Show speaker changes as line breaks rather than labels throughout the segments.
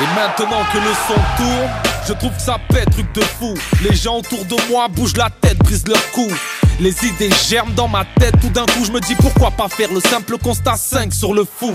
Et maintenant que le son tourne, je trouve ça pète, truc de fou. Les gens autour de moi bougent la tête, brisent leur cou. Les idées germent dans ma tête, tout d'un coup je me dis pourquoi pas faire le simple constat 5 sur le foot.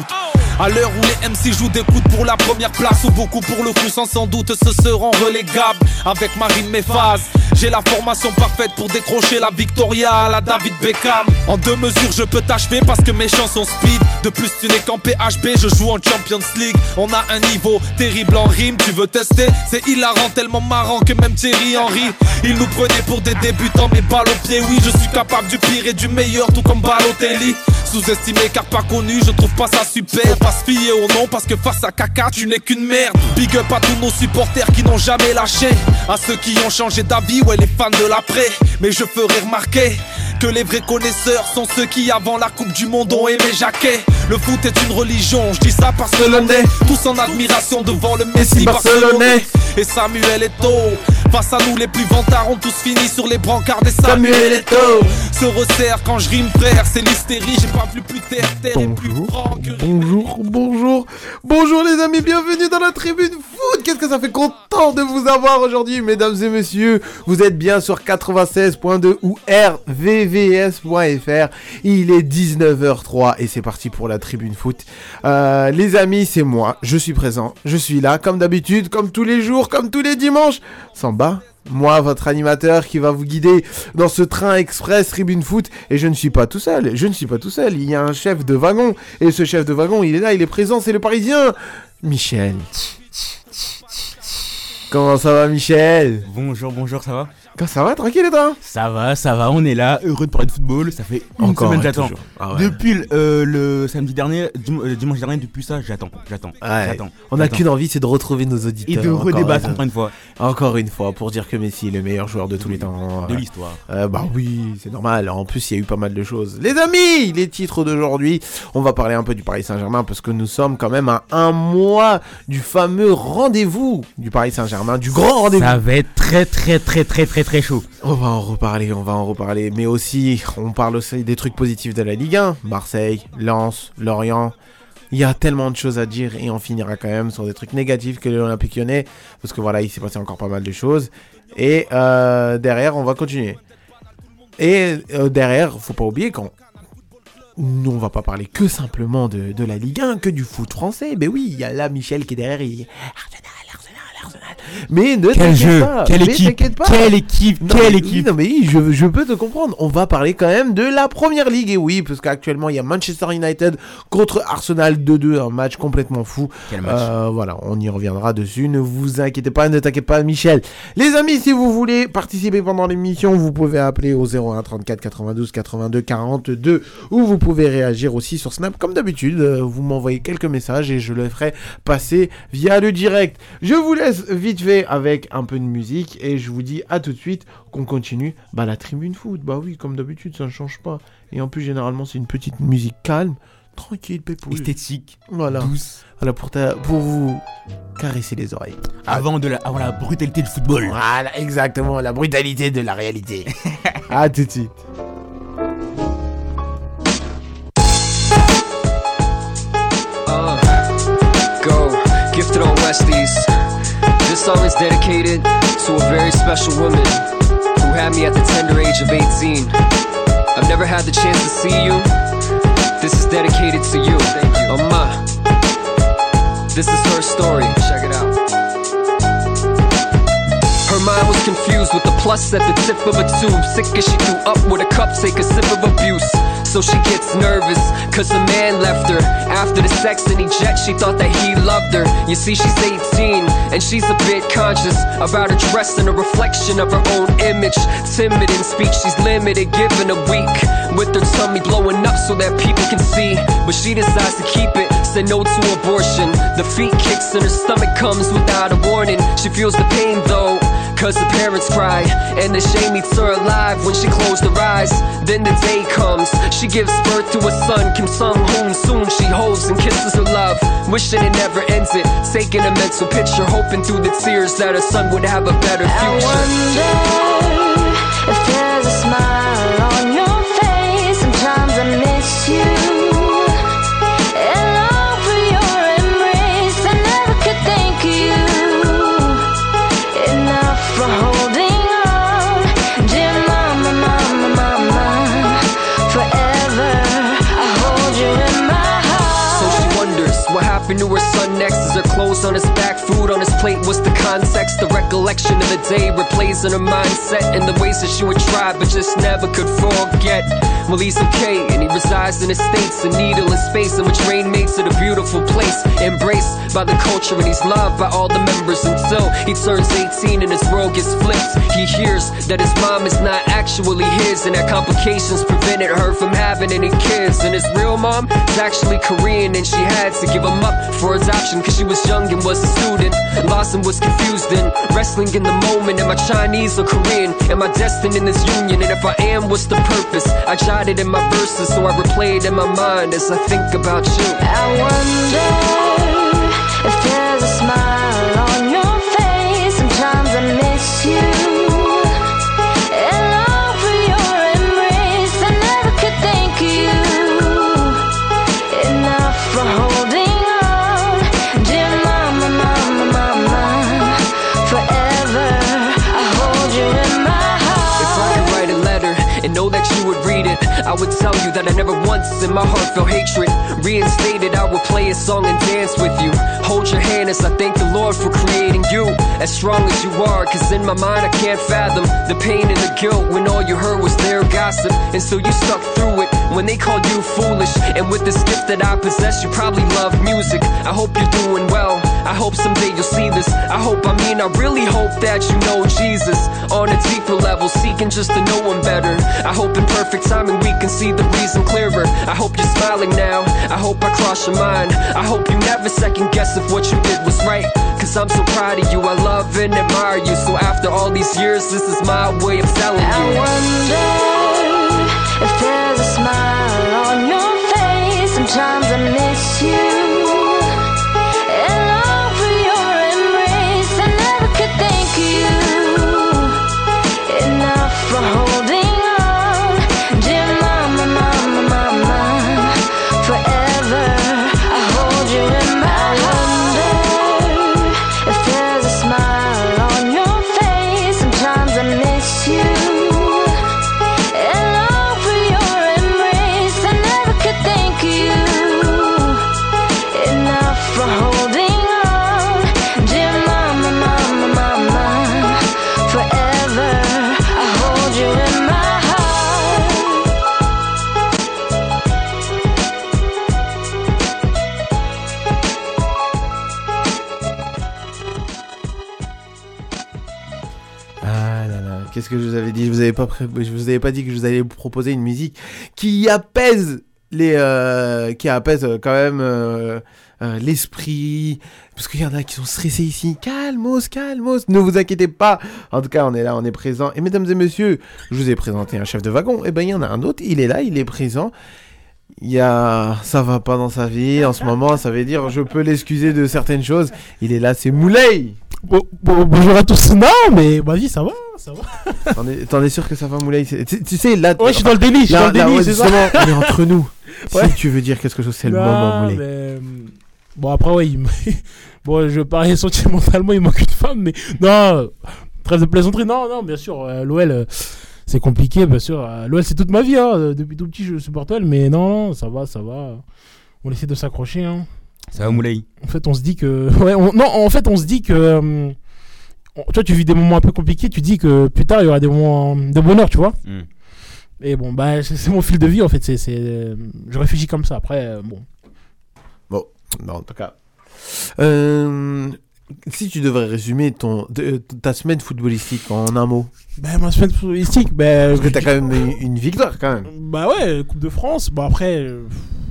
À l'heure où les MC jouent des coups pour la première place ou beaucoup pour le coup sans sans doute se seront relégables avec Marine Méphase. J'ai la formation parfaite pour décrocher la Victoria à la David Beckham. En deux mesures je peux t'achever parce que mes chansons speed. De plus tu n'es qu'en PHB, je joue en Champions League. On a un niveau terrible en rime, tu veux tester? C'est hilarant, tellement marrant que même Thierry Henry. Il nous prenait pour des débutants, mais balles au pied, oui, je suis capable du pire et du meilleur, tout comme Balotelli. Sous-estimé car pas connu, je trouve pas ça super. Pas se fier au nom parce que face à caca, tu n'es qu'une merde. Big up à tous nos supporters qui n'ont jamais lâché. À ceux qui ont changé d'avis, ouais, les fans de l'après. Mais je ferai remarquer que les vrais connaisseurs sont ceux qui avant la Coupe du Monde ont aimé Jacquet. Le foot est une religion, je dis ça parce que l'on est tous en admiration devant le Messi barcelonais. Et Samuel Eto'o, face à nous les plus vantards ont tous fini sur les brancards des Samuel Eto'o. Se resserre quand je rime frère, c'est l'hystérie, j'ai pas vu plus terre terre et plus
Bonjour.
franc que
Bonjour, bonjour, bonjour les amis, bienvenue dans la tribune foot. Qu'est-ce que ça fait content de vous avoir aujourd'hui, mesdames et messieurs. Vous êtes bien sur 96.2 ou rvvs.fr. Il est 19h03 et c'est parti pour la tribune foot. Euh, les amis, c'est moi. Je suis présent. Je suis là, comme d'habitude, comme tous les jours, comme tous les dimanches. Samba. Moi, votre animateur qui va vous guider dans ce train express Tribune Foot. Et je ne suis pas tout seul. Je ne suis pas tout seul. Il y a un chef de wagon. Et ce chef de wagon, il est là, il est présent. C'est le Parisien. Michel. Comment ça va, Michel?
Bonjour, bonjour, ça va?
Comment ça va, tranquille et toi
Ça va, ça va, on est là, heureux de parler de football. Ça fait une
Encore
semaine
et
j'attends.
Ah ouais.
Depuis le, euh, le samedi dernier, dim- euh, dimanche dernier, depuis ça, j'attends, j'attends,
Ouais.
j'attends.
On n'a qu'une envie, c'est de retrouver nos
Et
auditeurs.
de
encore
redébattre encore une fois
Encore une fois, pour dire que Messi est le meilleur joueur de tous les temps.
de l'histoire.
Euh, bah oui, c'est normal. En plus, il y a eu pas mal de choses. Les amis, les titres d'aujourd'hui, on va parler un peu du Paris Saint-Germain parce que nous sommes quand même à un mois du fameux rendez-vous du Paris Saint-Germain, du grand rendez-vous.
Ça va être très, très, très, très, très, très chaud.
On va en reparler, on va en reparler. Mais aussi, on parle aussi des trucs positifs de la Ligue 1. Marseille, Lens, Lorient. Il y a tellement de choses à dire et on finira quand même sur des trucs négatifs que l'Olympique lyonnais. Parce que voilà, il s'est passé encore pas mal de choses. Et euh, derrière, on va continuer. Et euh, derrière, faut pas oublier qu'on. Nous, on va pas parler que simplement de, la Ligue 1, que du foot français. Mais oui, il y a là Michel qui est derrière, il Arsenal. Mais ne
Quel
t'inquiète
jeu,
pas,
quelle
mais
équipe,
pas.
quelle équipe,
Non,
quelle
mais-
équipe.
non mais je, je peux te comprendre. On va parler quand même de la première ligue. Et oui, parce qu'actuellement, il y a Manchester United contre Arsenal 2-2. Un match complètement fou.
Quel match.
Euh, voilà, on y reviendra dessus. Ne vous inquiétez pas, ne t'inquiète pas, Michel. Les amis, si vous voulez participer pendant l'émission, vous pouvez appeler au 01 34 92 82 42 ou vous pouvez réagir aussi sur Snap comme d'habitude. Euh, Vous m'envoyez quelques messages et je le ferai passer via le direct. Je vous laisse vite fait avec un peu de musique et je vous dis à tout de suite qu'on continue bah, la tribune foot. Bah oui, comme d'habitude, ça ne change pas. Et en plus, généralement, c'est une petite musique calme, tranquille, pépouille.
Esthétique,
Voilà.
douce.
Voilà pour, ta- pour vous caresser les oreilles.
Avant, de la, avant la brutalité du football.
Voilà, exactement, la brutalité de la réalité. à tout de suite.
Go, gifted on Westies. This song is dedicated to a very special woman who had me at the tender age of 18. I've never had the chance to see you. This is dedicated to you. Thank you. Amma. This is her story. Check it out. Mind was confused with the plus at the tip of a tube. Sick as she threw up with a cup, take a sip of abuse. So she gets nervous, cause a man left her. After the sex and eject, she thought that he loved her. You see, she's 18, and she's a bit conscious about her dress and a reflection of her own image. Timid in speech, she's limited, given a week. With her tummy blowing up so that people can see. But she decides to keep it, said no to abortion. The feet kicks and her stomach comes without a warning. She feels the pain though. Cause the parents cry, and the shame eats her alive when she closed her eyes. Then the day comes, she gives birth to a son, Kim Sung Hoon. Soon she holds and kisses her love, wishing it never ends it. Taking a mental picture, hoping through the tears that her son would have a better future.
I wonder if on
his back, food on his plate. What's the context? The recollection of the day replays in her mindset and the ways that she would try, but just never could forget. Well, he's okay, and he resides in the States, a needle in space, in which rain makes it a beautiful place. Embraced by the culture, and he's loved by all the members until he turns 18 and his world gets flipped. He hears that his mom is not actually his, and that complications prevented her from having any kids. And his real mom is actually Korean, and she had to give him up for adoption because she was young and was a student. And was confused and wrestling in the moment. Am I Chinese or Korean? Am I destined in this union? And if I am, what's the purpose? I jotted in my verses, so I replay it in my mind as I think about you.
I wonder if there's a smile I
would tell you that I never once in my heart felt hatred. Reinstated, I would play a song and dance with you. Hold your hand as I thank the Lord for creating you as strong as you are. Cause in my mind, I can't fathom the pain and the guilt when all you heard was their gossip. And so you stuck through it when they called you foolish. And with this gift that I possess, you probably love music. I hope you're doing well. I hope someday you'll see this. I hope, I mean, I really hope that you know Jesus on a deeper level, seeking just to know him better. I hope in perfect timing we can see the reason clearer. I hope you're smiling now. I hope I cross your mind. I hope you never second guess if what you did was right. Cause I'm so proud of you. I love and admire you. So after all these years, this is my way of telling you.
I wonder if there's a smile on your face. Sometimes I
je vous avais dit Je vous avais pas, dit que je vous allais vous proposer une musique qui apaise les, euh, qui apaise euh, quand même euh, l'esprit, parce qu'il y en a qui sont stressés ici. Calmos, calmos, ne vous inquiétez pas. En tout cas, on est là, on est présent. Et mesdames et messieurs, je vous ai présenté un chef de wagon. Et ben il y en a un autre, il est là, il est présent. Il y a, ça va pas dans sa vie en ce moment. Ça veut dire, je peux l'excuser de certaines choses. Il est là, c'est Moulay.
Bon- bon- bonjour à tous. Non, mais vas-y, ça va, ça va.
T'en es, sûr que ça va Moulay? Tu, sais, là,
Ouais, je suis dans le déni, je suis dans le déni,
ouais,
c'est ça.
on est entre nous.
Ouais.
Si tu veux dire quelque chose, c'est le moment Moulay.
mais, euh, Bon, après, ouais, il bon, je parie sentimentalement, il manque une femme, mais non, trêve de plaisanterie, non, non, bien sûr, euh, l'OL, euh, c'est compliqué, bien sûr. L'OL, c'est toute ma vie, hein, depuis tout petit, je supporte l'OL, mais non, non, ça va, ça va. On essaie de s'accrocher, hein.
Ça va, Moulay?
En fait, on se dit que. Ouais, on- Non, en fait, on se dit que. euh, on- Tu vois, tu vis des moments un peu compliqués, tu dis que plus tard, il y aura des moments de bonheur, tu vois.
Hmm.
Et bon, bah, c'est mon fil de vie, en fait. c'est euh, Je réfléchis comme ça. Après, euh, bon.
Non, en tout cas. Euh, si tu devrais résumer ton, ta semaine footballistique en un mot,
Bah, ma semaine footballistique, bah.
parce que t'as quand même une, une victoire quand même.
Bah ouais, Coupe de France. Bah après, euh,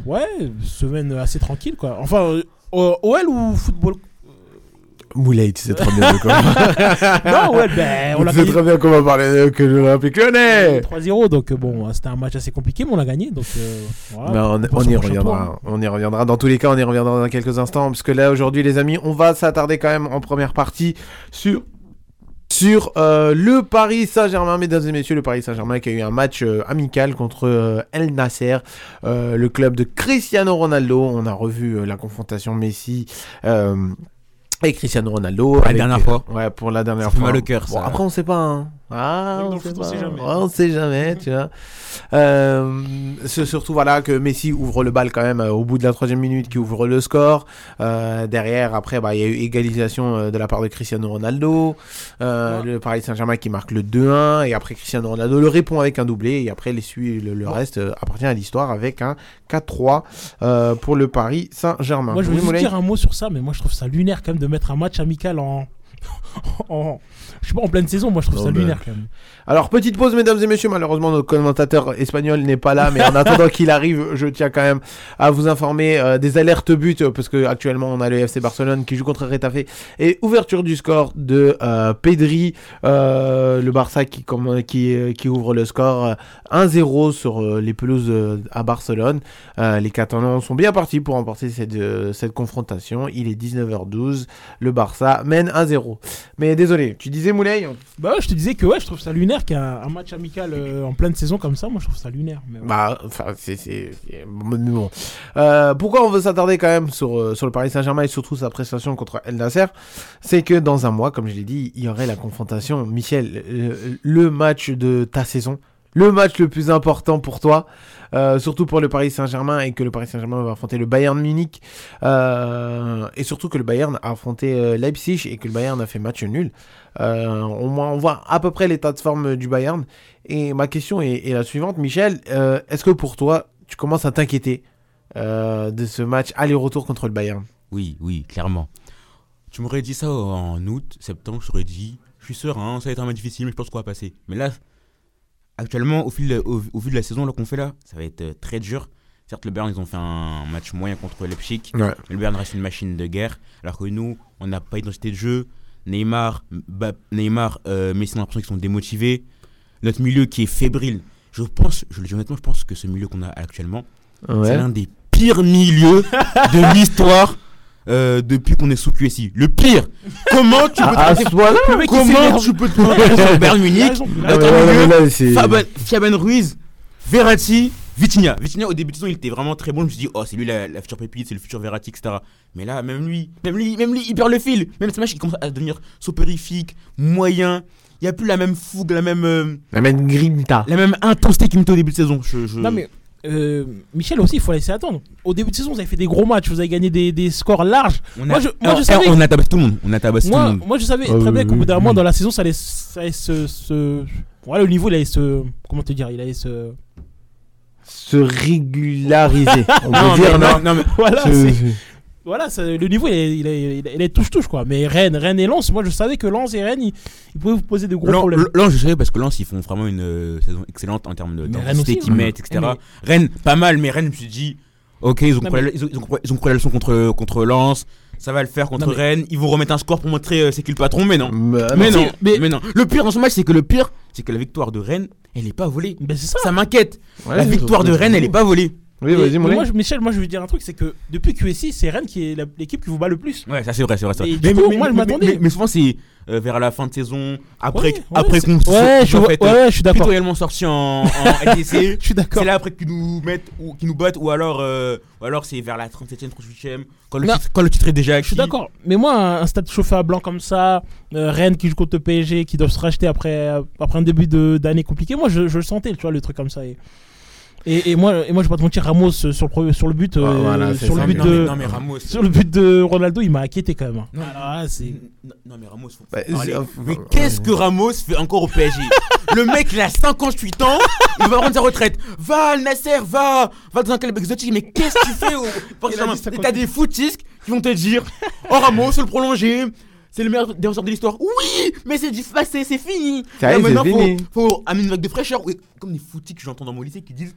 ouais, semaine assez tranquille, quoi. Enfin, euh, euh, OL ou football
Moulay, tu sais très bien de quoi.
Non, ouais, bah, on l'a
tu sais très bien qu'on va parler que l'Olympique Lyonnais.
3-0, donc euh, bon, c'était un match assez compliqué, mais on l'a gagné, donc euh, voilà.
Mais on, y reviendra. On y reviendra. Dans tous les cas, on y reviendra dans quelques instants. Parce que là, aujourd'hui, les amis, on va s'attarder quand même en première partie sur. Sur euh, le Paris Saint-Germain, mesdames et messieurs, le Paris Saint-Germain qui a eu un match euh, amical contre euh, El Nasser, le club de Cristiano Ronaldo. On a revu la confrontation Messi et Cristiano Ronaldo.
la
avec-
dernière fois.
Ouais, pour la dernière
Ça fait
fois.
mal au cœur,
Bon, après, on sait pas. hein. Ah, on
le
sait
foot, on
pas.
sait jamais.
on sait jamais, tu vois. Euh, c'est surtout voilà que Messi ouvre le bal quand même euh, au bout de la troisième minute, qui ouvre le score. Euh, derrière, après, bah, il y a eu égalisation de la part de Cristiano Ronaldo.
Ouais.
Le Paris Saint-Germain qui marque le 2-1 et après Cristiano Ronaldo le répond avec un doublé et après les le, le
Ouais.
reste appartient à l'histoire avec un 4-3 euh, pour le Paris Saint-Germain.
Moi, je
Moulay
dire un mot sur ça, mais moi, je trouve ça lunaire quand même de mettre un match amical en. en je sais pas, en pleine saison, moi, je trouve
Non,
ça lunaire quand même.
Alors, petite pause, mesdames et messieurs. Malheureusement, notre commentateur espagnol n'est pas là, mais en attendant qu'il arrive, je tiens quand même à vous informer euh, des alertes buts, euh, parce que actuellement, on a le FC Barcelone qui joue contre Retafe et ouverture du score de euh, Pedri, euh, le Barça qui, comme, qui, qui ouvre le score euh, 1-0 sur les pelouses à Barcelone. Les Catalans sont bien partis pour remporter cette, cette confrontation. Il est 19h12, le Barça mène 1-0. Mais désolé, tu disais Moulay
Bah je te disais que ouais, je trouve ça lunaire qu'un un match amical euh, en pleine saison comme ça, moi, je trouve ça lunaire. Mais ouais.
Bah, enfin, c'est. bon. Euh, pourquoi on veut s'attarder quand même sur, euh, sur le Paris Saint-Germain et surtout sa prestation contre El Nasser? C'est que dans un mois, comme je l'ai dit, il y aurait la confrontation. Michel, euh, le match de ta saison, le match le plus important pour toi, euh, surtout pour le Paris Saint-Germain et que le Paris Saint-Germain va affronter le Bayern Munich euh, et surtout que le Bayern a affronté euh, Leipzig et que le Bayern a fait match nul. On voit à peu près l'état de forme du Bayern. Et ma question est, est la suivante, Michel. Est-ce que pour toi, tu commences à t'inquiéter de ce match aller-retour contre le Bayern?
Oui, oui, clairement. Tu m'aurais dit ça en août, septembre, je t'aurais dit, je suis serein, ça va être un match difficile, mais je pense qu'on va passer. Mais là, actuellement, au, fil, au, au vu de la saison qu'on fait là, ça va être euh, très dur. Certes, le Bayern, ils ont fait un match moyen contre Leipzig.
Ouais.
Mais le Bayern reste une machine de guerre. Alors que nous, on n'a pas d'identité de jeu. Neymar, Neymar euh, Messi, on a l'impression qu'ils sont démotivés. Notre milieu qui est fébrile. Je pense, je le dis honnêtement, je pense que ce milieu qu'on a actuellement, c'est l'un des pires milieux de l'histoire euh, depuis qu'on est sous QSI. Le pire Comment tu peux
Ah,
te
il
Comment tu peux te Bayern Munich
Ah,
Fabian, Fabian Ruiz, Verratti, Vitinha. Vitinha, au début de saison, il était vraiment très bon. Je me suis dit, oh, c'est lui la, la future pépite, c'est le futur Verratti, etc. Mais là, même lui, même lui, même lui, il perd le fil. Même ce match, il commence à devenir soporifique, moyen. Il n'y a plus la même fougue, la même, euh,
La même grinta.
la même intensité qu'il mettait au début de saison. Je, je-
Non mais euh, Michel aussi, il faut laisser attendre. Au début de saison, vous avez fait des gros matchs, vous avez gagné des, des scores larges.
on a,
moi, je- moi,
alors,
je savais-
on a tabassé tout le monde. On a tabassé tout le
Moi,
monde.
moi, je savais
Ah
très bien qu'au bout d'un moment dans la saison, ça allait, ça allait se, se- Voilà, le niveau, il allait se. Comment te dire Il allait se.
Se régulariser. On
Non,
peut dire,
mais-
non,
non, mais
Voilà, voilà ça- le niveau, il est, il est, il est- il est touche-touche, quoi. Mais Rennes, Rennes et Lens, moi, je savais que Lens et Rennes, ils, ils pouvaient vous poser de gros
Lens,
problèmes.
Lens, je savais parce que Lens, ils font vraiment une euh, saison excellente en termes de
Mais aussi,
qu'ils
ouais.
mettent, etc.
Mais-
Rennes, pas mal, mais Rennes, je me suis dit, ok, ils ont,
Non,
compris, la- ils ont, ils ont ils la leçon contre, contre Lens, ça va le faire contre
Non, mais-
Rennes, ils vont remettre un score pour montrer euh, c'est qui le patron, mais non?
Mais-
Mais
non, mais-
mais... non. Le pire dans ce match, c'est que le pire, c'est que la victoire de Rennes, elle est pas volée.
Ben, c'est ça.
Ça m'inquiète.
Ouais,
la victoire de Rennes, elle est pas volée.
Oui, vas-y, Moulay.
moi, je- Michel, moi, je veux dire un truc, c'est que depuis QSI, c'est Rennes qui est la- l'équipe qui vous bat le plus.
Ouais, ça c'est vrai, c'est vrai. c'est vrai.
Et du coup, moi, je m'attendais.
mais- mais souvent, c'est euh, vers la fin de saison, après,
Ouais, ouais,
après qu'on
Ouais,
soit-
je,
soit
vois-
fait,
ouais,
euh,
ouais, je suis d'accord.
pitoyablement sorti en, en LDC.
Je suis d'accord.
C'est là après qu'ils nous mettent ou qu'ils nous battent ou alors euh, ou alors c'est vers la 37e 38e quand le
Non.
titre, quand le titre est déjà acquis.
Je suis d'accord. Mais moi, un, un stade chauffé à blanc comme ça, euh, Rennes qui joue contre le PSG, qui doivent se racheter après, après un début de- d'année compliqué, moi je, je le sentais, tu vois, le truc comme ça. Et, et, et moi, et moi, je vais pas te mentir, Ramos euh, sur le, sur le but, euh,
Ah, voilà,
sur, le but
non,
de,
mais, non mais Ramos.
sur le but de Ronaldo, il m'a inquiété quand même. hein.
Non,
Alors là, c'est.
non, non, mais Ramos. faut-
Bah,
allez, mais qu'est-ce que Ramos fait encore au PSG Le mec il a 58 ans, il va prendre sa retraite. Va Al Nasser, va, va dans un club exotique. Mais qu'est-ce que tu fais au Paris
Il a dit
Saint-Germain
58.
Et T'as des footistes qui vont te dire Oh Ramos, faut le prolonger. C'est le meilleur défenseur de l'histoire. Oui, mais c'est du passé, c'est fini.
Ça y est,
Là, maintenant,
fini.
Faut, faut amener une vague de fraîcheur. Oui, comme des footis que j'entends dans mon lycée qui disent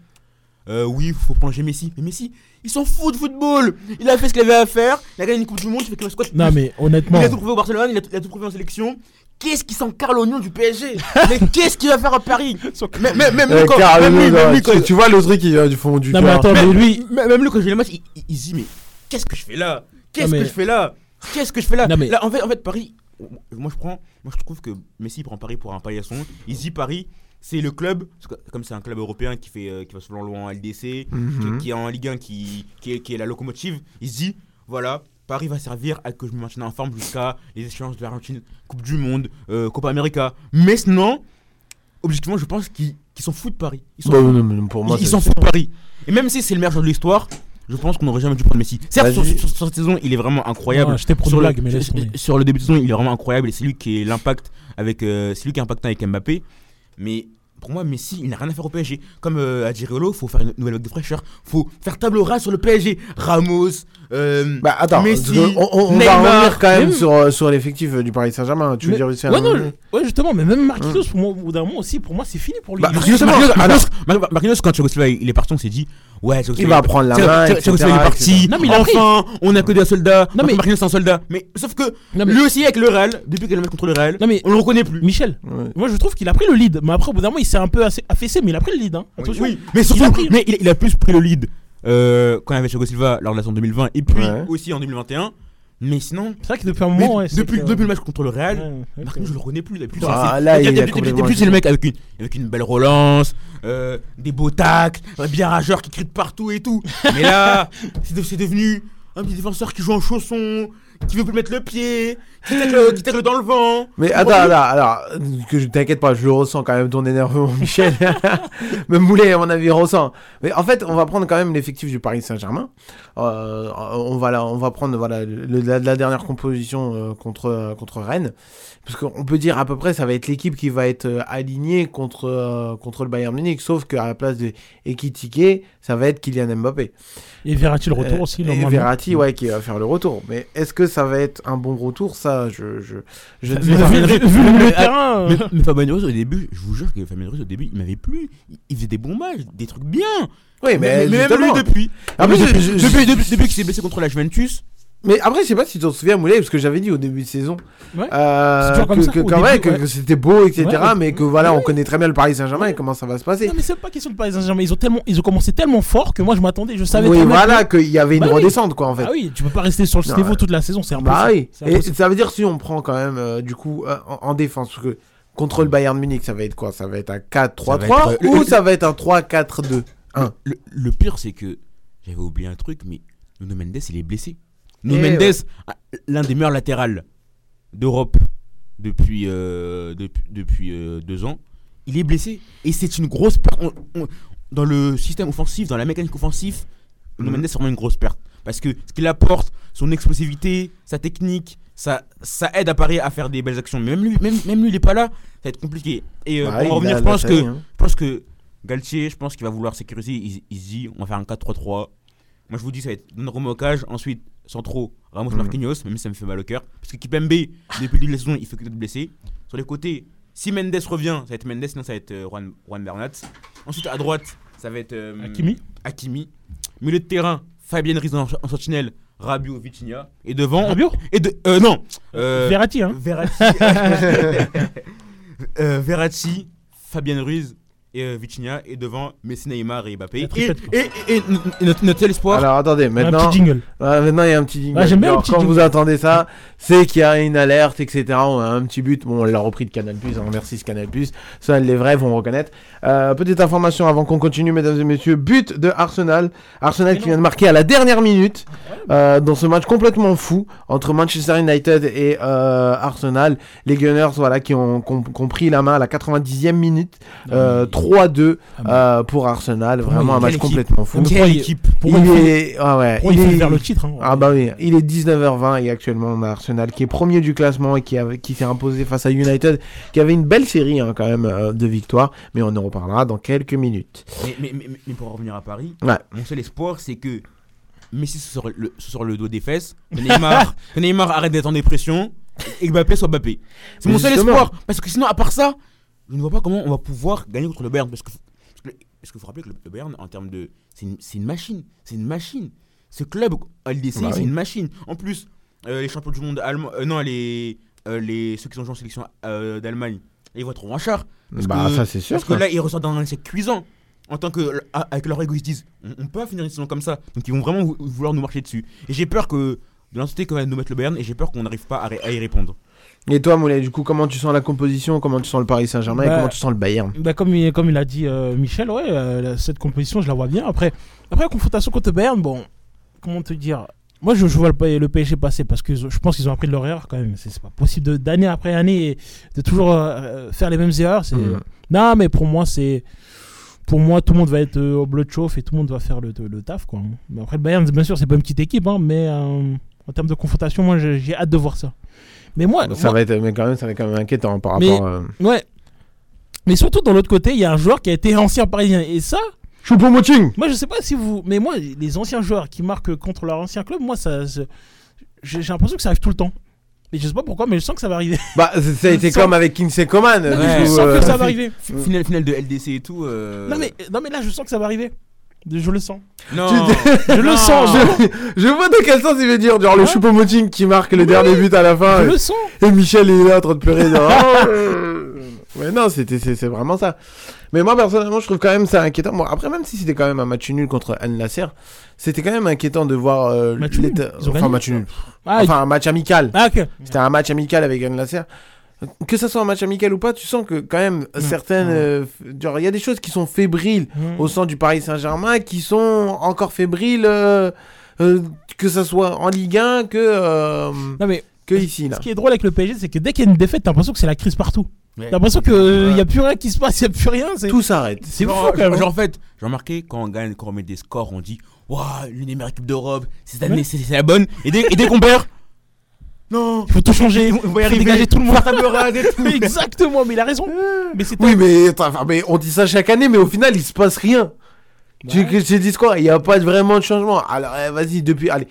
euh, Oui, faut prolonger Messi. Mais Messi, il s'en fout de football. Il a fait ce qu'il avait à faire. Il a gagné une Coupe du Monde. Il fait que le squat.
Non, mais honnêtement.
Il a tout prouvé au Barcelone, il a, il a tout prouvé en sélection. Qu'est-ce qui sent Carl Oignon du PSG Mais qu'est-ce qu'il va faire à Paris? Même, même, même
Euh,
lui, quand- même lui, même lui,
tu,
quand-
tu vois le truc qui vient du fond du
Non, mais
cœur.
attends, mais
même-
lui.
même- même lui, quand je vais le match, il, il- il se dit Mais qu'est-ce que je fais là? Qu'est-ce
Non, mais-
que je fais là? Qu'est-ce que je fais là?
Non, mais-
Là, en fait, en fait, Paris, moi je prends, moi je trouve que Messi prend Paris pour un paillasson. Il se dit Paris, c'est le club, comme c'est un club européen qui fait, euh, qui va souvent loin en LDC,
Mhm.
qui, qui est en Ligue 1, qui, qui, est, qui est la locomotive, il se dit voilà, Paris va servir à que je me maintienne en forme jusqu'à les échéances de l'Argentine, Coupe du Monde, euh, Copa América. Maintenant, objectivement, je pense qu'ils qu'ils s'en foutent de Paris. Ils s'en
Bah,
foutent.
non, mais pour moi,
ils ils
c'est-
s'en foutent de Paris. Et même si c'est le meilleur joueur de l'histoire, je pense qu'on n'aurait jamais dû prendre Messi. Certes, sur,
Vas-y.
sur- sur cette saison, il est vraiment incroyable.
J'étais pour
sur,
une
le,
blague, mais
sur le début de saison, il est vraiment incroyable et c'est lui qui est l'impact avec, euh, c'est lui qui est impactant avec Mbappé. Mais pour moi, Messi, il n'a rien à faire au PSG. Comme euh, dit Riolo, faut faire une nouvelle vague de fraîcheur. Faut faire table rase sur le PSG. Ramos, euh,
Bah attends,
Messi,
on, on- on va
Neymar,
revenir quand même
même-
sur, euh, sur l'effectif euh, du Paris Saint-Germain. Tu veux
Mais-
dire c'est
ouais,
un-
non, je- ouais, justement, mais même Marquinhos, pour moi, au bout d'un moment aussi, pour moi, c'est fini pour lui.
Bah,
Marquinhos, Marquinhos,
alors-
Marquinhos- Mar- Marquinhos, quand Thiago Silva il est parti, on s'est dit ouais, Thiago
Il va prendre la
Thiago-
main,
Silva il est parti.
Non, mais a
enfin, on a que des soldats.
Non, mais-
Marquinhos c'est un soldat. Mais sauf que
Non, mais-
lui aussi avec le Real, depuis qu'il est le contre le Real,
Non, mais-
on le reconnaît plus.
Michel,
Ouais.
moi je trouve qu'il a pris le lead. Mais après, au bout d'un moment, il s'est un peu affaissé, mais il a pris le lead. Hein. Attention.
Oui, mais
a
surtout, mais il a plus pris le lead euh, quand il y avait Thiago Silva lors de la saison 2020 et puis
Ouais.
aussi en 2021. Mais sinon,
C'est vrai que depuis un moment, ouais,
depuis,
que-
depuis le match contre le Real,
Ouais,
Marquinhos, je le reconnais plus. Depuis,
Ah, là, il
puis, c'est le mec avec une, avec une belle relance, euh, des beaux tacles, un bien rageur qui crie de partout et tout. Mais là, c'est de- c'est devenu un petit défenseur qui joue en chaussons, qui veut plus mettre le pied, qui tacle, qui tacle dans le vent.
Mais attends, attends, alors, que je t'inquiète pas, je le ressens quand même ton énervement, Michel. Même Moulet, à mon avis, ressent. Mais en fait, on va prendre quand même l'effectif du Paris Saint-Germain. Euh, on va là, on va prendre voilà le- la, la dernière composition euh, contre contre Rennes, parce qu'on peut dire à peu près ça va être l'équipe qui va être euh, alignée contre euh, contre le Bayern Munich, sauf qu'à la place de Ekitike, ça va être Kylian Mbappé.
Et Verratti le retour
Euh,
aussi,
et
normalement.
Verratti, ouais, qui va faire le retour. Mais est-ce que ça va être un bon retour? Ça, je je je
vu- vu le
Mais-
terrain. euh,
Mais, mais Fabien Ruiz, au début, je vous jure que Fabien Ruiz, au début, il m'avait plu. Il, faisait des bons matchs, des trucs bien.
Oui, mais,
même lui depuis.
Après,
depuis, depuis, depuis, depuis qu'il s'est blessé contre la Juventus,
Mais après, je sais pas si tu te souviens, Moulay, parce que j'avais dit au début de saison
Ouais.
euh, que,
ça,
que,
au
quand
début,
même, que,
ouais.
que c'était beau, etc.
Ouais,
mais que voilà,
Ouais.
on connaît très bien le Paris Saint-Germain et comment ça va se passer.
Non, mais c'est pas question de Paris Saint-Germain. Ils ont tellement, ils ont commencé tellement fort que moi je m'attendais, je savais.
Oui, voilà,
que-
qu'il y avait une
Bah oui.
redescente, quoi, en fait.
Ah oui, tu peux pas rester sur
Non,
niveau
ouais.
toute la saison, c'est impossible.
bah oui.
C'est
Et
impossible.
ça veut dire si on prend quand même, euh, du coup, euh, en, en défense, parce que contre le Bayern Munich, ça va être quoi? Ça va être un 4-3-3
Ça va être, euh,
ou
le-
ça va être un 3-4-2 1
le, le pire, c'est que j'avais oublié un truc, mais Nuno Mendes, il est blessé. Nuno
Eh
Mendes,
ouais.
ah, l'un des meilleurs latérales d'Europe depuis, euh, depuis, depuis euh, deux ans, il est blessé. Et c'est une grosse perte. On- on- dans le système offensif, dans la mécanique offensive, Nuno
Mhm.
Mendes, c'est vraiment une grosse perte. Parce que ce qu'il apporte, son explosivité, sa technique, ça, ça aide à Paris à faire des belles actions. Mais même lui, même, même lui il est pas là, ça va être compliqué. Et euh,
Bah,
pour en revenir, je pense
taille,
que
hein.
je pense que Galtier, je pense qu'il va vouloir sécuriser. Il, il se dit, on va faire un 4-3-3. Moi, je vous dis, ça va être Donnarumma au cage. Ensuite, centraux, Ramos
Mhm.
Marquinhos, même si ça me fait mal au cœur. Parce que Kipembe, depuis le début de la saison, il fait que d'être blessé. Sur les côtés, si Mendes revient, ça va être Mendes, sinon ça va être euh, Juan, Juan Bernat. Ensuite, à droite, ça va être euh,
Hakimi.
Hakimi. Milieu de terrain, Fabien Ruiz en, en sentinelle, Rabiot, Vitinha. Et devant.
Rabiot
Et de, euh, non euh,
Verratti, hein.
Verratti. Euh, Verratti, Fabien Ruiz et euh, Vitinha. Et devant Messi, Neymar et Mbappé. Et,
triplette, quoi.
et, et- et notre, notre seul espoir.
Alors attendez,
Un
maintenant,
petit jingle.
Maintenant il y a un petit jingle.
Ouais, j'aime bien le
Alors,
petit
quand
jingle.
vous attendez ça, c'est qu'il y a une alerte, etc. On a un petit but. Bon, on l'a repris de Canal Plus. On remercie ce Canal Plus. Ça, les vrais vont reconnaître. Euh, petite information avant qu'on continue, mesdames et messieurs. But de Arsenal. Arsenal qui vient de marquer à la dernière minute euh, dans ce match complètement fou entre Manchester United et euh, Arsenal. Les Gunners, voilà, qui ont, qui ont- qui ont pris la main à la 90e minute. Euh, 3-2 euh, pour Arsenal.
Pour
Vraiment un
il-
match complètement fou.
Mais
Quelle
pourquoi il-
est, ah ouais, il est-
vers le titre hein.
ah bah oui, il est 19h20 et actuellement on a Arsenal qui est premier du classement et qui, avait- qui s'est imposé face à United, qui avait une belle série hein, quand même euh, de victoires, mais on en reparlera dans quelques minutes.
Mais, mais, mais, mais pour en revenir à Paris,
Ouais.
mon seul espoir, c'est que Messi se sort le, se sort le dos des fesses, Neymar, Neymar arrête d'être en dépression et que Mbappé soit Mbappé. C'est mon seul espoir. Parce que sinon, à part ça, je ne vois pas comment on va pouvoir gagner contre le Bayern. Parce que parce que- parce qu'il faut rappeler que le, le Bayern, en termes de. C'est une, machine. C'est une machine. Ce club, à LDC,
Bah
c'est
oui.
une machine. En plus, euh, les champions du monde allemands. euh, non, les, euh, les, ceux qui ont joué en sélection d'Allemagne, ils vont être en char. Parce
bah
que-
ça c'est sûr.
Parce que là, ils ressortent dans un essai cuisant. En tant que. a- Avec leur ego, ils se disent on, on peut finir une saison comme ça. Donc ils vont vraiment vou- vouloir nous marcher dessus. Et j'ai peur que. De l'entité qu'on va nous mettre le Bayern, et j'ai peur qu'on n'arrive pas à y répondre.
Et toi Moulay, du coup comment tu sens la composition, comment tu sens le Paris Saint-Germain et
Bah,
comment tu sens le Bayern?
Bah, comme, il, comme il a dit euh, Michel, ouais, euh, cette composition, je la vois bien. Après, après la confrontation contre Bayern, bon, comment te dire? Moi, je, je vois le, PSG passer parce que je pense qu'ils ont appris de leur erreur quand même. C'est pas possible d'année après année et de toujours euh, faire les mêmes erreurs.
Mhm.
Non, mais pour moi, c'est. Pour moi, tout le monde va être au bleu de chauffe et tout le monde va faire le, le taf. Quoi. Mais après, le Bayern, bien sûr, c'est pas une petite équipe, hein, mais euh, en termes de confrontation, moi, j'ai hâte de voir ça. Mais moi,
Ça
moi-
va être, mais quand même, ça va être quand même inquiétant par
Mais-
rapport. euh,
ouais. Mais surtout, dans l'autre côté, il y a un joueur qui a été ancien parisien. Et ça,
Choupo-Moting
moi, je sais pas si vous. Mais moi, les anciens joueurs qui marquent contre leur ancien club, moi, ça. ça- J'ai l'impression que ça arrive tout le temps. Et je sais pas pourquoi, mais je sens que ça va arriver.
Bah, ça a été comme avec Kingsley Coman.
Ouais.
mais je sens
euh,
que ça va arriver.
Finale, finale de LDC et tout. euh,
Non mais, non, mais là, je sens que ça va arriver. Je le sens.
Non.
Je le sens.
Je, je vois de quel sens il veut dire. Genre le
Hein
Choupo-Moting qui marque le dernier but à la fin.
Je
et-
le sens.
Et Michel est là en train de pleurer. genre, Oh, euh. Mais non, c'est, vraiment ça. Mais moi, personnellement, je trouve quand même ça inquiétant. Bon, après, même si c'était quand même un match nul contre Al Nasser, c'était quand même inquiétant de voir euh,
Match nul
Enfin, match nul.
Ah,
Enfin, un match amical.
ah.
C'était un match amical avec Al Nasser. Que ça soit un match amical ou pas, tu sens que quand même certaines. Euh, genre, il y a des choses qui sont fébriles au sein du Paris Saint-Germain qui sont encore fébriles, euh, euh, que ça soit en Ligue 1 que, euh,
Non mais
que ici. Là.
ce qui est drôle avec le PSG, c'est que dès qu'il y a une défaite, t'as l'impression que c'est la crise partout.
Ouais.
T'as l'impression qu'il n'y a plus rien qui se passe, il n'y a plus rien.
Tout s'arrête.
c'est fou quand même. hein.
genre, en fait, j'ai remarqué quand on gagne, quand on met des scores, on dit Waouh, l'une des meilleures équipes d'Europe, cette année
Ouais.
c'est la bonne. Et dès, et dès qu'on perd, non,
Il faut tout changer.
on va y
faut
arriver.
dégager tout le monde.
Table rase et tout.
Exactement, mais il a raison. Mais c'est
Oui, mais, attends, mais on dit ça chaque année, mais au final, il se passe rien. Tu, tu dis quoi Il n'y a pas vraiment de changement. Alors, eh, vas-y, depuis. Allez.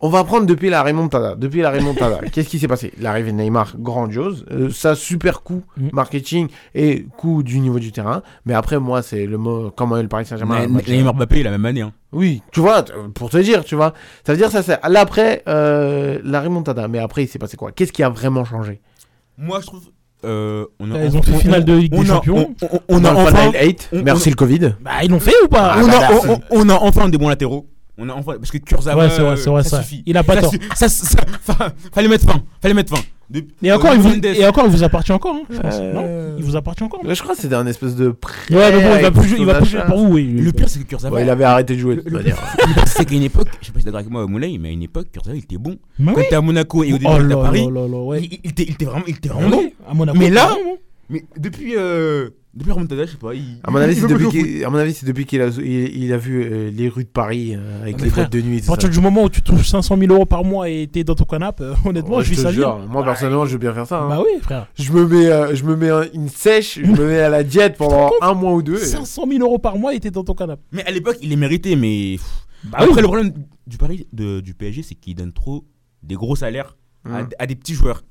On va prendre depuis la remontada. Depuis la remontada, qu'est-ce qui s'est passé? L'arrivée de Neymar, grandiose. Euh, ça, super coup
Mhm.
marketing et coup du niveau du terrain. Mais après, moi, c'est le mot. Comment est le Paris Saint-Germain.
Neymar Mbappé la même année. Hein.
Oui, tu vois, t- pour te dire, tu vois. Ça veut dire, ça, c'est. Là, après, euh, la remontada. Mais après, il s'est passé quoi? Qu'est-ce qui a vraiment changé?
Moi, je trouve. euh, on a,
Ils ont fait
on-
finale de Ligue
on
des
a-
Champions.
On, on- a enfin.
Final Eight.
on-
Merci
on-
le Covid.
Bah, ils l'ont fait ou pas?
Ah,
on,
bah,
a,
merci.
on, on a enfin des bons latéraux. On a parce que Kurzawa,
Ouais, c'est vrai, c'est vrai,
ça
ça.
suffit.
Il a pas
Ça
tort.
Ça, ça- fa- fallait mettre fin. Fallait mettre. Depuis-
Et encore,
euh,
il vous, et encore, il vous appartient encore, hein, je pense.
Euh,
Non Il vous appartient encore.
Ouais, Je crois que c'était un espèce de prêt.
Ouais, mais bon, il va
avec
plus jouer, il va
son
plus jouer
achat.
pour vous, oui.
Le pire, c'est que Kurzawa.
Ouais, il avait arrêté de jouer de
le pire, c'est qu'à une époque, je sais pas si t'es d'accord avec moi, Moulay, mais à une époque, Kurzawa, il était bon.
Mais
Quand
oui.
il était à Monaco et au début,
Oh
il était
là
à Paris,
là là là, ouais.
il, il était, il était vraiment, il était vraiment bon.
oui, à Monaco,
Mais là-. Mais depuis, euh, depuis remontada, je sais pas. Il,
À mon avis, c'est depuis qu'il, à mon avis, c'est depuis qu'il a, il, il a vu euh, les rues de Paris euh, avec
Ah,
les
frère,
boîtes de nuit. et
À partir
ça.
du moment où tu touches 500 000 euros par mois et t'es dans ton canapé, euh, honnêtement,
Ouais,
je vis
te
sa vie.
jure, Moi, personnellement, je veux bien faire ça. hein.
Bah oui, frère.
Je me mets, euh, je me mets un- une sèche, je me mets à la diète pendant un mois ou deux. et-
500 000 euros par mois et t'es dans ton canapé.
Mais à l'époque, il les méritait, mais.
Bah
Après,
oui.
le problème du, Paris, de- du PSG, c'est qu'il donne trop des gros salaires à, à des petits joueurs.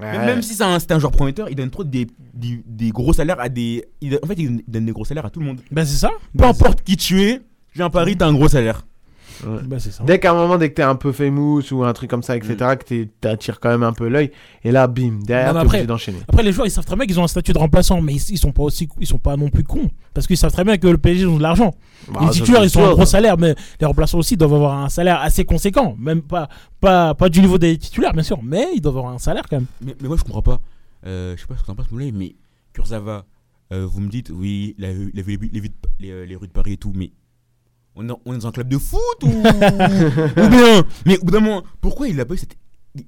Ouais.
Même, si c'est un, c'est un joueur prometteur, il donne trop des, des, des gros salaires à des. il- en fait, il donne des gros salaires à tout le monde.
Bah c'est ça.
Peu
c'est
importe qui tu es, viens à Paris, t'as un gros salaire.
Bah ça.
Dès qu'à un moment, dès que t'es un peu famous ou un truc comme ça, etc.,
Mm.
que t'attires quand même un peu l'œil, et là, bim, derrière, t'es
après-
obligé d'enchaîner.
Après les joueurs ils savent très bien qu'ils ont un statut de remplaçant mais ils, ils sont pas aussi ils sont pas non plus cons parce qu'ils savent très bien que le PSG ont de l'argent.
Bah,
les titulaires ils sont à un gros salaire mais les remplaçants aussi doivent avoir un salaire assez conséquent, même pas pas pas du niveau des titulaires bien sûr, mais ils doivent avoir un salaire quand même.
Mais, mais moi, je comprends pas. Euh, je sais pas ce que t'en penses, Moulay, mais Kurzawa, euh, vous me dites, oui, il a, vu- il a vu les, les, les, les rues de Paris et tout, mais on est, on est dans un club de foot ou, ou bien Mais au bout d'un moment, pourquoi il a pas eu cette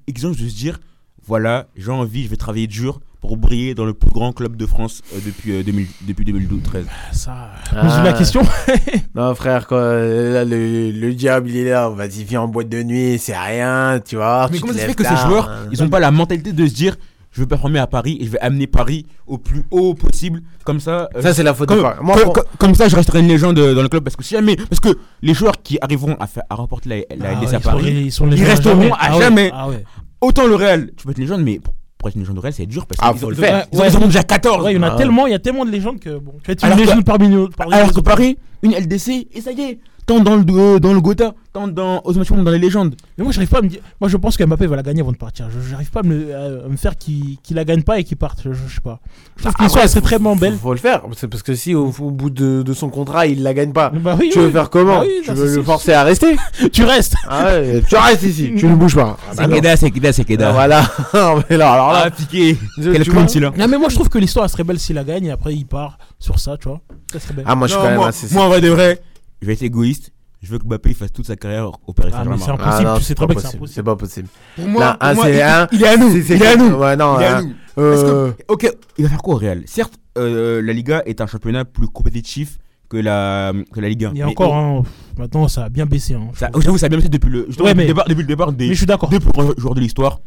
exigence de se dire, voilà, j'ai envie, je vais travailler dur pour briller dans le plus grand club de France euh, depuis, euh, 2000 depuis 2013
Ça
Ah.
pose la question.
Non, frère, quoi, euh, là, le, le diable, il est là, vas-y, viens en boîte de nuit, c'est rien, tu vois.
Mais
tu
comment ça fait que ces joueurs, ils ont pas la mentalité de se dire, je veux performer à Paris et je vais amener Paris au plus haut possible, comme ça. euh,
Ça, c'est la faute de
comme,
Paris. Moi,
comme-
pour-
comme- comme ça, je resterai une légende dans le club parce que si jamais, parce que les joueurs qui arriveront à, faire, à remporter la, la
Ah
LDC
ouais,
à Paris,
ils, sont les
ils
gens
resteront à
Ah ouais,
jamais.
Ah ouais.
autant le Real, tu peux être une légende, mais pour, pour être une légende du Real, c'est dur parce
Ah,
qu'ils
faut
ont-
le
ils
faire.
ont- ils ont déjà 14.
Ouais, il y en a
Ah
tellement, il y a tellement de légendes que bon, tu vas être une
Alors que-
légende parmi nous.
Alors que. Paris, une LDC, et ça y est, tant dans le, euh, dans le Gotha, tant dans, dans les légendes.
Mais moi, j'arrive pas à me dire. Moi, je pense que Mbappé va la gagner avant de partir. Je j'arrive pas à me, à me faire qu'il qu'il la gagne pas et qu'il parte. Je, je sais pas. Je trouve que
Ah,
l'histoire
ouais,
elle serait très
faut-
belle.
Faut le faire, c'est parce que si au, au bout de, de son contrat, il la gagne pas,
Bah oui,
tu
oui.
veux faire comment
Bah oui,
Tu veux le forcer à rester
Tu restes.
Ah ouais, tu restes ici, tu ne bouges pas. Ah bah
C'est. Keda, c'est Keda, c'est
Ah,
Keda.
Voilà, mais là, alors là,
Ah, piqué. Quel clown, là.
Non, mais moi, je trouve que l'histoire elle serait belle s'il la gagne et après il part sur ça, tu vois. Ça serait belle.
Ah, moi je suis quand même
moi,
assez.
moi, en vrai de vrai, je vais être égoïste. je veux que Mbappé fasse toute sa carrière au Paris
Ah, mais c'est
Saint-Germain.
impossible,
non,
tu sais très
pas
bien que c'est
possible,
impossible.
C'est pas possible.
Pour moi,
Là,
pour
un,
moi,
c'est
il,
un,
il est à nous. il est à nous.
Ouais, non,
Il est à nous. Parce que, ok, il va faire quoi au Real? Certes, euh, la Liga est un championnat plus compétitif que la, que la Ligue 1.
Il y a
Mais-
encore, hein, maintenant ça a bien baissé. Hein,
j'avoue, ça a bien été depuis le,
Ouais, mais-
départ, depuis le départ des
mais je suis d'accord.
deux plus grands joueurs de l'histoire,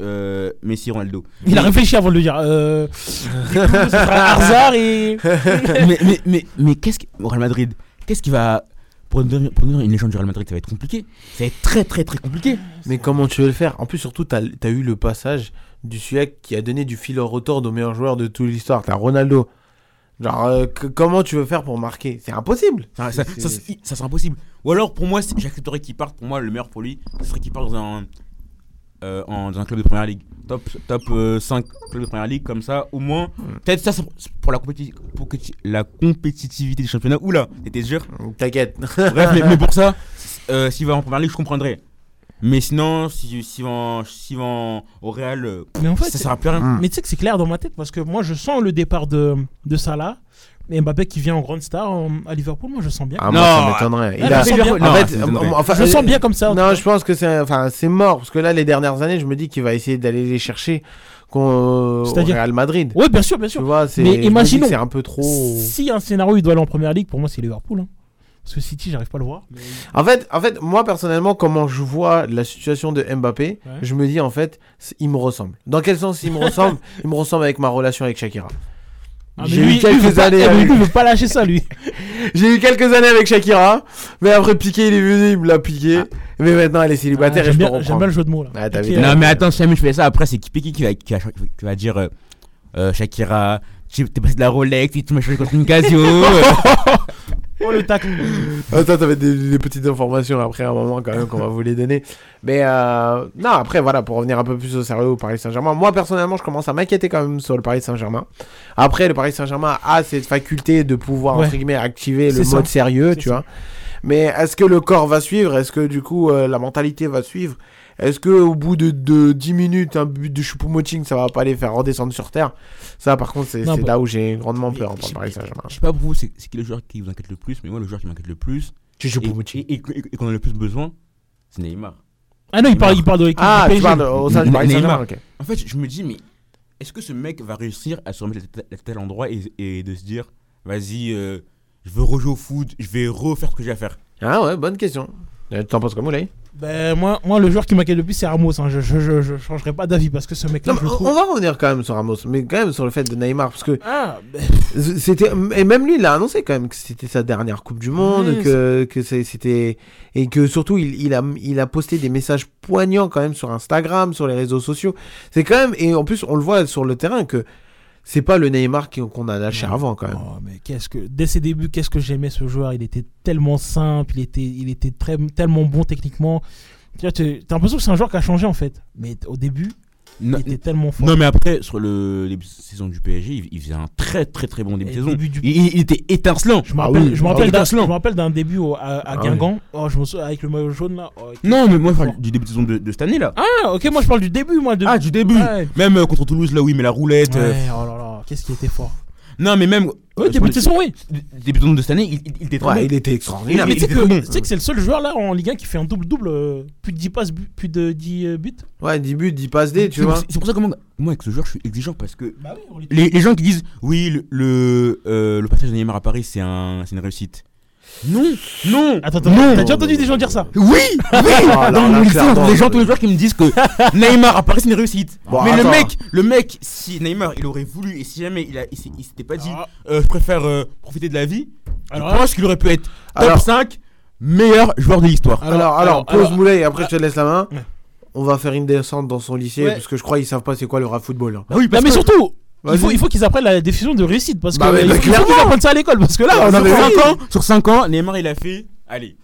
euh, Messi Ronaldo.
Il a réfléchi avant de le dire. Euh, coup, ce sera Hazard et.
mais mais, mais, mais qu'est-ce que. au Real Madrid, qu'est-ce qui va. Pour devenir, pour devenir une légende du Real Madrid, ça va être compliqué. Ça va être très très très compliqué.
Mais comment tu veux le faire? En plus, surtout, t'as as eu le passage du Suède qui a donné du fil au retord au meilleur joueur de toute l'histoire. T'as Ronaldo. Genre, euh, que- comment tu veux faire pour marquer? C'est impossible.
Ça, ça, ça,
c'est-
ça, ça serait impossible. Ou alors, pour moi, j'accepterais qu'il parte. Pour moi, le meilleur pour lui, ce serait qu'il parte dans un, euh, en- dans un club de première ligue. Top, top euh, 5 clubs de première ligue, comme ça, au moins. Peut-être ça, c'est pour la, compéti- pour que tu- la compétitivité du championnat. Oula, t'étais sûr?
T'inquiète.
Bref, mais, mais pour ça, euh, s'il va en première ligue, je comprendrais. Mais sinon, si- s'il va, en- s'il va en- au Real,
Mais en fait,
ça sert à plus rien.
Mm.
Mais tu sais que c'est clair dans ma tête parce que moi je sens le départ de, de Salah et Mbappé qui vient en grande star en- à Liverpool. Moi je sens bien.
Ah, moi,
Non.
ça m'étonnerait.
Ah,
Il a-
je sens bien.
En
Non,
fait,
ça m'étonnerait.
enfin,
je le
euh,
sens bien comme ça.
Non, je pense que c'est enfin, c'est mort. Parce que là, les dernières années, je me dis qu'il va essayer d'aller les chercher qu'on-
C'est-à-dire
Real Madrid.
Oui, bien sûr, bien
Tu
sûr.
vois, c'est.
Mais imaginons-
C'est un peu trop.
Si un scénario il doit aller en première ligue, pour moi c'est Liverpool. hein. Parce que City, j'arrive pas à le voir.
En fait, en fait, moi personnellement, comment je vois la situation de Mbappé,
Ouais.
je me dis en fait, il me ressemble. Dans quel sens il me ressemble? Il me ressemble avec ma relation avec Shakira.
Ah,
J'ai eu quelques
pas-
années
eh,
avec-
lui, il veut pas lâcher ça, lui.
J'ai eu quelques années avec Shakira, mais après Piqué, il est venu, il me l'a piqué. Mais maintenant, elle est célibataire
Ah,
et
J'aime
je peux
bien, j'aime bien le jeu de mots là.
Ah,
Piqué,
Non, mais attends, si jamais je fais ça, après, c'est Kipeki qui va, qui va, qui va dire euh, euh, Shakira, tu t'es passé de la Rolex, tu m'as changé contre une Casio.
Oh le tac.
Attends, t'avais des, des petites informations après un moment quand même qu'on va vous les donner. Mais euh, non, après voilà, pour revenir un peu plus au sérieux au Paris Saint-Germain, moi personnellement je commence à m'inquiéter quand même sur le Paris Saint-Germain. Après, le Paris Saint-Germain a cette faculté de pouvoir
Ouais.
entre guillemets activer le
ça.
mode sérieux, tu
ça.
vois. Mais est-ce que le corps va suivre? Est-ce que du coup euh, la mentalité va suivre? Est-ce que au bout de, de 10 minutes, un but de Choupo-Moting, ça va pas les faire redescendre sur terre? Ça, par contre, c'est
bah-
là où j'ai grandement peur
je-
le Paris Saint-Germain.
Je sais pas pour vous, c'est qui le joueur qui vous inquiète le plus, mais moi, le joueur qui m'inquiète le plus,
Tu
et,
Choupo-Moting.
et, et- et qu'on a le plus besoin, c'est Neymar.
Ah non, il parle, il parle de l'équipe
Ah,
du
tu
PSG.
parles au sein du Paris
Neymar.
Saint-Germain, ok.
En fait, je me dis, mais est-ce que ce mec va réussir à se remettre à tel- endroit et, et de se dire, vas-y, euh, je veux rejouer au foot, je vais refaire ce que j'ai à faire?
Ah ouais, bonne question. Euh, T'en penses comme Moulay?
Ben, moi, moi, le joueur qui m'inquiète le plus, c'est Ramos. hein. Je, je, je, je changerai pas d'avis parce que ce mec-là,
on
trouve.
on va revenir quand même sur Ramos, mais quand même sur le fait de Neymar, parce que
Ah, ben,
c'était et même lui il a annoncé quand même que c'était sa dernière Coupe du Monde, que que c'était et que surtout il, il a il a posté des messages poignants quand même sur Instagram, sur les réseaux sociaux. C'est quand même et en plus on le voit sur le terrain que c'est pas le Neymar qu'on a lâché
Ouais.
avant quand même.
Oh, mais qu'est-ce que dès ses débuts, qu'est-ce que j'aimais ce joueur? Il était tellement simple, il était, il était très, tellement bon techniquement. Tu T'as l'impression que c'est un joueur qui a changé en fait. Mais au début,
non,
il était tellement fort.
non, mais après, sur le début de saison du PSG, il, il faisait un très très très bon début de saison.
du-
Il, il était étincelant.
Je me rappelle,
ah oui,
d'un,
étincelant.
je me rappelle d'un début au- à, à
Ah
Guingamp. Oh, je me souviens avec le maillot jaune là. Oh,
Non, mais moi, je parle du début de saison de, de cette année là.
Ah, ok, moi je parle du début, moi. De...
Ah, du début.
Ouais.
Même euh, contre Toulouse, là où il met la roulette. euh,
oh là là, qu'est-ce qui était fort.
Non, mais même. Euh,
début de saison, oui.
Début de saison de cette année, il, il- il était très
Ouais,
bon.
il était extraordinaire.
Mais tu sais que, tu sais que c'est le seul joueur là en Ligue 1 qui fait un double-double, euh, plus de 10 passes, plus de 10 euh, buts.
Ouais, 10 buts, 10 passes D, tu vois.
C'est pour ça que moi, moi, avec ce joueur, je suis exigeant parce que
Bah oui, les-
gens qui disent oui, le, le, euh, le passage de Neymar à Paris, c'est un, c'est une réussite. Non, non,
Attends, attends,
non.
t'as déjà entendu des gens dire ça
Oui, oui.
Ah,
Dans mon lycée, les gens, tous les joueurs qui me disent que Neymar à Paris, c'est une réussite.
Bon,
Mais le
attends.
mec, le mec, si Neymar, il aurait voulu et si jamais il, a, il, s'était pas dit,
Ah.
euh, je préfère euh, profiter de la vie,
Alors,
je pense qu'il aurait pu être top
Alors-
5 meilleur joueur de l'histoire.
Alors, alors,
alors,
pause
alors-
Moulay et après je te laisse la main.
Ouais.
On va faire une descente dans son lycée
Ouais.
parce que je crois qu'ils savent pas c'est quoi le rap football. hein.
Bah oui,
Non,
parce
mais
que-
surtout, il faut, il faut qu'ils apprennent la définition de réussite parce que
Bah,
il
bah,
faut- il faut qu'ils apprennent ça à l'école parce que là, on a
mais
fait
oui.
5 ans, sur 5 ans, Neymar il a fait, allez,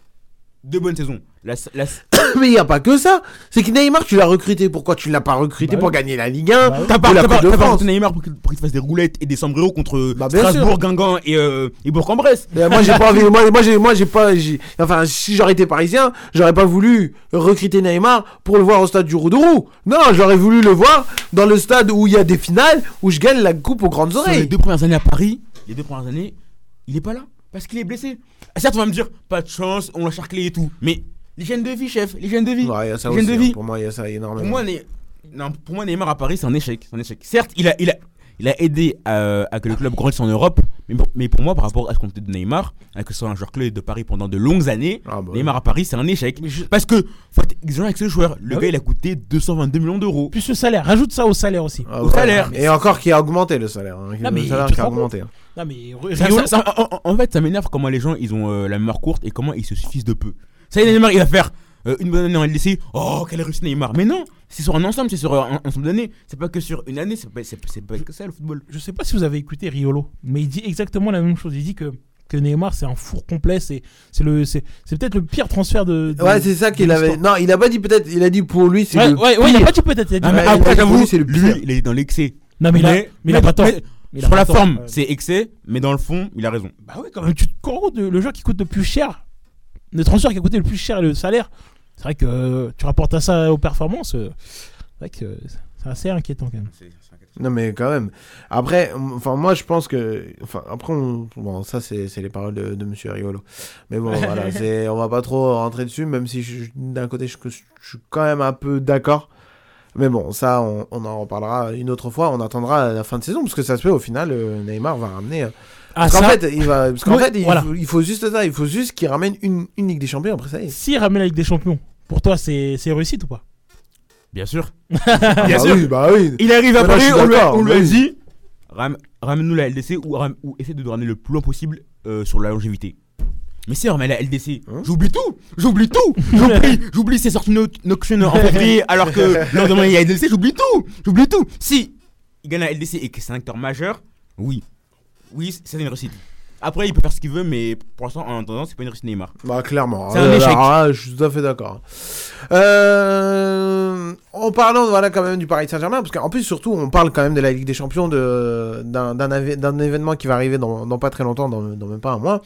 deux bonnes saisons. La, la,
Mais il n'y a pas que ça. C'est que Neymar, tu l'as recruté. Pourquoi tu ne l'as pas recruté
Bah
pour
oui.
gagner la Ligue 1
Bah oui.
T'as pas,
la
pas,
de France
Neymar pour qu'il fasse des roulettes et des sombreros contre
Bah, bien
Strasbourg,
sûr.
Guingamp et, euh, et Bourg-en-Bresse.
Euh, Moi, j'ai pas envie. Moi, moi, j'ai, moi, j'ai pas. Enfin, si j'aurais été parisien, j'aurais pas voulu recruter Neymar pour le voir au stade du Roudourou. Non, j'aurais voulu le voir dans le stade où il y a des finales, où je gagne la coupe aux grandes
Sur les
oreilles.
deux premières années à Paris, les deux premières années, il est pas là. Parce qu'il est blessé. Ah, Certes, on va me dire, pas de chance, on l'a charclé et tout. Mais l'hygiène de vie, chef, l'hygiène de vie.
Ouais, il y a ça aussi.
de
hein.
vie.
Pour moi, il y a ça énormément.
Pour moi, Ney- non, pour moi, Neymar à Paris, c'est un échec. C'est un échec. Certes, il a, il a, il a aidé à, à que le club grandisse en Europe, mais pour, mais pour moi, par rapport à ce qu'on était de Neymar, à que ce soit un joueur clé de Paris pendant de longues années,
Ah, bah,
Neymar à Paris, c'est un échec.
Mais je-
Parce que, faut être exigeant avec ce joueur. Le
Ah
gars,
oui.
il a coûté 222 millions d'euros.
Plus le salaire, rajoute ça au salaire aussi.
Ah,
au
ouais.
salaire.
Et encore qui a augmenté le salaire. hein.
Non, mais
le salaire qui a augmenté. hein.
Non mais
Ça-
Riolo-
ça- ça- en, en- en fait, ça m'énerve comment les gens ils ont euh, la mémoire courte et comment ils se suffisent de peu. Ça y est, Neymar, il va faire euh, une bonne année en LDC. Oh, quelle réussite Neymar. Mais non, c'est sur un ensemble, c'est sur un, un ensemble d'années. C'est pas que sur une année, c'est pas, c'est, c'est pas que ça le football.
je sais pas si vous avez écouté Riolo, mais il dit exactement la même chose. Il dit que que Neymar c'est un four complet, c'est c'est le c'est c'est peut-être le pire transfert de. de-
Ouais, c'est ça qu'il avait. Non, il a pas dit peut-être. Il a dit pour lui, c'est
Ouais,
le.
ouais, ouais, il a
pire.
pas dit peut-être. il a dit-
Ah, mais après, j'avoue,
lui, c'est le
lui,
pire.
il est dans l'excès.
Non mais, il a- mais il a pas tort.
mais
Il a
sur la forme, c'est excès, mais dans le fond, il a raison.
Bah oui, quand même, tu te rends compte, le le joueur qui coûte le plus cher, le transfert qui a coûté le plus cher et le salaire, c'est vrai que euh, tu rapportes à ça aux performances, euh, c'est vrai que euh, c'est assez inquiétant quand même.
Non, mais quand même. Après, enfin, moi, je pense que. Enfin, après, on... bon, ça, c'est les paroles de, de Monsieur Riolo. Mais bon, voilà, c'est- on va pas trop rentrer dessus, même si d'un côté, je, je suis quand même un peu d'accord. Mais bon, ça, on, on en reparlera une autre fois. On attendra la fin de saison, parce que ça se fait, au final, euh, Neymar va ramener.
Ah,
Parce qu'en
ça,
fait, il va. Parce qu'en fait, il,
voilà.
faut, il faut juste ça. Il faut juste qu'il ramène une, une Ligue des Champions. Après ça, y est.
s'il ramène la Ligue des Champions, pour toi, c'est c'est réussite ou pas?
Bien sûr.
Ah,
Bien
bah
sûr.
oui, bah oui.
Il arrive à Paris, on lui a, on lui a dit ram- ramène-nous la LDC ou, ram- ou essaie de nous ramener le plus loin possible euh, sur la longévité. Mais c'est mais la LDC,
Hein?
J'oublie tout, j'oublie tout, j'oublie, j'oublie c'est sorti no- Noction en février alors que le lendemain il y a LDC, j'oublie tout, j'oublie tout. Si il gagne la LDC et que c'est un acteur majeur, oui, oui c'est une réussite. Après il peut faire ce qu'il veut mais pour l'instant en attendant c'est pas une réussite Neymar.
Bah clairement.
C'est un
Euh,
échec.
là, je suis tout à fait d'accord. Euh, en parlant voilà quand même du Paris Saint-Germain, parce qu'en plus surtout on parle quand même de la Ligue des Champions, de d'un d'un événement qui va arriver dans, dans pas très longtemps, dans, dans même pas un mois.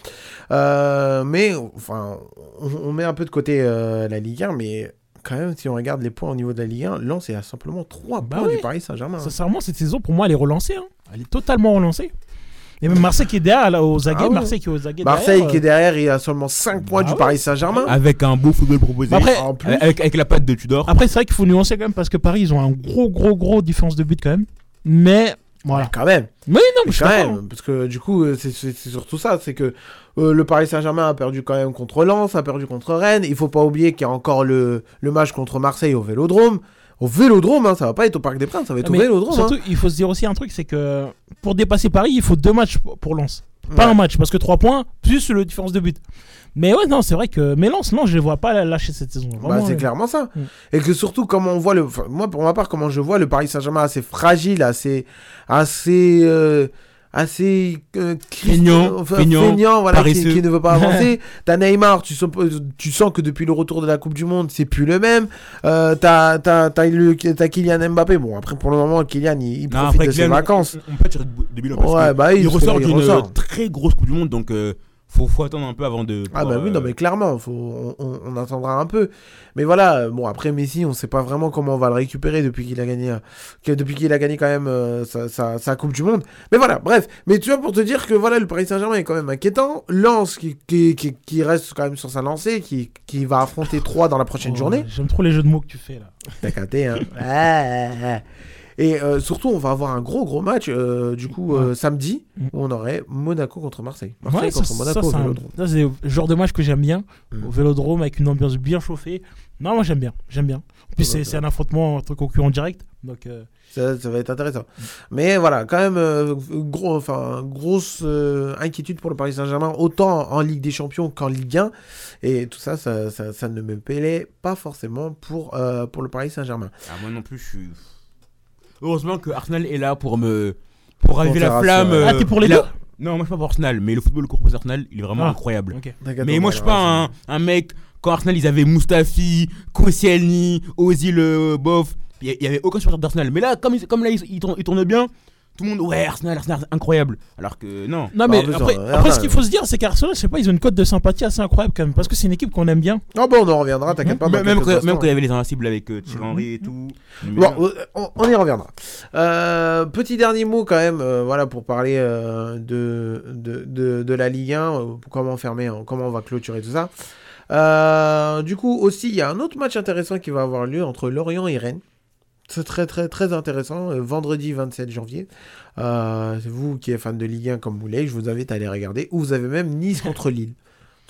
Euh, mais enfin, on, on met un peu de côté euh, la Ligue 1, mais quand même si on regarde les points au niveau de la Ligue 1, Lens est à simplement 3
Bah
points
oui.
du Paris Saint-Germain.
Sincèrement, cette saison, pour moi, elle est relancée. hein. Elle est totalement relancée. Et même Marseille qui est derrière, là, aux aguets,
Ah ouais.
Marseille qui est aux aguets
Marseille
derrière,
qui est
euh,
derrière, il a seulement 5 points
Bah
du
ouais.
Paris Saint-Germain.
Avec un beau football proposé.
Bah après-
En plus,
avec, avec la patte de Tudor.
Après, c'est vrai qu'il faut nuancer quand même parce que Paris, ils ont un gros, gros, gros différence de but quand même. Mais voilà.
quand même.
Mais non, mais je
quand même, parce que du coup, euh, c'est surtout ça, c'est que euh, le Paris Saint-Germain a perdu quand même contre Lens, a perdu contre Rennes. Il faut pas oublier qu'il y a encore le, le match contre Marseille au Vélodrome. Au Vélodrome, hein, ça va pas être au Parc des Princes, ça va être au Vélodrome.
surtout,
hein.
il faut se dire aussi un truc, c'est que pour dépasser Paris, il faut deux matchs pour- Lens. Pas
Ouais.
un match, parce que 3 points, plus le différence de but. Mais ouais, non, c'est vrai que. Mais Lens, non, je les vois pas lâcher cette saison.
Bah, c'est
ouais.
clairement ça.
Mm.
Et que surtout, comment on voit le. enfin, moi, pour ma part, comment je vois le Paris Saint-Germain assez fragile, assez. assez. euh, assez. euh,
Feignant,
enfin,
feignant,
feignant, voilà, qui, qui ne veut pas avancer. T'as Neymar, tu sens, tu sens que depuis le retour de la Coupe du Monde, c'est plus le même. Euh, t'as, t'as, t'as, le- t'as Kylian Mbappé. Bon, après, pour le moment, Kylian, il, il
Non,
profite
après,
de ses
Kylian,
vacances.
On, on peut tirer de bilan parce
Ouais,
que
bah
il ressort
il
d'une
ressort.
euh, très grosse Coupe du Monde, donc euh, faut, faut attendre un peu avant de.
Ah bah oui, non
euh,
mais clairement, faut, on, on- on attendra un peu. Mais voilà, euh, bon après Messi, on sait pas vraiment comment on va le récupérer depuis qu'il a gagné, euh, que- depuis qu'il a gagné quand même euh, sa, sa- sa Coupe du Monde. Mais voilà, bref. Mais tu vois pour te dire que voilà, le Paris Saint-Germain est quand même inquiétant. Lens qui, qui, qui, qui reste quand même sur sa lancée, qui, qui va affronter 3 dans la prochaine
Oh,
journée.
J'aime trop les jeux de mots que tu fais là.
T'as capté, hein. Ah. Et euh, surtout, on va avoir un gros gros match euh, du coup euh, samedi
Mm.
où on aurait Monaco contre Marseille. Marseille
Ouais, ça,
contre Monaco
ça,
au
un-
Vélodrome.
ça, c'est le genre de match que j'aime bien.
Mm.
Au vélodrome avec une ambiance bien chauffée. Non, moi j'aime bien. J'aime bien. En plus,
Ouais,
c'est un affrontement entre concurrents directs. Donc, euh,
Ça, ça va être intéressant. Mais voilà, quand même, euh, gros, enfin, grosse euh, inquiétude pour le Paris Saint-Germain, autant en Ligue des Champions qu'en Ligue 1. Et tout ça, ça, ça, ça ne me plaît pas forcément pour, euh, pour le Paris Saint-Germain.
ah, moi non plus, je suis. Heureusement que Arsenal est là pour me. Pour raviver la flamme. euh,
Ah, t'es pour les deux
Non, moi je suis pas pour Arsenal, mais le football que propose Arsenal, il est vraiment
Ah.
incroyable. Mais moi je suis pas un, un mec. Quand Arsenal ils avaient Mustafi, Koscielny, Ozil, euh, Bof, il y, il y avait aucun supporter d'Arsenal. Mais là, comme, comme là ils, ils tournent, ils tournent bien, tout le monde, ouais, Arsenal, Arsenal, incroyable. Alors que non.
Non, mais après, après,
Arsenal,
ce qu'il faut se dire, c'est qu'Arsenal, je sais pas, ils ont une cote de sympathie assez incroyable quand même. Parce que c'est une équipe qu'on aime bien.
Ah bon, on en reviendra, t'inquiète pas. dans
même, même même quand il y avait les invincibles avec euh, Thierry Henry et tout.
Bon, euh, on, on y reviendra. Euh, petit dernier mot quand même, euh, voilà, pour parler euh, de, de, de, de la Ligue 1, euh, comment fermer, hein, comment on va clôturer tout ça. Euh, du coup, aussi, il y a un autre match intéressant qui va avoir lieu entre Lorient et Rennes. C'est très très très intéressant, euh, vendredi 27 janvier. Euh, c'est vous qui êtes fan de Ligue 1 comme vous l'êtes, je vous invite à aller regarder. Ou vous avez même Nice contre Lille.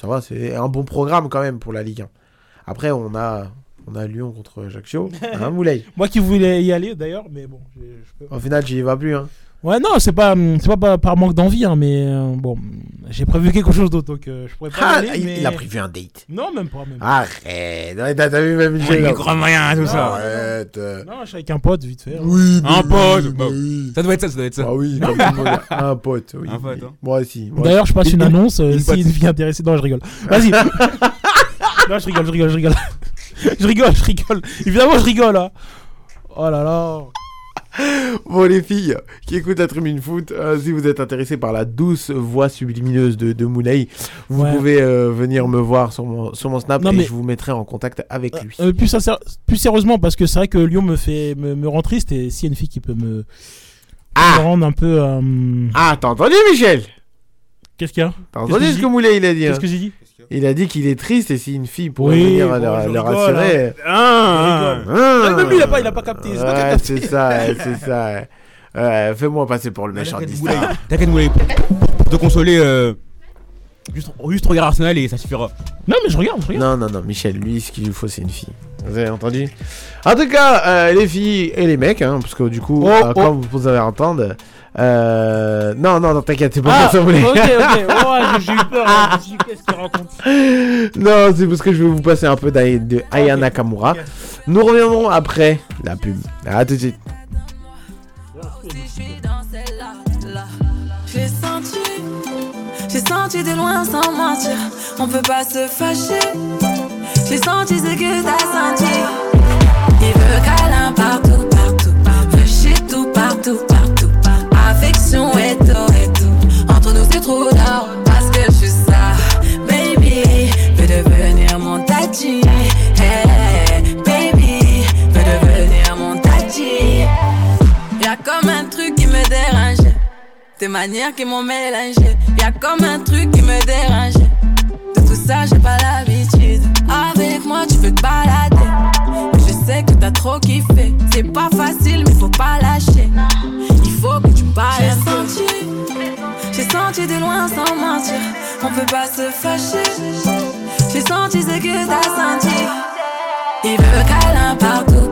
Ça va, c'est un bon programme quand même pour la Ligue 1. Après, on a, on a Lyon contre Ajaccio. Hein, Moulay
Moi qui voulais y aller d'ailleurs, mais bon, je, je peux.
Au final, j'y vas plus. Hein.
Ouais, non, c'est pas, hum, c'est pas par- manque d'envie, hein, mais euh, bon, j'ai prévu quelque chose d'autre, donc euh, je pourrais pas
Ah,
aller.
il,
mais...
il a prévu un date.
Non, même pas. Même.
Arrête. T'as t'as vu même
J'ai
là
grands moyens, tout ça.
Arrête.
Non, je suis avec un pote, vite fait. hein.
Oui,
Un pote,
oui,
bah
oui.
Ça doit être ça, ça doit être ça.
Ah oui, comme le. Un pote. Oui.
Un pote, hein.
Moi aussi.
D'ailleurs, je passe
Une-
annonce. euh,
une
si une fille intéressée. Non, je rigole. Vas-y. non, je rigole, je rigole, je rigole. je rigole, je rigole. Évidemment, je rigole. Hein. Oh là là.
Bon, les filles qui écoutent la tribune foot, euh, si vous êtes intéressés par la douce voix sublimineuse de, de Moulay, vous
Ouais.
pouvez euh, venir me voir sur mon, sur mon Snap
Non,
et
mais-
je vous mettrai en contact avec lui.
Euh, plus, sincère- plus sérieusement, parce que c'est vrai que Lyon me fait me, me rend triste et s'il y a une fille qui peut me,
Ah.
me rendre un peu.
Ah, t'as entendu, Michel?
Qu'est-ce qu'il y a?
T'as entendu ce que Moulay il a dit hein?
Qu'est-ce que j'ai dit?
Il a dit qu'il est triste et si une fille pourrait
Oui,
venir
bon,
le,
je
le
rigole,
rassurer.
Ah,
rigole.
Ah.
Ah, même lui, il a pas- il a pas capté,
Ouais,
capté.
c'est ça, c'est ça. ouais. Fais-moi passer pour le méchant.
Pour te consoler, euh, juste, juste regarde Arsenal et ça suffira.
Non, mais je regarde, je regarde.
Non, non, non, Michel, lui, ce qu'il lui faut, c'est une fille. Vous avez entendu? En tout cas, euh, les filles et les mecs, hein, parce que du coup,
Oh,
euh,
oh.
comme vous allez entendre, euh, non, non, non, t'inquiète, c'est pas
Ah,
pour ça, vous
ok,
voulez.
ok. Ouais, j'ai- j'ai eu peur. hein. Qu'est-ce qu'il raconte
non, c'est parce que je vais vous passer un peu de Aya Nakamura.
Ok.
Nous reviendrons après la pub. À tout de suite.
J'ai senti, j'ai senti de loin sans mentir. On peut pas se fâcher. J'ai senti ce que t'as manières qui m'ont mélangé. Y'a comme un truc qui me dérange. De tout ça, j'ai pas l'habitude. Avec moi, tu peux te balader. Mais je sais que t'as trop kiffé. C'est pas facile, mais faut pas lâcher. Il faut que tu parles. J'ai senti, j'ai senti de loin sans mentir. On peut pas se fâcher. J'ai senti ce que t'as senti. Il veut câlin partout,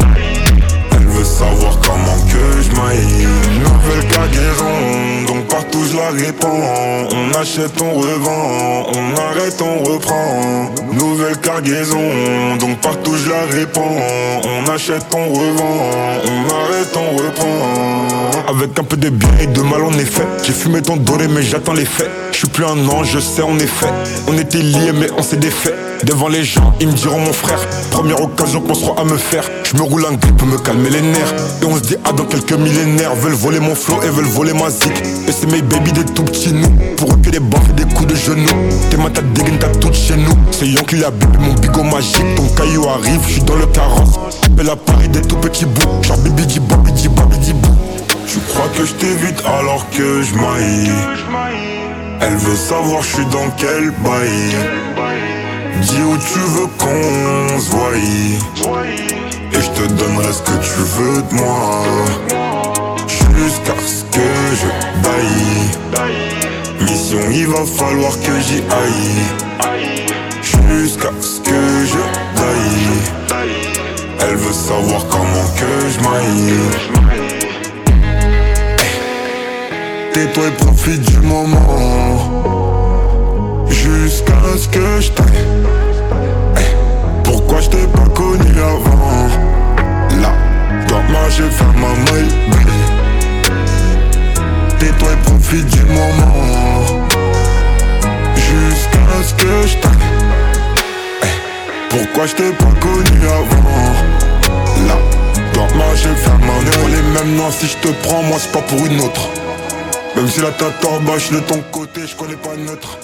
Savoir comment que je maille. Nouvelle cargaison, donc partout je la répands. On achète, on revend, on arrête, on reprend. Nouvelle cargaison, donc partout je la répands. On achète, on revend, on arrête, on reprend. Avec un peu de bien et de mal en effet. J'ai fumé ton doré, mais j'attends les faits. Je suis plus un ange, je sais en effet. On était liés, mais on s'est défait. Devant les gens, ils me diront mon frère. Première occasion qu'on sera à me faire. Je me roule un grip pour me calmer les nerfs. Et on se dit, ah, dans quelques millénaires. Veulent voler mon flow et veulent voler ma zik. Et c'est mes baby des tout petits nous. Pour eux que des baffes et des coups de genoux. Tes mains, t'as dégaine, t'as tout chez nous. C'est Yankee la bible, mon bigot magique. Ton caillou arrive, je suis dans le carrosse. Appelle à Paris des tout petits bouts. Genre bibi di babi di babi di bou. Tu crois que je t'évite alors que je maille. Elle veut savoir je suis dans quel bail. Dis où tu veux qu'on se voie. Et je te donnerai ce que tu veux de moi. Jusqu'à ce que je baille. Mission, il va falloir que j'y aille. Jusqu'à ce que je taille. Elle veut savoir comment que je maille. Tais-toi et profite du moment. Jusqu'à ce que je taille. Eh, Pourquoi je t'ai pas connu avant? Là, dans ma j'ai fait ma maille. Tais-toi et profite du moment. Jusqu'à ce que je taille. Eh, Pourquoi je t'ai pas connu avant? Là, dans ma j'ai fait ma maille. Les mêmes noms si je te prends, moi c'est pas pour une autre. Même si la tête en bas, je de ton côté, je connais pas neutre.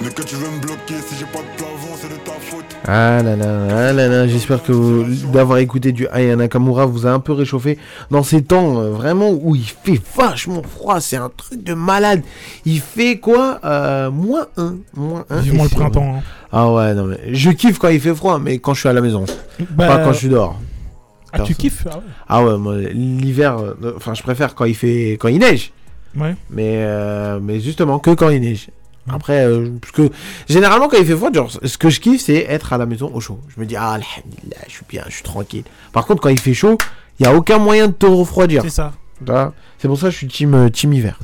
Mais que tu veux me bloquer, si j'ai pas de plafond, c'est de ta faute.
Ah là là, ah là là, j'espère que vous- d'avoir écouté du Aya Nakamura vous a un peu réchauffé dans ces temps euh, vraiment où il fait vachement froid, c'est un truc de malade. Il fait quoi euh, Moins 1, moins 1.
Vivement le printemps. hein.
Ah ouais, non mais je kiffe quand il fait froid, mais quand je suis à la maison,
Bah,
pas quand je suis dehors.
Ah, tu kiffes ah ouais.
Ah ouais, moi l'hiver, euh, enfin je préfère quand il fait, quand il neige.
Ouais.
Mais, euh, mais justement, que quand il neige. Après, euh, parce que généralement, quand il fait froid, genre, ce que je kiffe, c'est être à la maison au chaud. Je me dis, ah, alhamdoulilah, je suis bien, je suis tranquille. Par contre, quand il fait chaud, il n'y a aucun moyen de te refroidir.
C'est ça.
C'est pour ça que je suis team, euh, team hiver.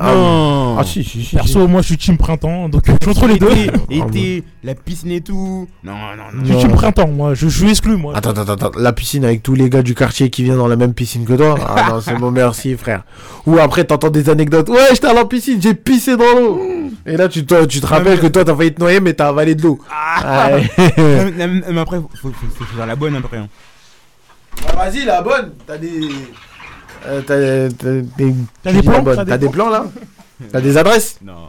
Ah,
Non.
ah, si, si, si.
Perso, moi je suis team printemps, donc je suis entre les deux.
Été,
Ah,
la piscine et tout. Non, non, non.
Je suis team printemps, moi je, je suis exclu, moi.
Attends, attends, attends, la piscine avec tous les gars du quartier qui viennent dans la même piscine que toi? Ah non, c'est mon merci, frère. Ou après, t'entends des anecdotes. Ouais, j'étais à la piscine, j'ai pissé dans l'eau. Et là, tu te, tu te rappelles que toi, t'as failli te noyer, mais t'as avalé de l'eau. Ouais.
mais, après, faut, faut, faut, faut faire la bonne après. hein.
Bah, vas-y, la bonne. T'as des. Euh, t'as des.
T'as plans
là T'as des adresses
Non.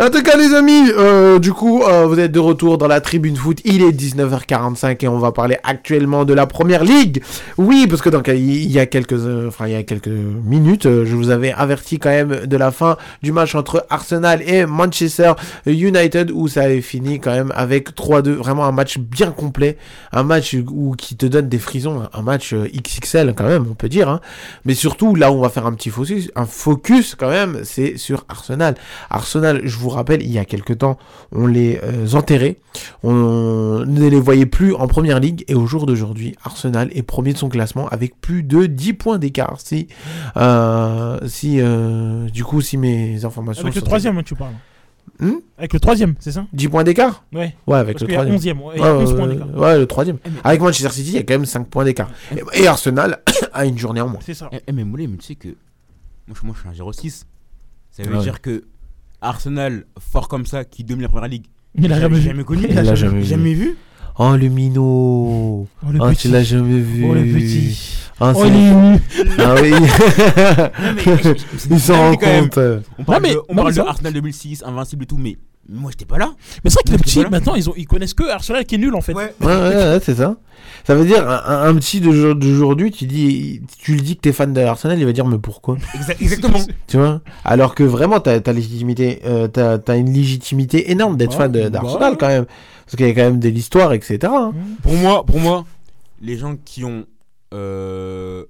En tout cas, les amis, euh, du coup, euh, vous êtes de retour dans la tribune foot. Il est 19h45 et on va parler actuellement de la première ligue. Oui, parce que donc il y a quelques, euh, il y a quelques minutes, euh, je vous avais averti quand même de la fin du match entre Arsenal et Manchester United où ça avait fini quand même avec 3-2. Vraiment un match bien complet, un match où qui te donne des frisons, un match euh, XXL quand même, on peut dire. Hein. Mais surtout là où on va faire un petit focus, un focus quand même, c'est sur Arsenal. Arsenal, je vous rappelle, il y a quelques temps, on les euh, enterrait, on ne les voyait plus en première ligue, et au jour d'aujourd'hui, Arsenal est premier de son classement avec plus de 10 points d'écart. Si, euh, si euh, du coup, si mes informations
Avec le troisième, hein, tu parles.
Hmm?
Avec le troisième, c'est ça?
10 points d'écart?
Ouais.
Ouais, avec
Parce
le troisième.
11e, ouais, il y a
Ouais,
11
ouais,
points d'écart.
ouais, le troisième.
Eh,
Avec Manchester City, il y a quand même 5 points d'écart. Et, et Arsenal a une journée en moins.
C'est ça.
Eh, eh, mais Moulay, mais tu sais que. Moi, je, moi, je suis un 06. Ça veut
Ah ouais.
dire que Arsenal, fort comme ça, qui domine la première ligue.
Il a
j'ai
jamais vu.
jamais connu.
Il a
l'a
jamais
jamais
Jamais,
vu. Oh, le minot
Oh, le
Oh,
petit.
tu l'as jamais vu
Oh, le petit.
Ah,
Oh.
Ah oui
Non, mais-
Il s'en
Non,
rend
mais quand même,
compte
On parle,
mais-
de, on parle de Arsenal 2006, Invincible et tout, mais Moi, j'étais pas là.
Mais c'est vrai que les petits, maintenant, ils, ont, ils connaissent que Arsenal qui est nul en fait.
Ouais.
Ouais, ouais, ouais, c'est ça. Ça veut dire, un, petit de jour- d'aujourd'hui, tu dis, tu lui dis que t'es fan de Arsenal, il va dire, mais pourquoi?
Exa- exactement.
Tu vois? Alors que vraiment, t'as as légitimité, euh, t'as t'as une légitimité énorme d'être
Ouais,
fan
bah
d'Arsenal quand même. Parce qu'il y a quand même de l'histoire, etc. hein.
Pour moi, pour moi, les gens qui ont euh,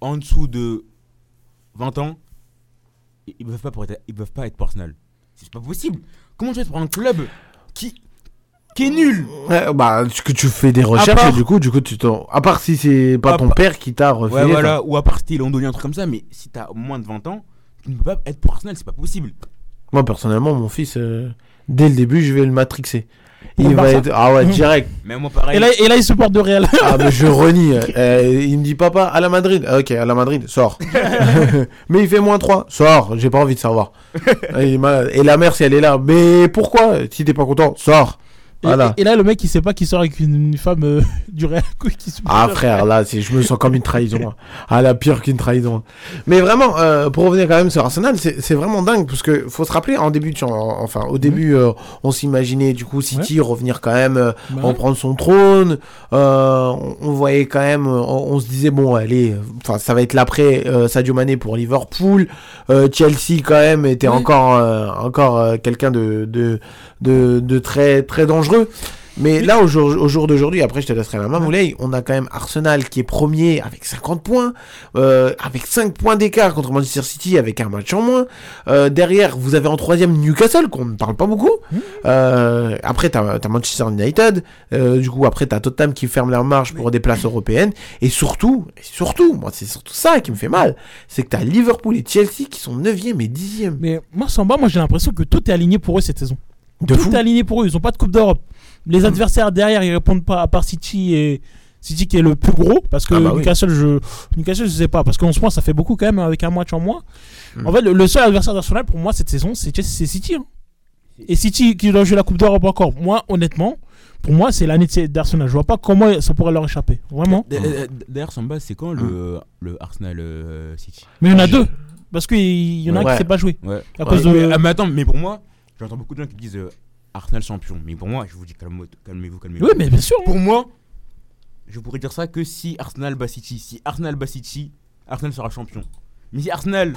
en dessous de 20 ans, ils peuvent pas, pour être, ils peuvent pas être pour Arsenal. C'est pas possible. Comment tu fais pour un club qui, qui est nul
Ouais, bah, tu- que tu fais des recherches
part-
et du coup, du coup, tu t'en. À part si c'est pas
À
ton père qui t'a refait.
Ouais, voilà. Ou à part si t'es londonien, un truc comme ça, mais si t'as moins de 20 ans, tu ne peux pas être Arsenal, c'est pas possible.
Moi, personnellement, mon fils, euh, dès le début, je vais le matrixer. Il va être. Ah ouais,
Mhm.
direct.
Mais moi, pareil.
Et là, et là, ils supportent de Real.
Ah, mais je renie. Euh, il me dit, papa, à la Madrid. Ah, Ok, à la Madrid, sors. mais il fait moins 3. Sors, j'ai pas envie de savoir. Il malade. Et la mère, si elle est là, mais pourquoi? Si t'es pas content, sors.
Et-
Voilà.
Et, et là, le mec, il sait pas qu'il sort avec une, femme euh, du Real. qui supporte
Ah frère, là, c'est- je me sens comme une trahison. Ah, la pire qu'une trahison. Mais vraiment, euh, pour revenir quand même sur Arsenal, c'est vraiment dingue parce que faut se rappeler en début, de- en- enfin au début, euh, on s'imaginait du coup City revenir quand même, euh,
Bah
en
ouais.
prendre son trône. Euh, on, on voyait quand même, euh, on, on se disait bon, allez, enfin ça va être l'après euh, Sadio Mané pour Liverpool. Euh, Chelsea quand même était encore, euh, encore euh, quelqu'un de, de, de, de très, très dangereux. Mais là, au jour, au jour d'aujourd'hui, après je te laisserai la main, Moulay, on a quand même Arsenal qui est premier avec 50 points, euh, avec 5 points d'écart contre Manchester City avec un match en moins. Euh, derrière, vous avez en troisième Newcastle, qu'on ne parle pas beaucoup. Euh, après, tu as, Manchester United. Du coup, après, tu as Tottenham qui ferme leur marche pour des places européennes. Et surtout, et surtout, moi, c'est surtout ça qui me fait mal, c'est que tu as Liverpool et Chelsea qui sont 9e et 10e.
Mais moi, Samba, moi j'ai l'impression que tout est aligné pour eux cette saison.
De
tout
fou.
est aligné pour eux. Ils ont pas de Coupe d'Europe. Les adversaires derrière, ils répondent pas à part City et City qui est le plus gros parce que
Ah bah oui.
Newcastle, je Newcastle, je sais pas parce qu'en ce moment ça fait beaucoup quand même avec un match en moins.
Hmm.
En fait, le, le seul adversaire d'Arsenal pour moi cette saison, c'est City. hein. Et City qui doit jouer la Coupe d'Europe encore. Moi, honnêtement, pour moi, c'est l'année de- d'Arsenal. Je vois pas comment ça pourrait leur échapper. Vraiment.
Euh, D'ailleurs, Samba, c'est quand le, le Arsenal euh, City?
Mais il y en a deux. Parce qu'il y en a un qui sait pas jouer.
Ouais.
À cause de-
mais, ah, mais attends, mais pour moi, j'entends beaucoup de gens qui disent euh, Arsenal champion. Mais pour moi, je vous dis calme- calmez-vous, calmez-vous.
Oui, mais bien sûr. hein.
Pour moi, je pourrais dire ça que si Arsenal bat City. Si Arsenal bat City, Arsenal sera champion. Mais si Arsenal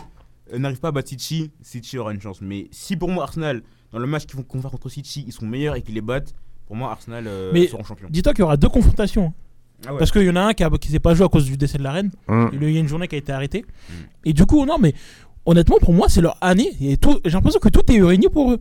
euh, n'arrive pas à battre City, City aura une chance. Mais si pour moi, Arsenal, dans le match qu'ils vont va contre City, ils sont meilleurs et qu'ils les battent, pour moi, Arsenal euh,
Mais
seront champions.
Dis-toi qu'il y aura deux confrontations.
Ah ouais.
Parce qu'il y en a un qui, a, qui s'est pas joué à cause du décès de la reine.
Mm.
Il y a une journée qui a été arrêtée. Et du coup, non, mais honnêtement, pour moi, c'est leur année. Et tout, j'ai l'impression que tout est réuni pour eux.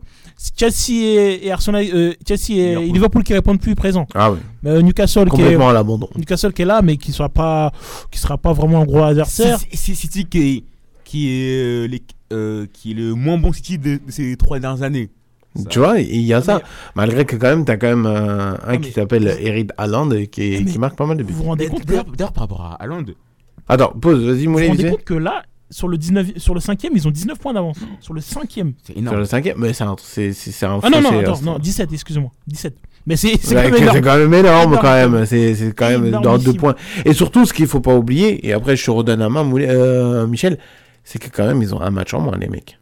Chelsea et, et Arsenal, euh, Chelsea et
Liverpool.
Liverpool. qui répondent plus présents.
Ah oui,
Mais euh, Newcastle, qui est,
complètement à l'abandon.
Newcastle qui est là, mais qui sera pas, qui sera pas vraiment un gros adversaire.
Si- City qui est, qui est, euh, les- euh, qui est le moins bon City de, de ces trois dernières années. Ça-
Tu vois, il y a ça.
Mais-
Malgré que quand même, t'as quand même euh, un
Non,
qui
mais-
s'appelle Eric Haaland et qui, est-
Mais-
qui marque pas mal de buts.
Vous vous rendez compte
d'ailleurs- par rapport à Haaland,
Attends, pause, vas-y,
vous vous
Moulay,
rendez compte que là, sur le 19, sur le 5 ils ont 19 points d'avance. Sur le 5
c'est
Sur
énorme.
le cinquième, mais c'est un, c'est, un
Ah non, non, attends,
euh,
non, 17, excusez-moi. 17. Mais c'est c'est
Ouais,
quand même énorme.
quand même énorme
Énorme.
quand même. C'est, c'est quand même dans deux points. Et surtout, ce qu'il faut pas oublier, et après je te redonne la main, euh, Michel, c'est que quand même ils ont un match en moins, les mecs.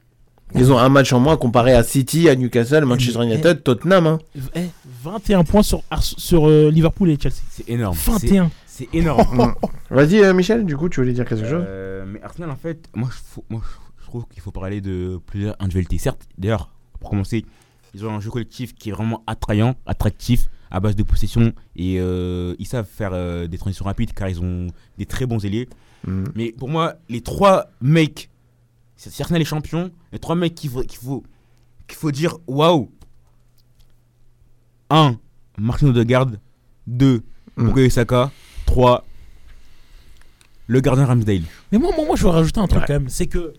Ils ont un match en moins comparé à City, à Newcastle, Manchester
mais-
United, Tottenham. Hein.
Eh, 21 points sur, sur euh, Liverpool et Chelsea.
C'est énorme.
21.
C'est c'est énorme.
Vas-y, euh, Michel, du coup, tu voulais dire quelque chose
Euh, mais Arsenal, en fait, moi je, faut- moi, je trouve qu'il faut parler de plusieurs individualités. Certes, d'ailleurs, pour commencer, ils ont un jeu collectif qui est vraiment attrayant, attractif, à base de possession. Et euh, ils savent faire euh, des transitions rapides car ils ont des très bons ailiers.
Mhm.
Mais pour moi, les trois mecs, si si Arsenal est champion, les trois mecs qu'il faut, qu'il faut, qu'il faut dire waouh. 1. Martin Odegaard. 2.
Mm.
Bukayo Saka. 3. Le gardien Ramsdale.
Mais moi, moi, moi, je veux rajouter un truc
Ouais.
quand même. C'est que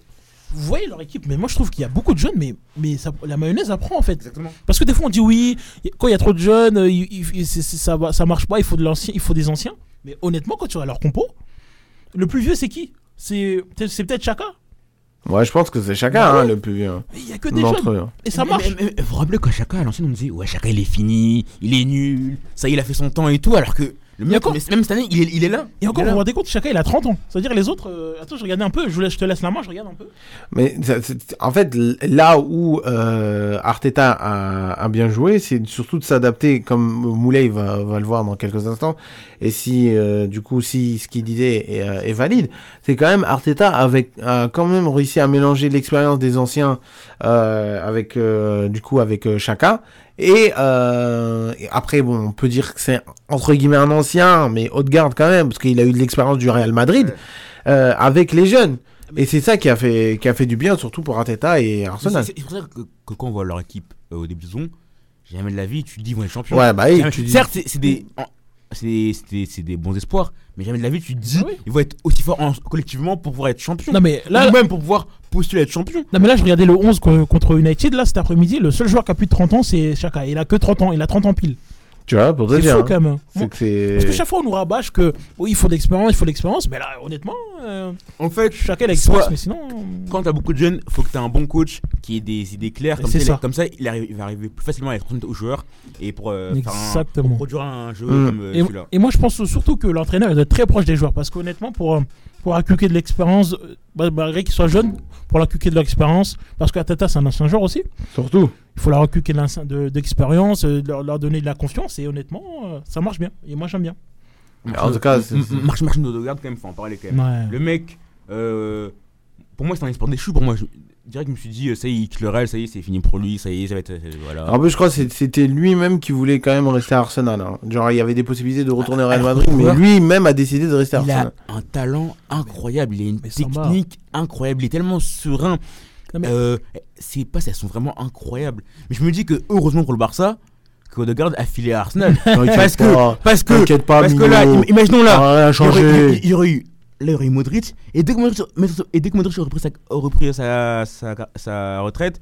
vous voyez leur équipe, mais moi je trouve qu'il y a beaucoup de jeunes, mais, mais ça, la mayonnaise apprend en fait.
Exactement.
Parce que des fois on dit oui, quand il y a trop de jeunes, euh, il- il- ça, ça marche pas, il faut, de l'ancien, il faut des anciens. Mais honnêtement, quand tu regardes leur compo, le plus vieux c'est qui? C'est c'est peut-être Chaka.
Ouais, je pense que c'est chacun
ouais.
hein, le plus vieux.
Mais il y a que des jeunes.
eux.
Et ça marche.
Mais, mais- mais vous vous rappelez qu'à Chaka, à l'ancienne, on disait Ouais, Chaka il est fini, il est nul, ça il a fait son temps et tout, alors que Le mec,
encore-
même cette année, il est, il est là.
Et encore,
Il est
vous vous rendez compte, chacun il a 30 ans. C'est-à-dire les autres. euh, Attends, je regardais un peu, je, vous laisse- je te laisse la main, je regarde un peu.
Mais ça- en fait, là où euh, Arteta a, a bien joué, c'est surtout de s'adapter, comme Moulay va, va le voir dans quelques instants. Et si, euh, du coup, si ce qu'il disait est, euh, est valide, c'est quand même Arteta avec, a quand même réussi à mélanger l'expérience des anciens euh, avec, euh, du coup, avec euh, Chaka. Et, euh, et après, bon, on peut dire que c'est entre guillemets un ancien, mais haut de garde quand même, parce qu'il a eu de l'expérience du Real Madrid
Ouais.
euh, avec les jeunes. Et c'est ça qui a fait qui a fait du bien, surtout pour Arteta et Arsenal.
c'est pour ça que, que quand on voit leur équipe euh, au début de saison, jamais de la vie, tu te dis être champions.
Ouais, bah oui, tu dis-
Certes, c'est des, des bons espoirs, mais jamais de la vie, tu te dis
Ah oui.
ils vont être aussi forts en- collectivement pour pouvoir être champions.
Non, mais là,
Ou même pour pouvoir postuler à être champion.
non, mais là je regardais le 11 co- contre United, là cet après-midi. Le seul joueur qui a plus de 30 ans, c'est Chaka. Il a que 30 ans, il a 30 ans pile.
Tu vois, pour te
C'est
dire.
fou
hein.
quand même.
C'est
Bon,
que c'est.
Parce que chaque fois on nous rabâche que oui, il faut de l'expérience, il faut de l'expérience. Mais là, honnêtement, euh,
En fait,
a l'expérience, mais sinon.
quand t'as beaucoup de jeunes, faut que t'aies un bon coach qui ait des idées claires. Comme
C'est
ça, il- comme ça il, arrive- il va arriver plus facilement à être aux joueurs et pour, euh, un- pour produire un jeu
Mm.
comme euh,
Et,
celui-là.
et moi, je pense surtout que l'entraîneur est très proche des joueurs. Parce qu'honnêtement, pour, euh, pour inculquer de l'expérience, euh, bah, malgré qu'ils soient jeunes, pour inculquer de l'expérience, parce qu'Atata, c'est un ancien joueur aussi,
Surtout.
il faut leur inculquer de l'instinct- de- d'expérience, euh, leur, leur donner de la confiance. Et honnêtement, euh, ça marche bien. Et moi, j'aime bien.
En tout cas,
Marche Marche Odegaard, quand même, faut en parler quand même.
Ouais.
Le mec, euh, pour moi, c'est un espoir déchu. Pour moi, je, direct, je me suis dit, euh, ça y est, il Real, ça y est, c'est fini pour lui, ça y est, ça va être. euh, voilà.
En plus, je crois que c'était lui-même qui voulait quand même rester à Arsenal. hein. Genre, il y avait des possibilités de retourner au Real Madrid, mais
joueur-
lui-même a décidé de rester à
il a
Arsenal.
un talent incroyable, il a une
Mais
technique incroyable, il est tellement serein.
Mais-
Euh, ses passes, elles sont vraiment incroyables. Mais je me dis que, heureusement pour le Barça, que Odegaard a filé à Arsenal. Parce que,
pas,
parce que,
t'inquiète pas,
parce que là, imaginons là, il y aurait-
changé.
il y aurait eu, là, il y aurait eu Modric, et dès que Modric, et dès que Modric aurait repris, sa, repris sa, sa, sa retraite,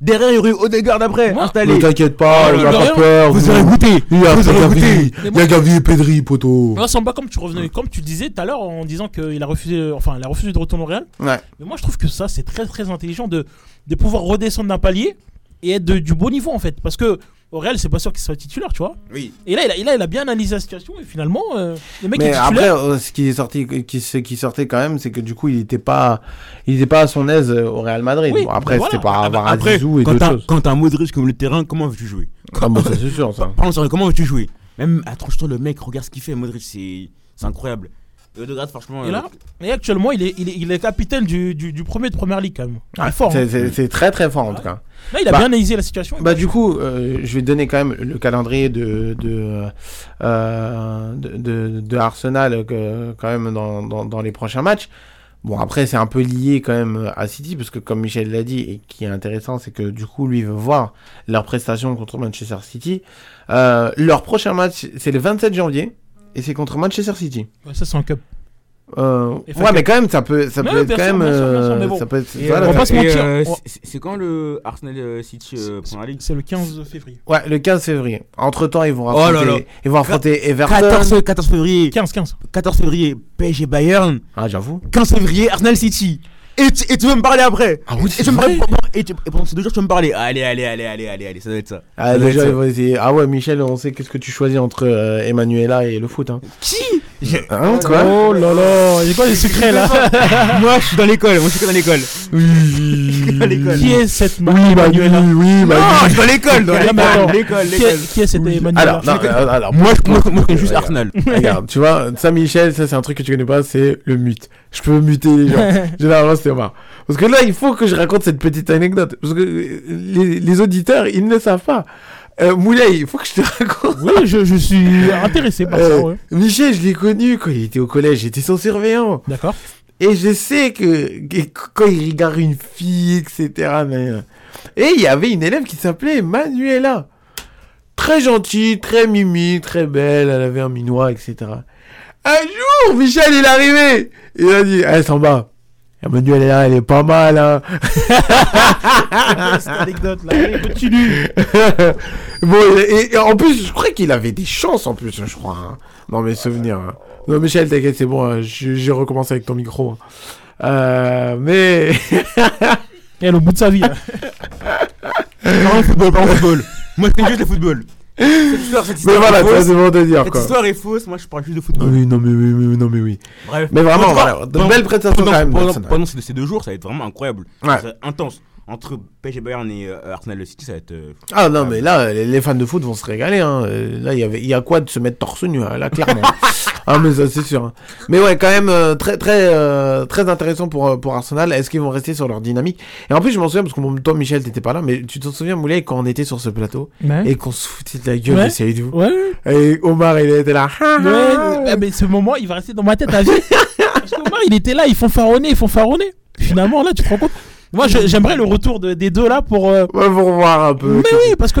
derrière, il y aurait eu Odegaard après,
Moi,
installé.
Ne t'inquiète pas, il a
de
pas peur.
Vous aurez goûté.
Il y a
goûté.
il y a Gavi et Pedri, poto.
Moi, Samba, comme tu revenais, comme tu disais tout à l'heure en disant qu'il a refusé, enfin, il a refusé de retourner au Real.
Ouais.
Mais moi, je trouve que ça, c'est très très intelligent de, de pouvoir redescendre d'un palier et être de- du beau niveau en fait. Parce que au Real, c'est pas sûr qu'il soit titulaire, tu vois.
Oui.
Et là, il a, il a, il a bien analysé la situation et finalement, euh, le mec
Mais
est
après,
titulaire.
euh, ce qui est sorti, qui, ce qui sortait quand même, c'est que du coup, il était pas, il était pas à son aise euh, au Real Madrid.
Oui,
Bon, après,
bah
c'était
voilà.
pas avoir
Après,
Azizou et
quand
d'autres
t'as
choses.
quand t'as un Modric comme le terrain, comment veux-tu jouer?
Ah bon, ça c'est sûr, ça.
Pardon, comment veux-tu jouer? Même, attends, toi le mec, regarde ce qu'il fait, Modric, c'est incroyable. Et Odegaard, franchement.
Et
euh,
là, et actuellement, il est, il est, il est capitaine du, du, du premier de première ligue quand même. Il est fort.
C'est-
hein.
C'est c'est très très fort en tout cas.
Là, il a
Bah-
bien analysé la situation.
Bah du coup, euh, je vais donner quand même le calendrier de de euh, de, de, de Arsenal euh, que- quand même dans, dans, dans les prochains matchs. Bon après c'est un peu lié quand même à City parce que comme Michel l'a dit et qui est intéressant c'est que du coup lui il veut voir leur prestation contre Manchester City. Euh, leur prochain match c'est le 27 janvier et c'est contre Manchester City.
Ouais, ça, c'est un cup.
Euh, ouais mais quand même ça peut ça peut être quand
sûr,
même
bien sûr, bien sûr,
euh,
mais bon.
ça peut être
et,
voilà,
on va pas se mentir,
euh, c'est- quand le Arsenal euh, City euh, Premier League
C'est le 15 février.
ouais le 15 février. Entre temps ils vont
Oh là
affronter
là.
ils vont affronter Everton.
14, 14 février.
15, 15.
14 février, PSG Bayern.
Ah j'avoue.
15 février, Arsenal City. Et tu, et tu veux me parler après
Ah oui,
et,
c'est
tu me et, tu- et pendant ces deux jours, tu veux me parler. Allez, allez, allez, allez, allez, allez, ça doit être ça.
Ah,
Ça doit être ça.
essayer. Ah ouais, Michel, on sait qu'est-ce que tu choisis entre euh, Emanuela et le foot. Hein,
Qui?
Hein, quoi
Oh là là, il y a quoi les secrets là
Moi, je suis dans l'école, moi, je suis dans l'école.
Oui.
Dans l'école.
Qui est cette
Oui, bah oui,
Manuela
oui, bah
Non,
oui.
je suis dans l'école, dans l'école, l'école,
Qui est, cette. Manuela
Alors, non,
Moi, je moi, moi, connais juste
Regarde.
Arsenal.
Regarde, tu vois, ça, Michel, ça, c'est un truc que tu connais pas, c'est le mute. Je peux muter les gens. Généralement, c'est moi. Parce que là, il faut que je raconte cette petite anecdote. Parce que les, les auditeurs, ils ne le savent pas. Euh, Moulay, il faut que je te raconte.
Oui, je, je suis intéressé par ça,
Euh,
ouais.
Michel, je l'ai connu quand il était au collège. J'étais son surveillant.
D'accord.
Et je sais que, que quand il regarde une fille, etc. mais, euh, Et il y avait une élève qui s'appelait Manuela. Très gentille, très mimi, très belle. Elle avait un minois, etc. Un jour, Michel, il est arrivé. Il a dit, elle s'en bat. Manuela, elle est pas mal, hein.
cette anecdote là, continue.
bon, et, et en plus, je crois qu'il avait des chances, en plus, je crois. hein, dans mes souvenirs. hein. Non, Michel, t'inquiète, c'est bon. hein, je recommence avec ton micro. hein. Euh, mais...
Elle, au bout de sa vie.
Parlons football, parlons football. Moi, connais juste le football. Cette histoire, cette
Mais voilà, tu vois, c'est bon de dire
Cette
quoi.
histoire est fausse, moi je parle juste de football.
Oui, non, mais oui, oui, non, mais oui.
Bref.
Mais vraiment, voilà, de belles prestations
pendant-
quand même.
Pendant, ces, ces deux jours, ça va être vraiment incroyable.
Ouais.
Ça va être intense. Entre PSG Bayern et euh, Arsenal le City, ça va être. euh,
Ah non, mais là, les, les fans de foot vont se régaler. Hein. Euh, Là, il y avait- il y a quoi de se mettre torse nu, hein, là, clairement. ah, mais ça, c'est sûr. hein. Mais ouais, quand même, euh, très, très, euh, très intéressant pour, pour Arsenal. Est-ce qu'ils vont rester sur leur dynamique? Et en plus, je m'en souviens, parce que toi, Michel, t'étais pas là, mais tu te souviens, Moulay, quand on était sur ce plateau
Ouais.
et qu'on se foutait de la gueule
Ouais.
de Seydou
Ouais.
Et Omar, il était là. Ah,
Ouais,
ah.
mais- mais ce moment, il va rester dans ma tête à vie. Parce qu'Omar, il était là, ils font faronner, ils font faronner. Finalement, là, tu te rends compte Moi, j'aimerais le retour de- des deux là pour. euh,
Ouais, pour voir un peu.
Mais oui, parce que.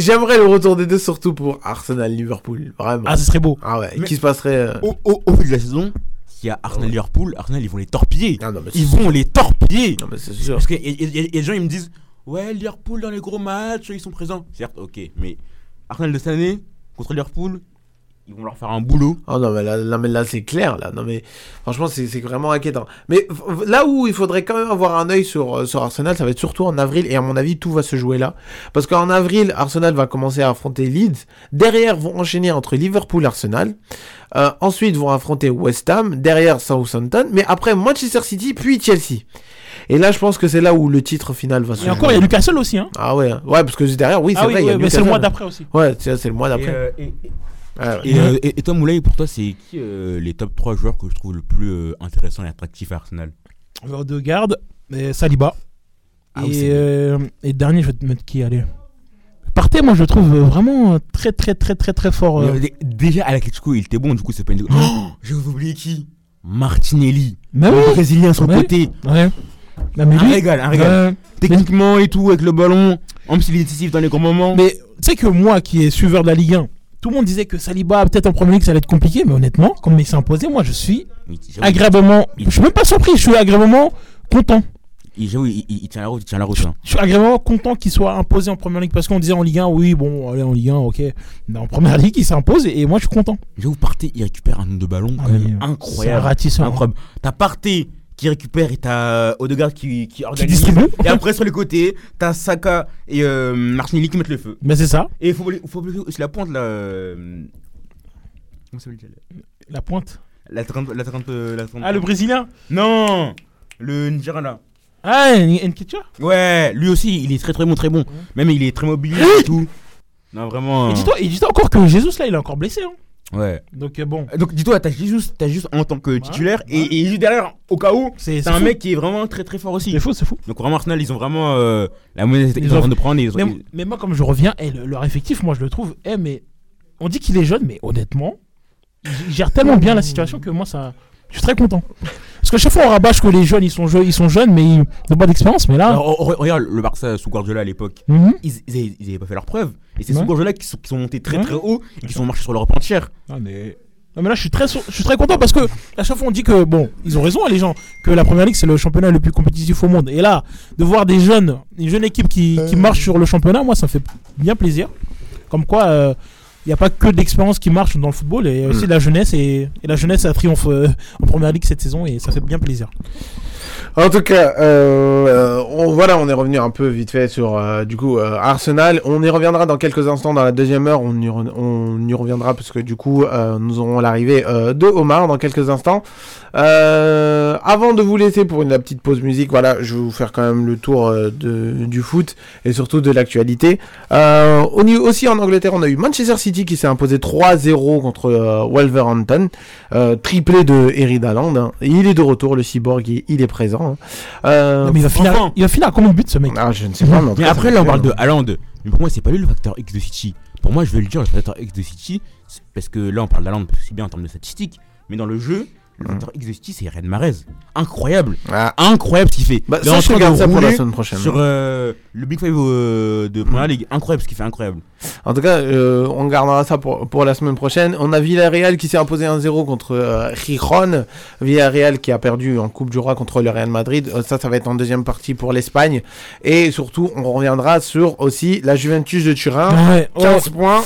J'aimerais le retour des deux, surtout pour Arsenal-Liverpool. Vraiment.
Ah, ce serait beau.
Ah ouais,
Mais-
qui se passerait. euh,
Au, au, au vu de la saison, s'il y a Arsenal-Liverpool, Arsenal, ils vont les torpiller.
Ah non, mais
Ils vont les torpiller.
Non, mais c'est sûr.
Parce que y, y- y- y a des gens, ils me disent Ouais, Liverpool dans les gros matchs, ils sont présents. Certes, ok, mais Arsenal de cette année, contre Liverpool, ils vont leur faire un boulot.
Oh non, mais là, là, mais là c'est clair, là. Non, mais franchement, c'est c'est vraiment inquiétant. Mais là où il faudrait quand même avoir un œil sur, euh, sur Arsenal, ça va être surtout en avril. Et à mon avis, tout va se jouer là. Parce qu'en avril, Arsenal va commencer à affronter Leeds. Derrière, vont enchaîner entre Liverpool et Arsenal. Euh, ensuite, vont affronter West Ham. Derrière, Southampton. Mais après, Manchester City, puis Chelsea. Et là, je pense que c'est là où le titre final va se
Et
jouer.
encore, il y a Newcastle aussi. Hein.
Ah ouais, ouais, parce que derrière, oui, c'est
ah
vrai,
mais c'est le mois d'après aussi.
Ouais, c'est c'est le mois d'après.
Et, euh, et-
Ouais.
et, euh, et- et toi, Moulay, pour toi, c'est qui euh, les top 3 joueurs que je trouve le plus euh, intéressant et attractif à Arsenal?
De garde, et Saliba.
Ah
et, euh, et dernier, je vais te mettre qui Allez. Partez, moi je le trouve euh, vraiment très très très très très fort. euh.
Mais, Déjà, à l'Atletico, il était bon, du coup, c'est pas une. Oh, j'ai oublié qui? Martinelli.
Mais
le
oui.
Brésilien sur le côté.
Ouais. Non, mais
Un
lui-
régal, un régal.
Ouais.
Techniquement et tout, avec le ballon. En plus, il est décisif dans les grands moments.
Mais tu sais que moi qui est suiveur de la Ligue 1, tout le monde disait que Saliba, peut-être en Premier League, ça allait être compliqué, mais honnêtement, comme il s'est imposé, moi je suis agréablement. Je suis même pas surpris, je suis agréablement content.
il, il, il- il tient la route, il tient la route. hein.
Je suis agréablement content qu'il soit imposé en Première Ligue parce qu'on disait en Ligue 1, oui, bon, allez en Ligue 1, ok. Mais en Première Ligue, il s'impose et, et moi je suis content.
J'avoue, Partey, il récupère un nombre de ballons
Ah,
quand même
C'est
incroyable.
ratissant.
Incroyable. T'as Partey qui récupère et t'as Odegaard qui, qui organise.
distribue.
Et après, sur les côtés, t'as Saka et euh, Martinelli qui mettent le feu.
Mais c'est ça,
Et il faut, faut aussi la pointe là. euh, Comment ça s'appelle
la pointe.
La 30. La 30, euh, la 30
Ah, le Brésilien
Non Le Nigérian là.
Ah, Nketiah
Ouais, lui aussi, il est très très bon, très bon. Même il est très mobile et tout. Non, vraiment.
Et dis-toi et dis-toi encore que Jésus là, il est encore blessé. Hein.
Ouais.
Donc euh, bon,
Donc dis-toi, t'as juste, juste en tant que titulaire
ouais.
et, et juste derrière, au cas où,
c'est
un
fou.
mec qui est vraiment très très fort aussi.
C'est fou, c'est fou.
Donc vraiment Arsenal, ils ont vraiment euh, la monnaie
Ils
qu'ils sont en
ont-
train de prendre. Ils ont,
Mais, mais moi, comme je reviens, eh, le- leur effectif, moi je le trouve, eh, mais on dit qu'il est jeune, mais honnêtement, il gère tellement bien la situation que moi ça. Je suis très content. Parce que chaque fois on rabâche que les jeunes ils sont, jeux, ils sont jeunes mais ils n'ont pas d'expérience. Mais là,
Alors, regarde le Barça sous Guardiola à l'époque.
Mhm.
Ils, ils, avaient, ils avaient pas fait leur preuve. Et c'est
Ouais.
sous Guardiola qui sont, qui sont montés très
Ouais.
très haut et qui sont marchés sur l'Europe entière.
Ah, mais... Non, mais là je suis très je suis très content parce que à chaque fois on dit que bon ils ont raison hein, les gens que la première ligue c'est le championnat le plus compétitif au monde et là de voir des jeunes une jeune équipe qui, qui marche sur le championnat moi ça me fait bien plaisir comme quoi il n'y a pas que de l'expérience qui marche dans le football et aussi de la jeunesse et, et la jeunesse a triomphe euh, en première ligue cette saison et ça fait bien plaisir
En tout cas, euh, on, voilà, on est revenu un peu vite fait sur euh, du coup euh, Arsenal. On y reviendra dans quelques instants dans la deuxième heure. On y, re- on y reviendra parce que du coup, nous aurons l'arrivée de Omar dans quelques instants. Euh, avant de vous laisser pour une la petite pause musique, voilà, je vais vous faire quand même le tour euh, de, du foot et surtout de l'actualité. Euh, on y- aussi en Angleterre, on a eu Manchester City qui s'est imposé 3-0 contre euh, Wolverhampton, euh, triplé de Eric Haaland. hein. Il est de retour, le cyborg, il, il est présent. hein. Euh,
Non, mais il va, finir,
enfin.
il va finir à combien de buts ce mec?
Ah, je ne sais pas, mais en tout
Mais
cas,
après là on parle de. Haaland. Mais pour moi c'est pas lui le facteur X de City. Pour moi je vais le dire le facteur X de City parce que là on parle d'Haaland parce que c'est bien en termes de statistiques. Mais dans le jeu, le X de City c'est Red Mahrez. Incroyable.
Ah.
Incroyable ce qu'il fait.
Bah,
Il est
ça,
en
je regarde ça pour la semaine prochaine.
Sur euh, le Big Five euh, de Première Ligue. Incroyable ce qu'il fait, incroyable.
En tout cas, euh, on gardera ça pour, pour la semaine prochaine. On a Villarreal qui s'est imposé 1-0 contre euh, Gijón. Villarreal qui a perdu en Coupe du Roi contre le Real Madrid. Euh, ça, ça va être en deuxième partie pour l'Espagne. Et surtout, on reviendra sur aussi la Juventus de Turin.
Ouais, oh.
15 points.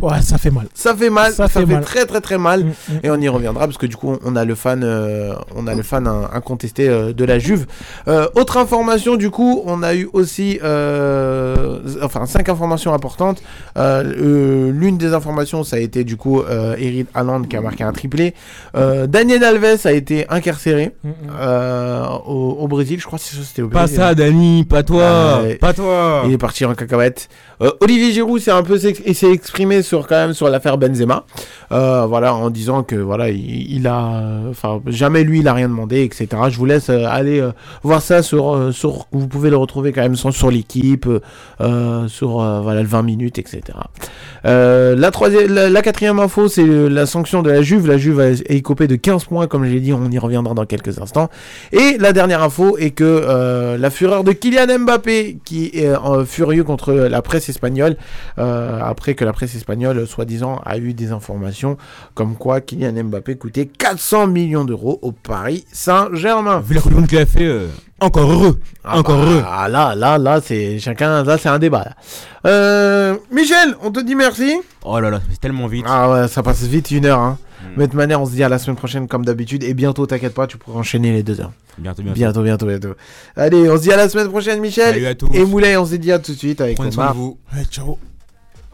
Ouais, ça fait mal.
Ça fait mal, ça,
Ça
fait,
fait mal.
très très très mal.
Mm, mm.
Et on y reviendra parce que du coup on a le fan, euh, on a le fan in- incontesté euh, de la Juve. Euh, autre information du coup, on a eu aussi, enfin cinq informations importantes. L'une des informations, ça a été du coup Eric Haaland qui a marqué un triplé. Daniel Alves a été incarcéré
Mm,
au, au Brésil, je crois que c'est- c'était au
Pas
Brésil.
ça, Dani, pas toi, pas toi.
Il est parti en cacahuète. Olivier Giroud s'est un peu s'est exprimé sur quand même sur l'affaire Benzema, Euh, voilà en disant que voilà il, a, enfin jamais lui il a rien demandé etc. Je vous laisse euh, aller euh, voir ça sur sur vous pouvez le retrouver quand même sur, sur l'équipe, sur voilà le 20 minutes etc. La troisième, la, quatrième info c'est la sanction de la Juve. La Juve est écopée de 15 points comme j'ai dit, on y reviendra dans quelques instants. Et la dernière info est que la fureur de Kylian Mbappé, qui est furieux contre la presse espagnole, après que la presse espagnole, soi-disant, a eu des informations comme quoi Kylian Mbappé coûtait 400 millions d'euros au Paris Saint-Germain.
Vu la Coupe qu'il a fait, euh, encore heureux.
Ah
encore
bah,
heureux.
Ah là, là, là, c'est chacun, là, c'est un débat. là. Euh, Michel, on te dit merci.
Oh là là, passe tellement vite.
Ah ouais, ça passe vite une heure. Hein.
Mm.
Mais de toute manière, on se dit à la semaine prochaine comme d'habitude. Et bientôt, t'inquiète pas, tu pourras enchaîner les deux heures.
Bientôt, bientôt.
Bientôt, bientôt, bientôt. Allez, on se dit à la semaine prochaine, Michel.
Salut à tous.
Et Moulay, on se dit à tout de suite avec
de vous.
Ouais, ciao.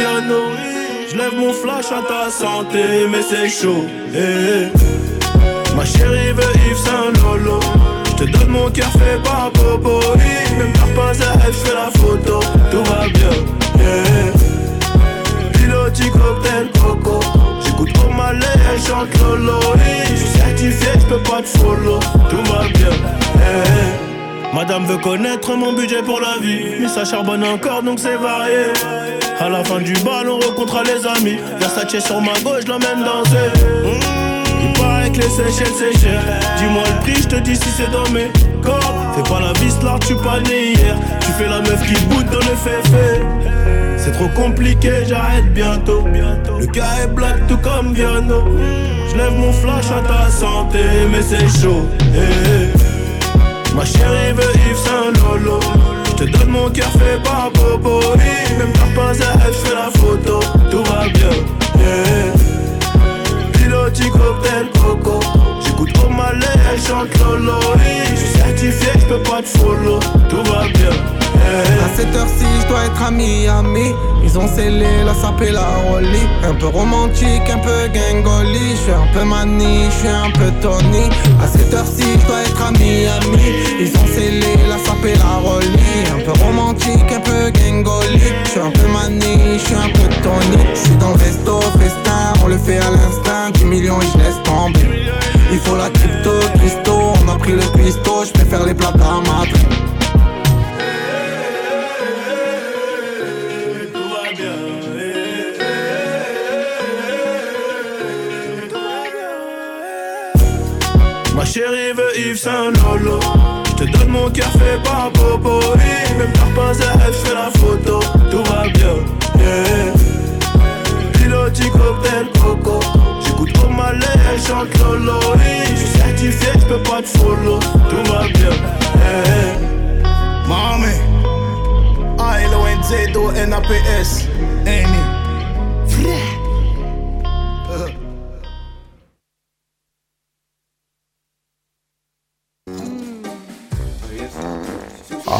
Je
lève mon flash à ta santé, mais c'est chaud. eh, eh. Ma chérie veut Yves Saint Lolo. Je te donne mon cœur fait par. Connaître mon budget pour la vie. Mais ça charbonne encore donc c'est varié. À la fin du bal on rencontrera les amis. Versace sur ma gauche l'emmène danser. Mmh, Il paraît que les Seychelles c'est cher. Dis-moi le prix je te dis si c'est dans mes cordes Fais pas la vis là tu pas né hier. Tu fais la meuf qui boude dans le féfé. C'est trop compliqué j'arrête bientôt. Le cas est black tout comme Viano. Je lève mon flash à ta santé mais c'est chaud. Eh, eh. Ma chérie veut Yves Saint Lolo Je te donne mon cœur fait par Bobo. Même t'as pas à elle, fais la photo Tout va bien yeah. Piloti cocktail coco J'écoute pour ma lait, elle chante Lolo. Je suis certifié, je peux pas te follow. Tout va bien.
À cette heure-ci, je dois être à Miami. Ils ont scellé la sape et la rollie. Un peu romantique, un peu gangoli. Je suis un peu mani, je un peu Tony. À cette heure-ci, je dois être à Miami. Ils ont scellé la sape et la rollie. Un peu romantique, un peu gangoli. Je suis un peu mani, je un peu Tony. Je suis dans le resto, festin, on le fait à l'instinct. 10 millions et je laisse tomber. Il faut la crypto, Christo, on a pris le pisto, je préfère les plats à
chérie veut Yves Saint Lolo. Je te donne mon cœur fait par Bobo. Même par pas elle fait la photo. Tout va bien. Yeah. Piloti cocktail coco. J'écoute comme ma elle chante Lolo. Je suis certifié, je peux pas te follow. Tout va bien. Yeah.
Mami, A-L-O-N-Z do N-A-P-S. Amy.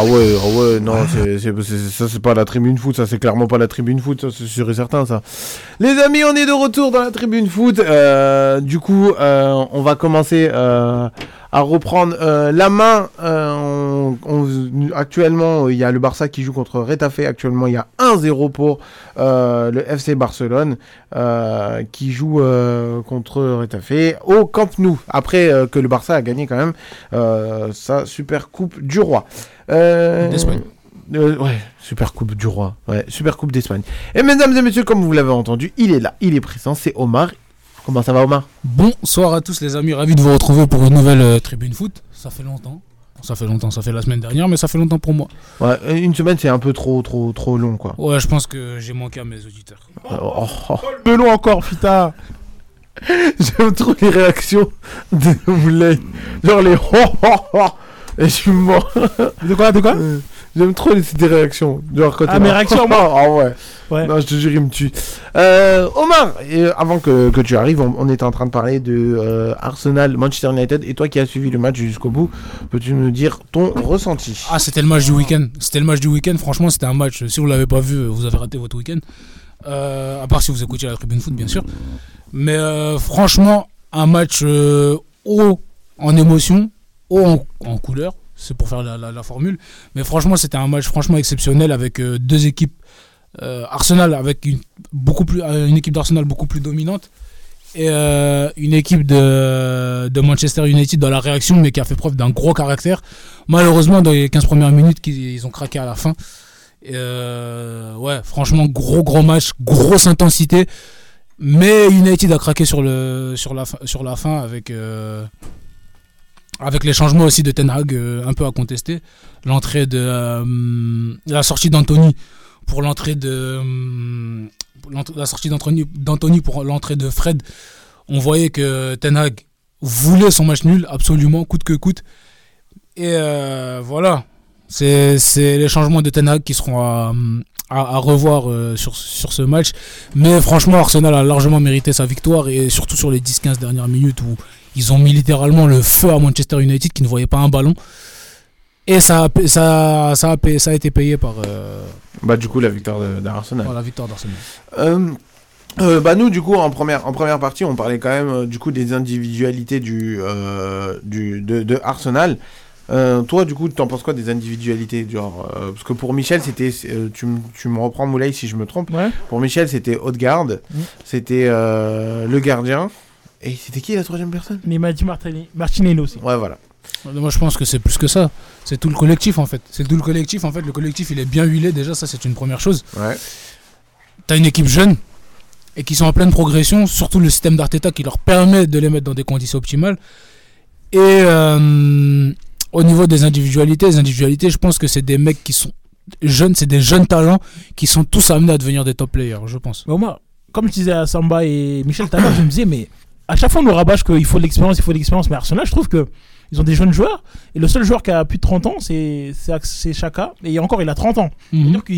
Ah ouais, ah ouais, non, c'est, c'est- c'est- ça c'est pas la tribune foot, ça c'est clairement pas la tribune foot, ça c'est sûr et certain ça. Les amis, on est de retour dans la tribune foot. Euh, du coup, euh, on va commencer euh, à reprendre euh, la main. Euh, on- on- actuellement, il y a le Barça qui joue contre Retafe. Actuellement, il y a 1-0 pour euh, le FC Barcelone qui joue contre Retafe au Camp Nou. Après que le Barça a gagné quand même sa Super Coupe du Roi.
D'Espagne.
ouais, Super Coupe du Roi. Ouais, Super Coupe d'Espagne. Et mesdames et messieurs, comme vous l'avez entendu, il est là, il est présent, c'est Omar. Comment ça va, Omar?
Bonsoir à tous les amis, ravi de vous retrouver pour une nouvelle euh, tribune foot. Ça fait longtemps. Ça fait longtemps, ça fait la semaine dernière, mais ça fait longtemps pour moi.
Ouais, une semaine, c'est un peu trop, trop, trop long, quoi.
Ouais, je pense que j'ai manqué à mes auditeurs.
Oh, oh.
peu long encore, putain.
J'aime trop les réactions de Moulay. Genre les ho ho ho. Et je suis mort.
De quoi, de quoi?
J'aime trop les des réactions. Genre quand
Ah, mes réactions, moi
Ah ouais.
Ouais.
Non, je te jure, il me tue. Euh, Omar, euh, avant que, que tu arrives, on, on était en train de parler de euh, Arsenal, Manchester United. Et toi qui as suivi le match jusqu'au bout, peux-tu nous dire ton ressenti?
Ah, c'était le match du week-end. C'était le match du week-end. Franchement, c'était un match. Si vous l'avez pas vu, vous avez raté votre week-end. À part si vous écoutiez la tribune foot, bien sûr. Mais franchement, un match haut en émotion, haut en, en couleur. C'est pour faire la, formule. Mais franchement, c'était un match franchement exceptionnel avec euh, deux équipes. Euh, Arsenal avec une, beaucoup plus, euh, une équipe d'Arsenal beaucoup plus dominante et une équipe de, de Manchester United dans la réaction, mais qui a fait preuve d'un gros caractère. Malheureusement, dans les 15 premières minutes, ils ont craqué à la fin. Ouais, franchement, gros, gros match, grosse intensité. Mais United a craqué sur, le, sur, la, fin- sur la fin avec, avec les changements aussi de Ten Hag euh, un peu à contester. L'entrée de. euh, la sortie d'Anthony pour l'entrée de. euh, la sortie d'Anthony pour l'entrée de Fred. On voyait que Ten Hag voulait son match nul, absolument, coûte que coûte. Et voilà. C'est les changements de Ten Hag qui seront à, à, à revoir sur, sur ce match. Mais franchement, Arsenal a largement mérité sa victoire et surtout sur les 10-15 dernières minutes où ils ont mis littéralement le feu à Manchester United qui ne voyait pas un ballon. Et ça a, pa- ça, ça a, payé- ça a été payé par euh,
Bah, du coup, la victoire d'Arsenal.
la victoire d'Arsenal.
Euh, euh, bah nous du coup en première en première partie on parlait quand même euh, du coup des individualités du euh, du de, de Arsenal. Toi du coup t'en penses quoi des individualités genre parce que pour Michel c'était tu, tu me reprends Moulay si je me trompe.
Ouais.
Pour Michel c'était Haute-Garde,
Mm.
c'était le gardien et c'était qui la troisième personne?
Mais il m'a dit Martinelli, Martinelli aussi.
Ouais voilà.
Moi je pense que c'est plus que ça. C'est tout le collectif en fait. C'est tout le collectif. En fait, le collectif il est bien huilé déjà, ça c'est une première chose.
Ouais.
T'as une équipe jeune et qui sont en pleine progression, surtout le système d'Arteta qui leur permet de les mettre dans des conditions optimales. Et euh, au niveau des individualités, les individualités, je pense que c'est des mecs qui sont jeunes, c'est des jeunes talents qui sont tous amenés à devenir des top players, je pense.
Mais moins, comme je disais à Samba et Michel tout à l'heure, je me disais, mais à chaque fois on nous rabâche qu'il faut de l'expérience, il faut de l'expérience. Mais Arsenal, je trouve que ils ont des jeunes joueurs. Et le seul joueur qui a plus de 30 ans, c'est Chaka. Et encore, il a 30 ans.
Mhm.
Que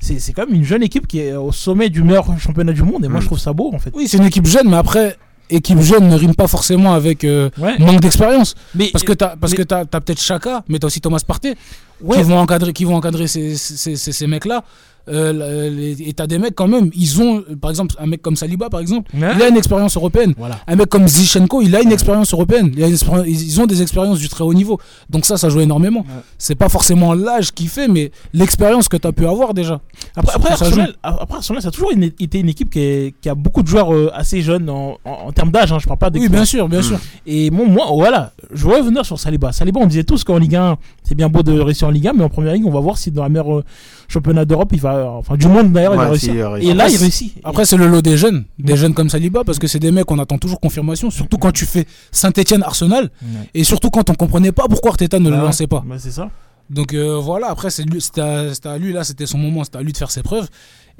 c'est c'est quand même une jeune équipe qui est au sommet du meilleur championnat du monde. Et moi, je trouve ça beau, en fait.
Oui, c'est une équipe jeune, mais après, équipe jeune ne rime pas forcément avec euh,
Ouais.
manque d'expérience.
Mais-
Parce que t'as, parce
mais-
que t'as, t'as peut-être Chaka, mais t'as aussi Thomas Partey
Ouais.
qui vont encadrer, qui vont encadrer ces, ces, ces, ces mecs-là. Euh, les- et t'as des mecs quand même, ils ont, euh, par exemple, un mec comme Saliba, par exemple,
Ouais.
il a une expérience européenne.
Voilà.
Un mec comme Zichenko, il a une expérience européenne. Il a une expérience- ils ont des expériences du très haut niveau. Donc ça, ça joue énormément. C'est pas forcément l'âge qui fait, mais l'expérience que t'as pu avoir déjà.
Après, après,
Ça
Arsenal, après, Arsenal, ça a toujours une- été une équipe qui, est- qui a beaucoup de joueurs euh, assez jeunes en, en- en termes d'âge. hein, je parle pas
Oui,
d'expérience.
bien sûr, bien sûr.
Et bon, moi, voilà, je voudrais revenir sur Saliba. Saliba, on disait tous qu'en Ligue 1, c'est bien beau de réussir en Ligue 1, mais en Première Ligue, on va voir si dans la meilleure euh, championnat d'Europe, il va, enfin du monde d'ailleurs, il
Ouais,
va
si,
réussir.
il va réussir.
Et là,
Après,
il réussit.
Après, c'est le lot des jeunes, des jeunes comme Saliba, parce que c'est des mecs, on attend toujours confirmation, surtout quand tu fais Saint-Etienne-Arsenal, et surtout quand on comprenait pas pourquoi Arteta ne le
Bah
lançait pas.
Bah, c'est ça.
Donc euh, voilà, après, à, c'était à lui, là, c'était son moment, c'était à lui de faire ses preuves.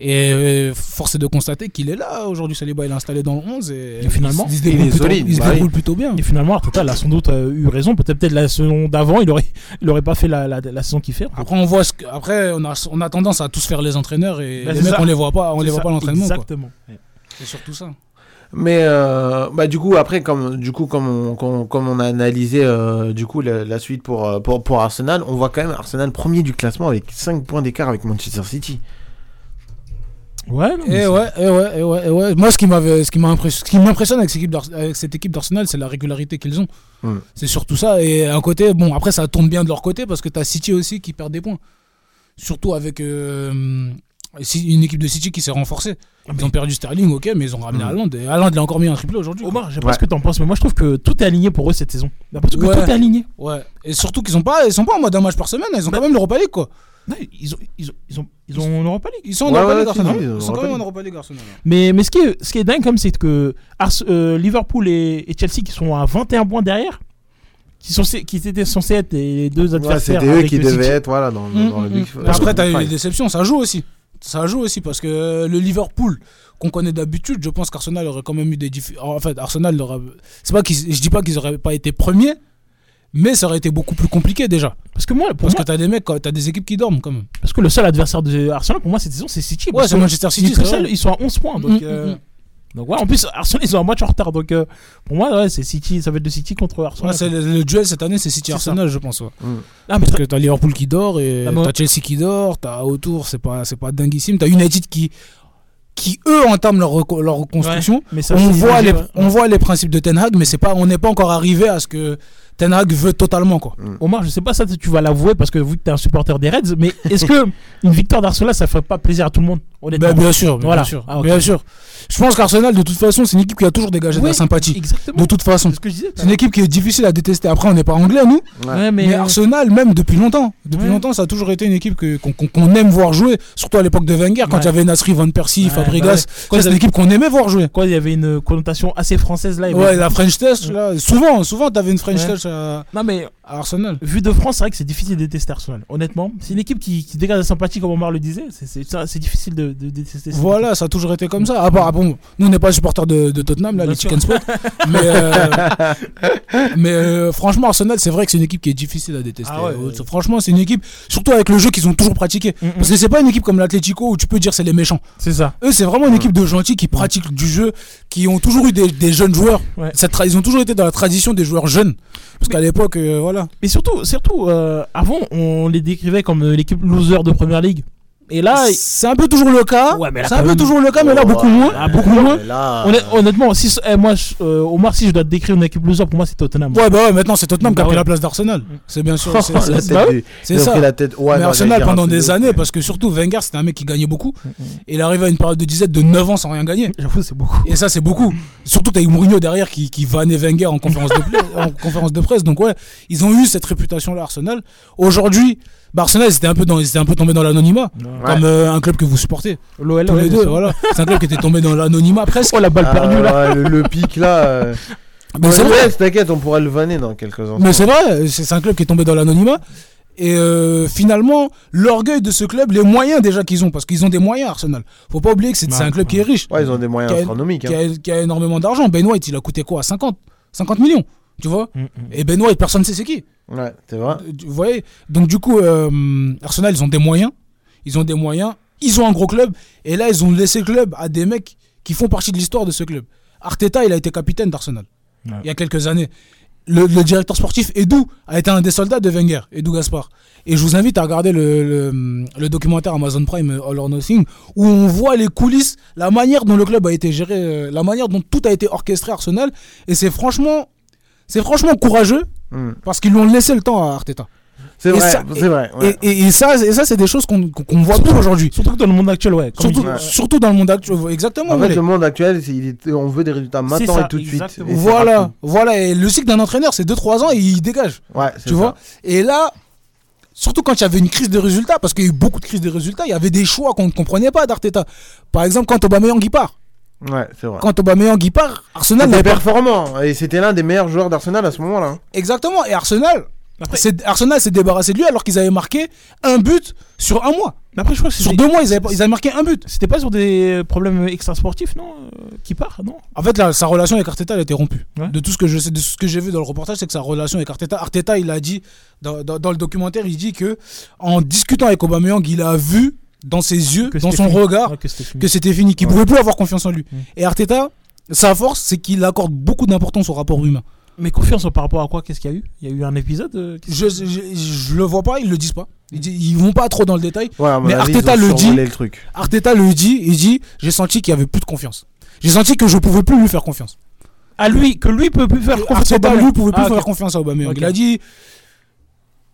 Et euh, force est de constater qu'il est là aujourd'hui. Saliba, il est installé dans le 11 et,
Et finalement,
il se
il
débrouille
est
plutôt,
solide,
il se
bah oui.
débrouille plutôt bien.
Et finalement, Arteta, il a sans doute euh, eu raison. Peut-être peut-être la saison d'avant, il aurait, il aurait pas fait la, la, la saison qu'il fait.
Après, on voit ce que- après, on a, on a tendance à tous faire les entraîneurs et
Bah,
les mecs,
ça.
on les voit pas, on les voit
ça,
pas à l'entraînement.
Exactement.
C'est surtout ça.
Mais euh, bah du coup après comme du coup comme on, comme, comme on a analysé euh, du coup la, la suite pour, pour pour Arsenal, on voit quand même Arsenal premier du classement avec 5 points d'écart avec Manchester City.
Ouais, non,
Et
c'est-
ouais, et ouais, et ouais, et ouais. Moi, ce qui m'avait, ce qui m'a impressionné, ce qui m'impressionne avec, cette équipe d'Ars- avec cette équipe d'Arsenal, c'est la régularité qu'ils ont. C'est surtout ça. Et un côté, bon, après, ça tourne bien de leur côté parce que t'as City aussi qui perd des points. Surtout avec euh, une équipe de City qui s'est renforcée. Ils ont perdu Sterling, ok, mais ils ont ramené
Mm.
Haaland. Et Haaland, il a encore mis un triplé aujourd'hui.
Omar, je sais
Ouais.
pas ce que t'en penses, mais moi je trouve que tout est aligné pour eux cette saison. Que
Ouais.
tout est aligné.
Ouais. Et surtout qu'ils sont pas, ils sont pas en mode un match par semaine. Ils ont
Bah-
quand même l'Europa League, quoi.
Non, ils ont, ils ont, ils ont, ils ont en Europa League.
Ils sont en
Ouais,
Europa League, Arsenal.
ils ont
Ils sont quand même en. Europa League, Arsenal.
Mais, mais ce, qui est, ce qui est dingue, comme c'est que Ars- euh, Liverpool et, et Chelsea qui sont à 21 points derrière, qui, sont, qui étaient censés être les deux
Ouais,
adversaires.
c'était eux qui devaient être voilà dans, dans le
mm,
big.
mm. Après, t'as eu des déceptions, ça joue aussi. Ça joue aussi parce que le Liverpool qu'on connaît d'habitude, je pense qu'Arsenal aurait quand même eu des difficultés. En fait, Arsenal aurait... c'est pas qu'ils... je dis pas qu'ils auraient pas été premiers, mais ça aurait été beaucoup plus compliqué déjà.
Parce que moi, pour
Parce
moi-
que t'as des mecs, t'as des équipes qui dorment quand même.
parce que le seul adversaire de Arsenal pour moi cette saison c'est City.
Ouais, c'est Manchester City,
Ils, sont-
vrai.
ils sont à 11 points. Donc,
Mm,
euh,
mm, mm.
Donc voilà, en plus Arsenal ils ont un match en retard. Donc euh, pour moi, ouais, c'est City, ça va être de City contre Arsenal.
Ouais, c'est le, le duel cette année, c'est City Arsenal, je pense. ouais.
Mm.
Ah, mais
Parce que t'as Liverpool qui dort et
Ah,
t'as Chelsea qui dort, t'as autour, c'est pas, c'est pas dinguissime. T'as United qui, qui eux entament leur, leur reconstruction.
Ouais, mais ça,
on, voit les,
ouais.
on voit les principes de Ten Hag, mais c'est pas, on n'est pas encore arrivé à ce que Ten Hag veut totalement. Quoi.
Omar, je sais pas ça, tu vas l'avouer parce que vu que tu es un supporter des Reds, mais est-ce que une victoire d'Arsenal ça ferait pas plaisir à tout le monde? Honnêtement
Bah, bien sûr, bien
Voilà.
sûr.
Ah,
bien sûr. Je pense qu'Arsenal, de toute façon, c'est une équipe qui a toujours dégagé de la sympathie.
Exactement.
De toute façon.
C'est ce que je disais.
C'est une équipe qui est difficile à détester. Après, on n'est pas anglais, nous.
Ouais,
Mais,
mais,
Arsenal, même depuis longtemps, depuis
Ouais.
longtemps, ça a toujours été une équipe que- qu'on aime voir jouer. Surtout à l'époque de Wenger, quand il
Ouais.
y avait Nasri, Van Persie,
Ouais,
Fabregas.
bah Quand
c'est une équipe qu'on aimait voir jouer.
quoi, il y avait une connotation assez française là.
Ouais,
avait-
la French Test, là. Souvent, souvent, t'avais une French
Ouais.
Test à,
Non mais
Arsenal.
vu de France, c'est vrai que c'est difficile de détester Arsenal. Honnêtement, c'est une équipe qui, qui dégage la sympathie comme Omar le disait. C'est- difficile de, de détester.
Voilà, ça a toujours été comme ça. Ah, bah, ah bon, nous on n'est pas supporters de, de Tottenham, là,
Bien
les
sûr.
Chicken Spot. mais euh, mais euh, franchement, Arsenal, c'est vrai que c'est une équipe qui est difficile à détester.
Ah ouais,
Euh,
ouais.
Franchement, c'est une équipe, surtout avec le jeu qu'ils ont toujours pratiqué.
Mm, mm.
Parce que c'est pas une équipe comme l'Atlético où tu peux dire c'est les méchants.
C'est ça.
Eux, c'est vraiment une équipe de gentils qui pratiquent du jeu, qui ont toujours eu des, des jeunes joueurs. Cette ils ont toujours été dans la tradition des joueurs jeunes. Parce qu'à l'époque, euh,
Et surtout, surtout euh, avant, on les décrivait comme euh, l'équipe loser de Première Ligue. Et là,
C'est un peu toujours le cas.
Ouais, mais là,
c'est un peu
même-
toujours le cas, mais là, beaucoup moins.
Ah, beaucoup moins.
Là,
Honnêt- honnêtement, si, eh, moi, je- euh, Omar, si je dois te décrire une équipe loser, pour moi, c'est Tottenham.
Ouais, bah ouais, maintenant c'est Tottenham qui a
Bah
pris
ouais.
la place d'Arsenal. C'est bien sûr. c'est-
la
c'est-
tête
bah
ils ont
ça.
la tête. Ouais,
mais
non,
Arsenal pendant des
de
années,
ouf.
parce que surtout Wenger, c'était un mec qui gagnait beaucoup. Et il arrive à une période de disette de 9 ans sans rien gagner.
J'avoue, c'est beaucoup.
Et ça, c'est beaucoup. Surtout, t'as eu Mourinho derrière qui, qui vannait Wenger en conférence, de en conférence de presse. Donc, ouais, ils ont eu cette réputation-là, Arsenal. Aujourd'hui, bah, Arsenal, ils étaient un peu, dans, ils étaient un peu tombés dans l'anonymat. Comme euh, un club que vous supportez.
L'OL,
Tous les deux, voilà. C'est un club qui était tombé dans l'anonymat presque.
Oh, la balle
Ah,
perdue là.
ouais, le, le pic là. euh.
Mais c'est vrai.
ouais, T'inquiète, on pourra le vanner dans quelques instants.
Mais c'est vrai, c'est un club qui est tombé dans l'anonymat. Et euh, finalement, l'orgueil de ce club, les moyens déjà qu'ils ont, parce qu'ils ont des moyens, Arsenal. Faut pas oublier que c'est
Ouais,
un club qui est riche,
Ouais, ils ont des moyens
Qui a-
astronomiques.
qui
hein.
a, qui a énormément d'argent. Ben White, il a coûté quoi? 50 50 millions, tu vois
Mm, mm.
Et Ben White, personne ne sait c'est qui.
Ouais, c'est vrai.
Euh, Vous voyez Donc du coup, euh, Arsenal, ils ont des moyens. Ils ont des moyens. Ils ont un gros club. Et là, ils ont laissé le club à des mecs qui font partie de l'histoire de ce club. Arteta, il a été capitaine d'Arsenal il y a quelques années. Le, le directeur sportif Edu a été un des soldats de Wenger, Edu Gaspar. Et je vous invite à regarder le, le- le documentaire Amazon Prime euh, All or Nothing, où on voit les coulisses, la manière dont le club a été géré, la manière dont tout a été orchestré à Arsenal. Et c'est franchement, c'est franchement courageux
Hmm.
parce qu'ils lui ont laissé le temps à Arteta.
C'est vrai, c'est vrai, ouais.
Et, et- et ça, et ça c'est des choses qu'on voit plus aujourd'hui.
Surtout dans le monde actuel, ouais.
Surtout, surtout dans le monde actuel, exactement.
En fait, le monde actuel, c'est- il est- on veut des résultats maintenant
ça,
et tout de suite. Et
Voilà, voilà. Et le cycle d'un entraîneur, c'est 2-3 ans et il dégage.
Ouais,
Tu
ça.
vois? Et là, surtout quand il y avait une crise de résultats, parce qu'il y a eu beaucoup de crises de résultats, il y avait des choix qu'on ne comprenait pas d'Arteta. Par exemple, quand Aubameyang y part.
Ouais, c'est vrai.
Quand Aubameyang y part, Arsenal pas...
performant et c'était l'un des meilleurs joueurs d'Arsenal à ce moment-là. hein.
Exactement. Et Arsenal, Arsenal s'est débarrassé de lui alors qu'ils avaient marqué un but sur un mois.
Mais après, je crois que
Sur deux mois, ils avaient, ils avaient marqué un but.
C'était pas sur des problèmes extrasportifs, non euh, Qui part, non?
En fait, là, sa relation avec Arteta, elle a été rompue.
Ouais.
De tout ce que je sais, de ce que j'ai vu dans le reportage, c'est que sa relation avec Arteta, Arteta, il a dit dans, dans- dans le documentaire, il dit que en discutant avec Aubameyang, il a vu dans ses yeux,
Que
dans son
fini.
regard,
Ouais, que c'était fini.
qu'il
Ouais.
pouvait plus avoir confiance en lui. Et Arteta, sa force, c'est qu'il accorde beaucoup d'importance au rapport humain.
Mais confiance par rapport à quoi? Qu'est-ce qu'il y a eu? Il y a eu un épisode euh,
Je, je, le vois pas, ils le disent pas. Ils, ils vont pas trop dans le détail.
Ouais,
mais Arteta le dit.
survolé le truc.
Arteta le dit, il dit, j'ai senti qu'il y avait plus de confiance. J'ai senti que je pouvais plus lui faire confiance.
À lui, que lui peut plus faire confiance. à
Arteta,
Aubameyang.
lui, pouvait plus
Ah,
faire confiance à Aubameyang. Il a dit.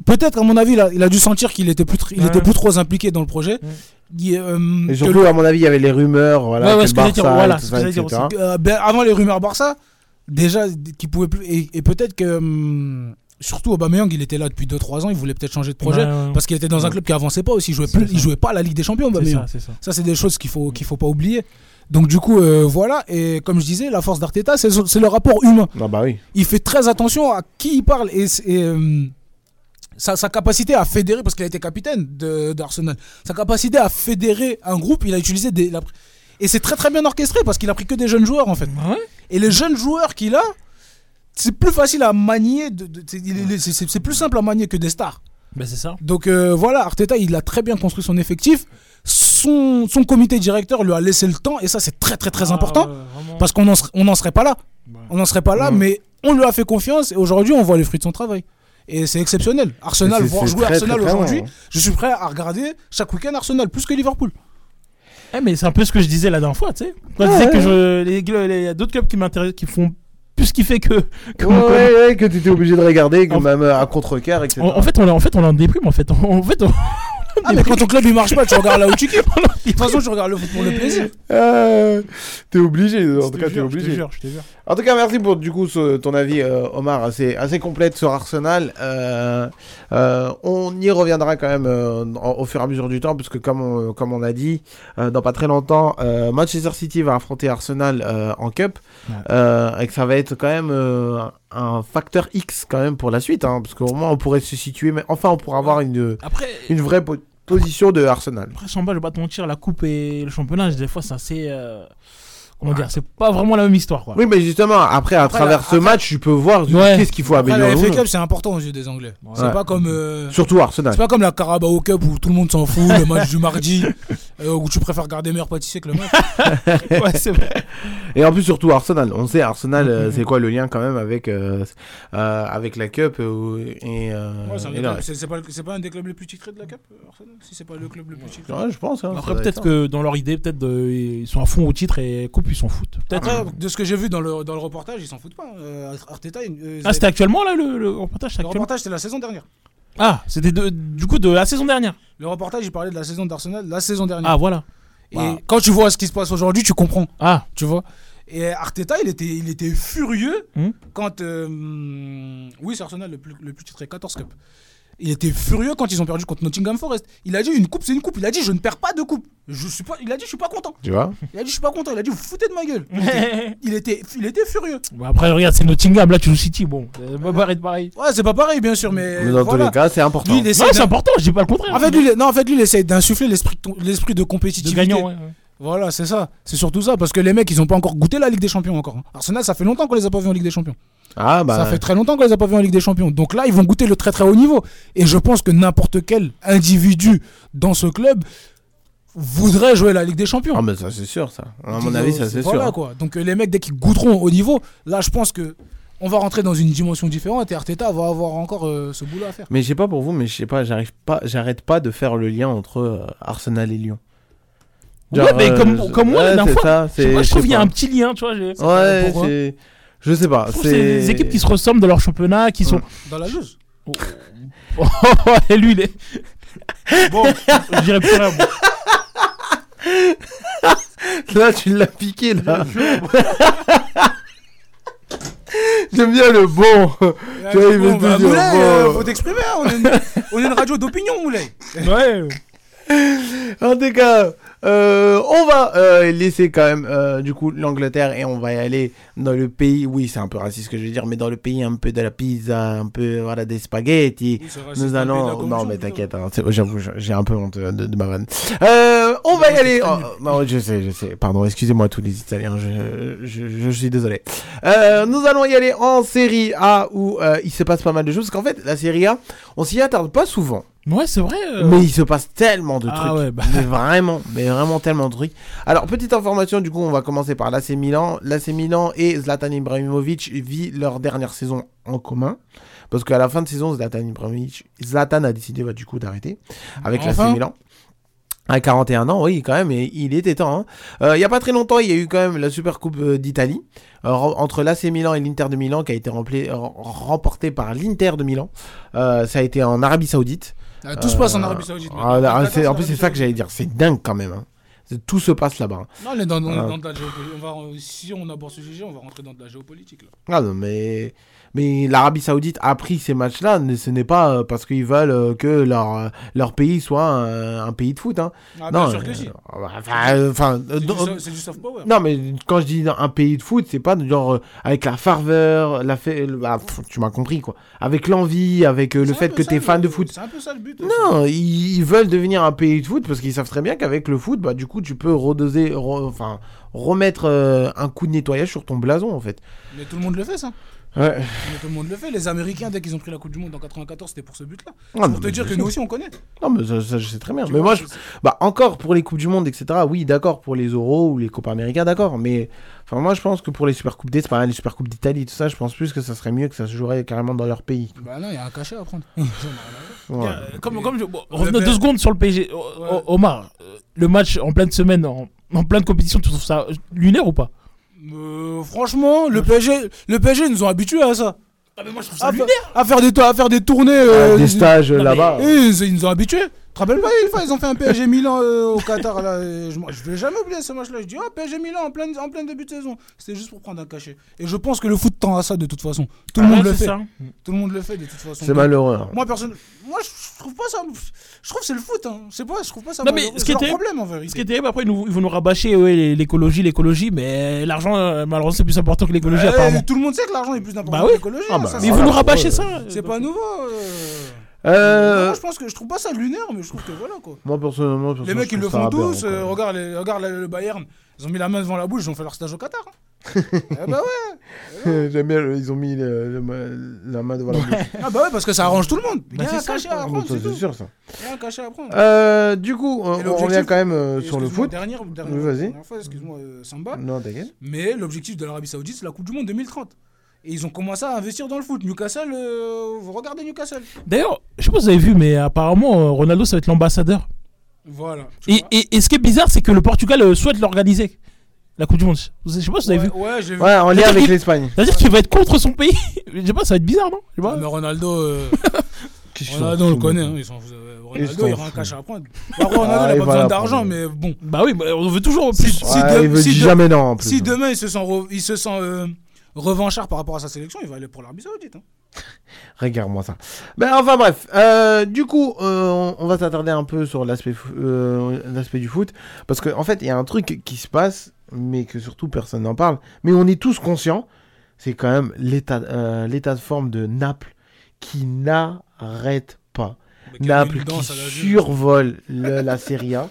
Peut-être, à mon avis, il a, il a dû sentir qu'il était plus, tr- il
Ouais.
était plus trop impliqué dans le projet. Il, euh,
Et
que
surtout,
le-
à mon avis, il y avait les rumeurs, voilà,
Ouais, ouais,
que
ce que j'allais dire,
Barça,
voilà,
ça,
dire.
Euh, ben, avant les rumeurs Barça, déjà, qu'il pouvait plus. Et, et peut-être que. hum, surtout Aubameyang, il était là depuis 2-3 ans, il voulait peut-être changer de projet.
Ouais, ouais.
Parce qu'il était dans un club qui avançait pas aussi. Il jouait, plus, il jouait pas à la Ligue des Champions,
C'est
Aubameyang.
ça, c'est ça.
Ça, c'est des choses qu'il faut, qu'il faut pas oublier. Donc, du coup, euh, voilà. Et comme je disais, la force d'Arteta, c'est c'est le rapport humain.
Ah bah oui.
Il fait très attention à qui il parle et, euh, sa, sa capacité à fédérer, parce qu'il a été capitaine d'Arsenal, sa capacité à fédérer un groupe, il a utilisé des. a et c'est très très bien orchestré parce qu'il a pris que des jeunes joueurs en fait. Et les jeunes joueurs qu'il a, c'est plus facile à manier, de- de- c'est- plus simple à manier que des stars.
Ben, c'est ça.
Donc euh, voilà, Arteta, il a très bien construit son effectif. Son, son comité directeur lui a laissé le temps, et ça c'est très très très
Ah,
important, parce qu'on n'en on serait pas là. On n'en serait pas là,
Ouais.
mais on lui a fait confiance, et aujourd'hui on voit les fruits de son travail. Et c'est exceptionnel. Arsenal, voir jouer
très,
Arsenal aujourd'hui,
hein.
je suis prêt à regarder chaque week-end Arsenal, plus que Liverpool.
Eh, mais c'est un peu ce que je disais la dernière fois, tu sais. Quand je
Ouais,
disais
ouais.
que je, les, les- il y a d'autres clubs qui m'intéressent, qui font plus kiffer que. que
Ouais, ouais, ouais, que tu étais obligé de regarder, que
En-
même à contre-cœur, etc.
En, en fait, on, en fait, on en déprime, en fait. En fait, on-
Ah, mais quand ton club il marche pas, tu regardes là où tu kiffes. De toute façon, tu regardes le foot pour le plaisir.
Euh, t'es obligé, en tout cas, t'es
jure, je te
obligé.
jure, je te jure.
En tout cas, merci pour du coup ce- ton avis, euh, Omar, assez, assez complète sur Arsenal. Euh, euh, on y reviendra quand même au fur et à mesure du temps, puisque comme on, comme on a dit, dans pas très longtemps, Manchester City va affronter Arsenal en Cup,
Ouais.
et que ça va être quand même un facteur X quand même pour la suite, hein, parce qu'au moins on pourrait se situer, mais enfin on pourra avoir une,
Après,
une vraie po- position de Arsenal.
après Chamba, je vais pas te mentir, la coupe et le championnat, des fois, c'est assez. euh, comment dire C'est pas vraiment la même histoire, quoi.
Oui, mais justement, après, à
Après,
travers
la-
ce
après-
match, tu peux voir
Ouais.
qu'est-ce qu'il faut
Après,
améliorer.
la FA. Cup, c'est important aux yeux des Anglais. C'est pas comme. euh,
Surtout Arsenal.
C'est pas comme la Carabao Cup où tout le monde s'en fout, le match du mardi, euh, où tu préfères garder meilleur pâtissier que le match.
ouais, c'est vrai.
Et en plus, surtout Arsenal. On sait, Arsenal,
Mm-hmm.
euh, c'est quoi le lien quand même avec, euh, euh, avec la Cup et, euh,
Ouais, c'est pas, le- c'est pas un des clubs les plus titrés de la Cup, Arsenal? Si c'est pas le club le plus titré.
Ouais, je pense. hein,
Après, peut-être
être
que dans leur idée, peut-être de- ils sont à fond au titre et coupe, ils s'en foutent. Peut-être.
Après, de ce que j'ai vu dans le, dans le reportage, ils s'en foutent pas. euh, Arteta, ils- euh,
Ah, c'était actuellement là le, le reportage
le
actuellement
reportage, c'était la saison dernière.
Ah, c'était de- du coup de la saison dernière.
Le reportage, il parlait de la saison d'Arsenal, la saison dernière.
Ah, voilà.
Et
Bah.
quand tu vois ce qui se passe aujourd'hui, tu comprends.
Ah,
Tu vois Et Arteta, il était, il était furieux
Hmm.
quand. euh, oui, c'est Arsenal le plus, le plus titré, 14 Cup. Il était furieux quand ils ont perdu contre Nottingham Forest. Il a dit une coupe, c'est une coupe. Il a dit je ne perds pas de coupe. Je suis pas. Il a dit je suis pas content.
Tu vois
Il a dit je suis pas content. Il a dit vous foutez de ma gueule. Il était, il était, il était furieux.
Bah, après, regarde, c'est Nottingham, là tu joues City. Bon, euh, pas pareil de pareil.
Ouais, c'est pas pareil bien sûr, mais.
Mais dans
voilà.
tous les cas, c'est important.
Lui, il essaie
Ouais, c'est important, je dis pas le contraire.
En fait, lui, il- non, en fait, lui, il essaie d'insuffler l'esprit, l'esprit de
de
compétitivité.
gagnant, ouais. ouais.
Voilà, c'est ça. C'est surtout ça, parce que les mecs, ils ont pas encore goûté la Ligue des Champions encore. hein. Arsenal, ça fait longtemps qu'on les a pas vus en Ligue des Champions.
Ah, bah.
Ça fait très longtemps qu'on les a pas vus en Ligue des Champions. Donc là, ils vont goûter le très très haut niveau. Et je pense que n'importe quel individu dans ce club voudraient jouer la Ligue des Champions.
Ah, mais ça, c'est sûr, ça. À mon avis, ça, c'est sûr.
voilà,
hein.
quoi. Donc euh, les mecs, dès qu'ils goûteront au niveau, là, je pense que on va rentrer dans une dimension différente et Arteta va avoir encore euh, ce boulot à faire.
Mais je sais pas pour vous, mais je sais pas, j'arrive pas, j'arrête pas de faire le lien entre euh, Arsenal et Lyon.
Ouais, mais comme, comme moi, la
ouais,
dernière
c'est
fois,
ça,
je trouve qu'il y a un petit lien, tu vois. j'ai-
Ouais,
Pourquoi
c'est. Je sais pas.
C'est des équipes qui se ressemblent dans leur championnat, qui sont.
Dans la loose.
et lui, il est. Bon, je dirais plus rien. bon.
Là, tu l'as piqué, là. J'aime bien le bon. Tu vois, il veut
Bon, bah,
dire
Moulay,
bon.
euh, faut t'exprimer, hein, on, est une, on est une radio d'opinion, Moulay.
Ouais.
En tout cas, euh, on va euh, laisser quand même euh, du coup l'Angleterre et on va y aller dans le pays. Oui, c'est un peu raciste ce que je veux dire, mais dans le pays un peu de la pizza, un peu voilà des spaghettis.
raciste
Nous allons. Non, mais t'inquiète, hein, j'avoue, j'ai un peu honte de, de ma vanne. Euh, on va y aller. oh, non, je sais, je sais. Pardon, excusez-moi tous les Italiens. Je, je, je suis désolé. Euh, nous allons y aller en Série A où euh, il se passe pas mal de choses. Parce qu'en fait, la Série A, on s'y attarde pas souvent.
Ouais, c'est vrai. euh.
Mais il se passe tellement de
Ah
trucs.
ouais, bah.
Mais vraiment, mais vraiment tellement de trucs. Alors, petite information, du coup, on va commencer par l'AC Milan. L'AC Milan et Zlatan Ibrahimovic vivent leur dernière saison en commun. Parce qu'à la fin de saison, Zlatan Ibrahimovic, Zlatan a décidé bah, du coup d'arrêter avec
Enfin.
l'AC Milan. À 41 ans, oui, quand même, et il était temps. hein. Euh, Il y a pas très longtemps, il y a eu quand même la Super Coupe euh, d'Italie euh, re- entre l'AC Milan et l'Inter de Milan qui a été rempli- euh, remporté par l'Inter de Milan. Euh, ça a été en Arabie Saoudite.
Ah, tout se passe en Arabie Saoudite,
ah, là,
D'accord,
c'est- en plus, c'est ça que j'allais dire. C'est dingue quand même. hein. C'est- Tout se passe là-bas. hein.
Non, on est dans,
Ah.
dans de la géopolitique. On va, si on aborde ce sujet, on va rentrer dans de la géopolitique. Là.
Ah non, mais, mais l'Arabie Saoudite a pris ces matchs-là. Ce n'est pas euh, parce qu'ils veulent euh, que leur, euh, leur pays soit un, un pays de foot. hein.
Ah, bien
non,
sûr que si.
Enfin, enfin,
C'est
dans-
du so- c'est du soft power.
Non, mais quand je dis un pays de foot, c'est pas genre avec la ferveur, la fait, bah, tu m'as compris quoi. Avec l'envie, avec le fait que tu es fan de foot.
C'est un peu ça le but.
Non, ils, ils veulent devenir un pays de foot parce qu'ils savent très bien qu'avec le foot, bah, du coup, tu peux redoser, re- enfin, remettre euh, un coup de nettoyage sur ton blason en fait.
Mais tout le monde le fait, ça.
Ouais.
Mais tout le monde le fait. Les Américains, dès qu'ils ont pris la Coupe du Monde en 94, c'était pour ce but-là.
Ah,
C'est pour te dire que nous aussi, on connaît.
Non, mais ça, ça, je sais très bien.
Tu
mais
vois,
moi,
je
bah, encore pour les Coupes du Monde, etc. Oui, d'accord, pour les Euros ou les Coupes américaines, d'accord. Mais enfin, moi, je pense que pour les Super Coupes d'Espagne, les Super Coupes d'Italie, tout ça, je pense plus que ça serait mieux que ça se jouerait carrément dans leur pays.
Bah non, il y a un cachet à prendre.
Ouais.
Comme, comme je- bon,
Le
revenons deux secondes sur le PSG. Omar, euh, le match en pleine semaine, en, en pleine compétition, tu trouves ça lunaire ou pas?
Euh, franchement, le PSG, le PSG ils nous ont habitués à ça.
Ah, mais moi je trouve
à, fa- à faire des, à faire des tournées. euh,
des stages,
mais-
là-bas.
Ils, ils nous ont habitués. Tu te rappelles pas, une fois, ils ont fait un PSG Milan euh, au Qatar. Là, et je, je vais jamais oublier ce match-là. Je dis, oh, PSG Milan en plein, en plein début de saison. C'était juste pour prendre un cachet. Et je pense que le foot tend à ça de toute façon. Tout le
Ah
monde
ouais,
le fait.
ça.
Tout le monde le fait de toute façon.
C'est malheureux, hein.
Moi, personne. Moi, je trouve pas ça. Je trouve que c'est le foot. Hein. Je sais pas, je trouve pas ça
Non, mais ce qui terrible-
problème en
Ce qui est terrible, après, ils, nous- ils vont nous rabâcher ouais, l'écologie, l'écologie, mais l'argent, euh, malheureusement, c'est plus important que l'écologie, apparemment.
tout le monde sait que l'argent est plus important
Bah
que
oui.
l'écologie.
Ah
hein,
bah, mais ils vont nous rabâcher ça.
C'est pas nouveau. Euh. Moi, je pense que je trouve pas ça lunaire, mais je trouve que voilà quoi.
Moi, personnellement,
Les mecs, ils le font tous. euh, regarde, les- regarde le, Bayern. Ils ont mis la main devant la bouche, ils ont fait leur stage au Qatar. hein. eh bah ouais.
J'aime bien, ils ont mis le- le- la main devant la bouche.
Ah bah ouais, parce que ça arrange tout le monde. Il y
Bah,
a
c'est
un cachet à prendre, c'est
sûr, ça.
Il y a un cachet à prendre.
Euh, du coup, on, revient quand même sur le foot.
Dernière, dernière,
Oui,
dernière fois, excuse-moi, Samba.
Non, t'inquiète.
Mais l'objectif de l'Arabie Saoudite, c'est la Coupe du Monde 2030. Et ils ont commencé à investir dans le foot. Newcastle, euh, vous regardez Newcastle.
D'ailleurs, je sais pas si vous avez vu, mais apparemment, euh, Ronaldo, ça va être l'ambassadeur.
Voilà.
Et, et, et ce qui est bizarre, c'est que le Portugal euh, souhaite l'organiser, la Coupe du Monde. Je sais pas si vous avez
Ouais,
vu.
ouais, j'ai vu.
Ouais, en lien avec l'Espagne.
C'est-à-dire qu'il va être contre son pays. Je sais pas, ça va être bizarre, non? Je sais pas.
Mais Ronaldo, euh, Ronaldo, on le connaît. hein, ils sont-
Ils
Ronaldo, il aura un cash à prendre. Bah, Ronaldo,
Ah,
il a pas besoin d'argent, mais bon.
Bah oui, bah, on veut toujours plus.
Si,
Ouais,
de-
il veut
si
dire
de-
jamais non, en plus.
Si demain il se sent, re- il se sent euh, revanchard par rapport à sa sélection, il va aller pour l'Arabie Saoudite. hein.
Regarde-moi ça. Ben, enfin bref, euh, du coup, euh, on, on va s'attarder un peu sur l'aspect euh, du foot, parce qu'en en fait, il y a un truc qui se passe, mais que surtout personne n'en parle, mais on est tous conscients, c'est quand même l'état de forme de Naples qui n'arrête pas. Naples qui survole le- la Serie A.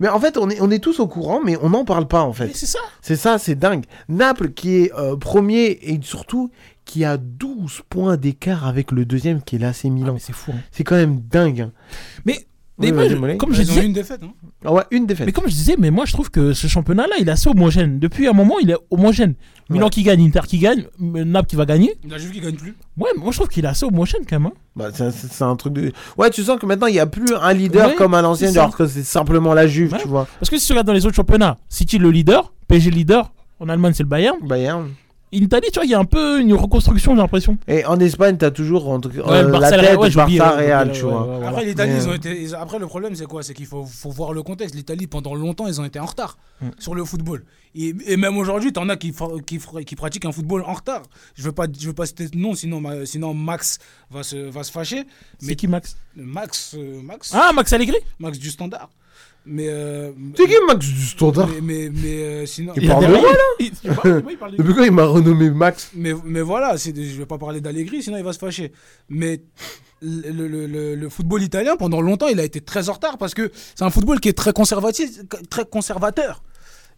Mais en fait, on est, on est tous au courant, mais on n'en parle pas en fait.
Mais c'est ça.
C'est ça, c'est dingue. Naples qui est euh, premier et surtout qui a 12 points d'écart avec le deuxième qui est l'AC Milan.
Ah, c'est fou. hein.
C'est quand même dingue. hein.
Mais Mais
Oui,
moi,
vas-y,
je-
Mollet.
comme je disais,
une défaite. hein.
Ah ouais, une défaite.
mais comme je disais, mais moi je trouve que ce championnat-là, il est assez homogène. Depuis un moment, il est homogène. Milan qui gagne, Inter qui gagne, Naples qui va gagner.
La Juve qui gagne plus.
Ouais, moi je trouve qu'il est assez homogène quand même. hein.
Bah, c'est un truc de. Ouais, tu sens que maintenant il n'y a plus un leader
Ouais,
comme à l'ancienne, alors que c'est simplement la Juve,
Ouais.
tu vois.
Parce que si tu regardes dans les autres championnats, City le leader, PSG le leader, en Allemagne c'est le Bayern.
Bayern.
En Italie, tu vois, il y a un peu une reconstruction, j'ai l'impression.
Et en Espagne, t'as toujours entre-
Ouais,
euh, la tête
ouais,
Barça
ouais,
Real,
ouais,
tu vois.
ouais, ouais,
Après, l'Italie, ils ont été. Après, le problème, c'est quoi? C'est qu'il faut, faut voir le contexte. L'Italie, pendant longtemps, ils ont été en retard
Mm.
sur le football. Et, et même aujourd'hui, t'en as qui, pratiquent un football en retard. Je veux pas, je veux pas citer de nom, sinon, ma- sinon Max va se, va se fâcher.
C'est qui Max?
Max, euh, Max.
Ah, Max Allegri
Max du Standard. Mais. euh,
C'est qui Max du Standard
Mais, mais, mais, euh, sinon.
Il parle de moi, là Depuis quand il m'a renommé Max
Mais, mais voilà, c'est, je vais pas parler d'Allegri, sinon il va se fâcher. Mais le, le- le- le football italien, pendant longtemps, il a été très en retard parce que c'est un football qui est très conservatif, très conservateur.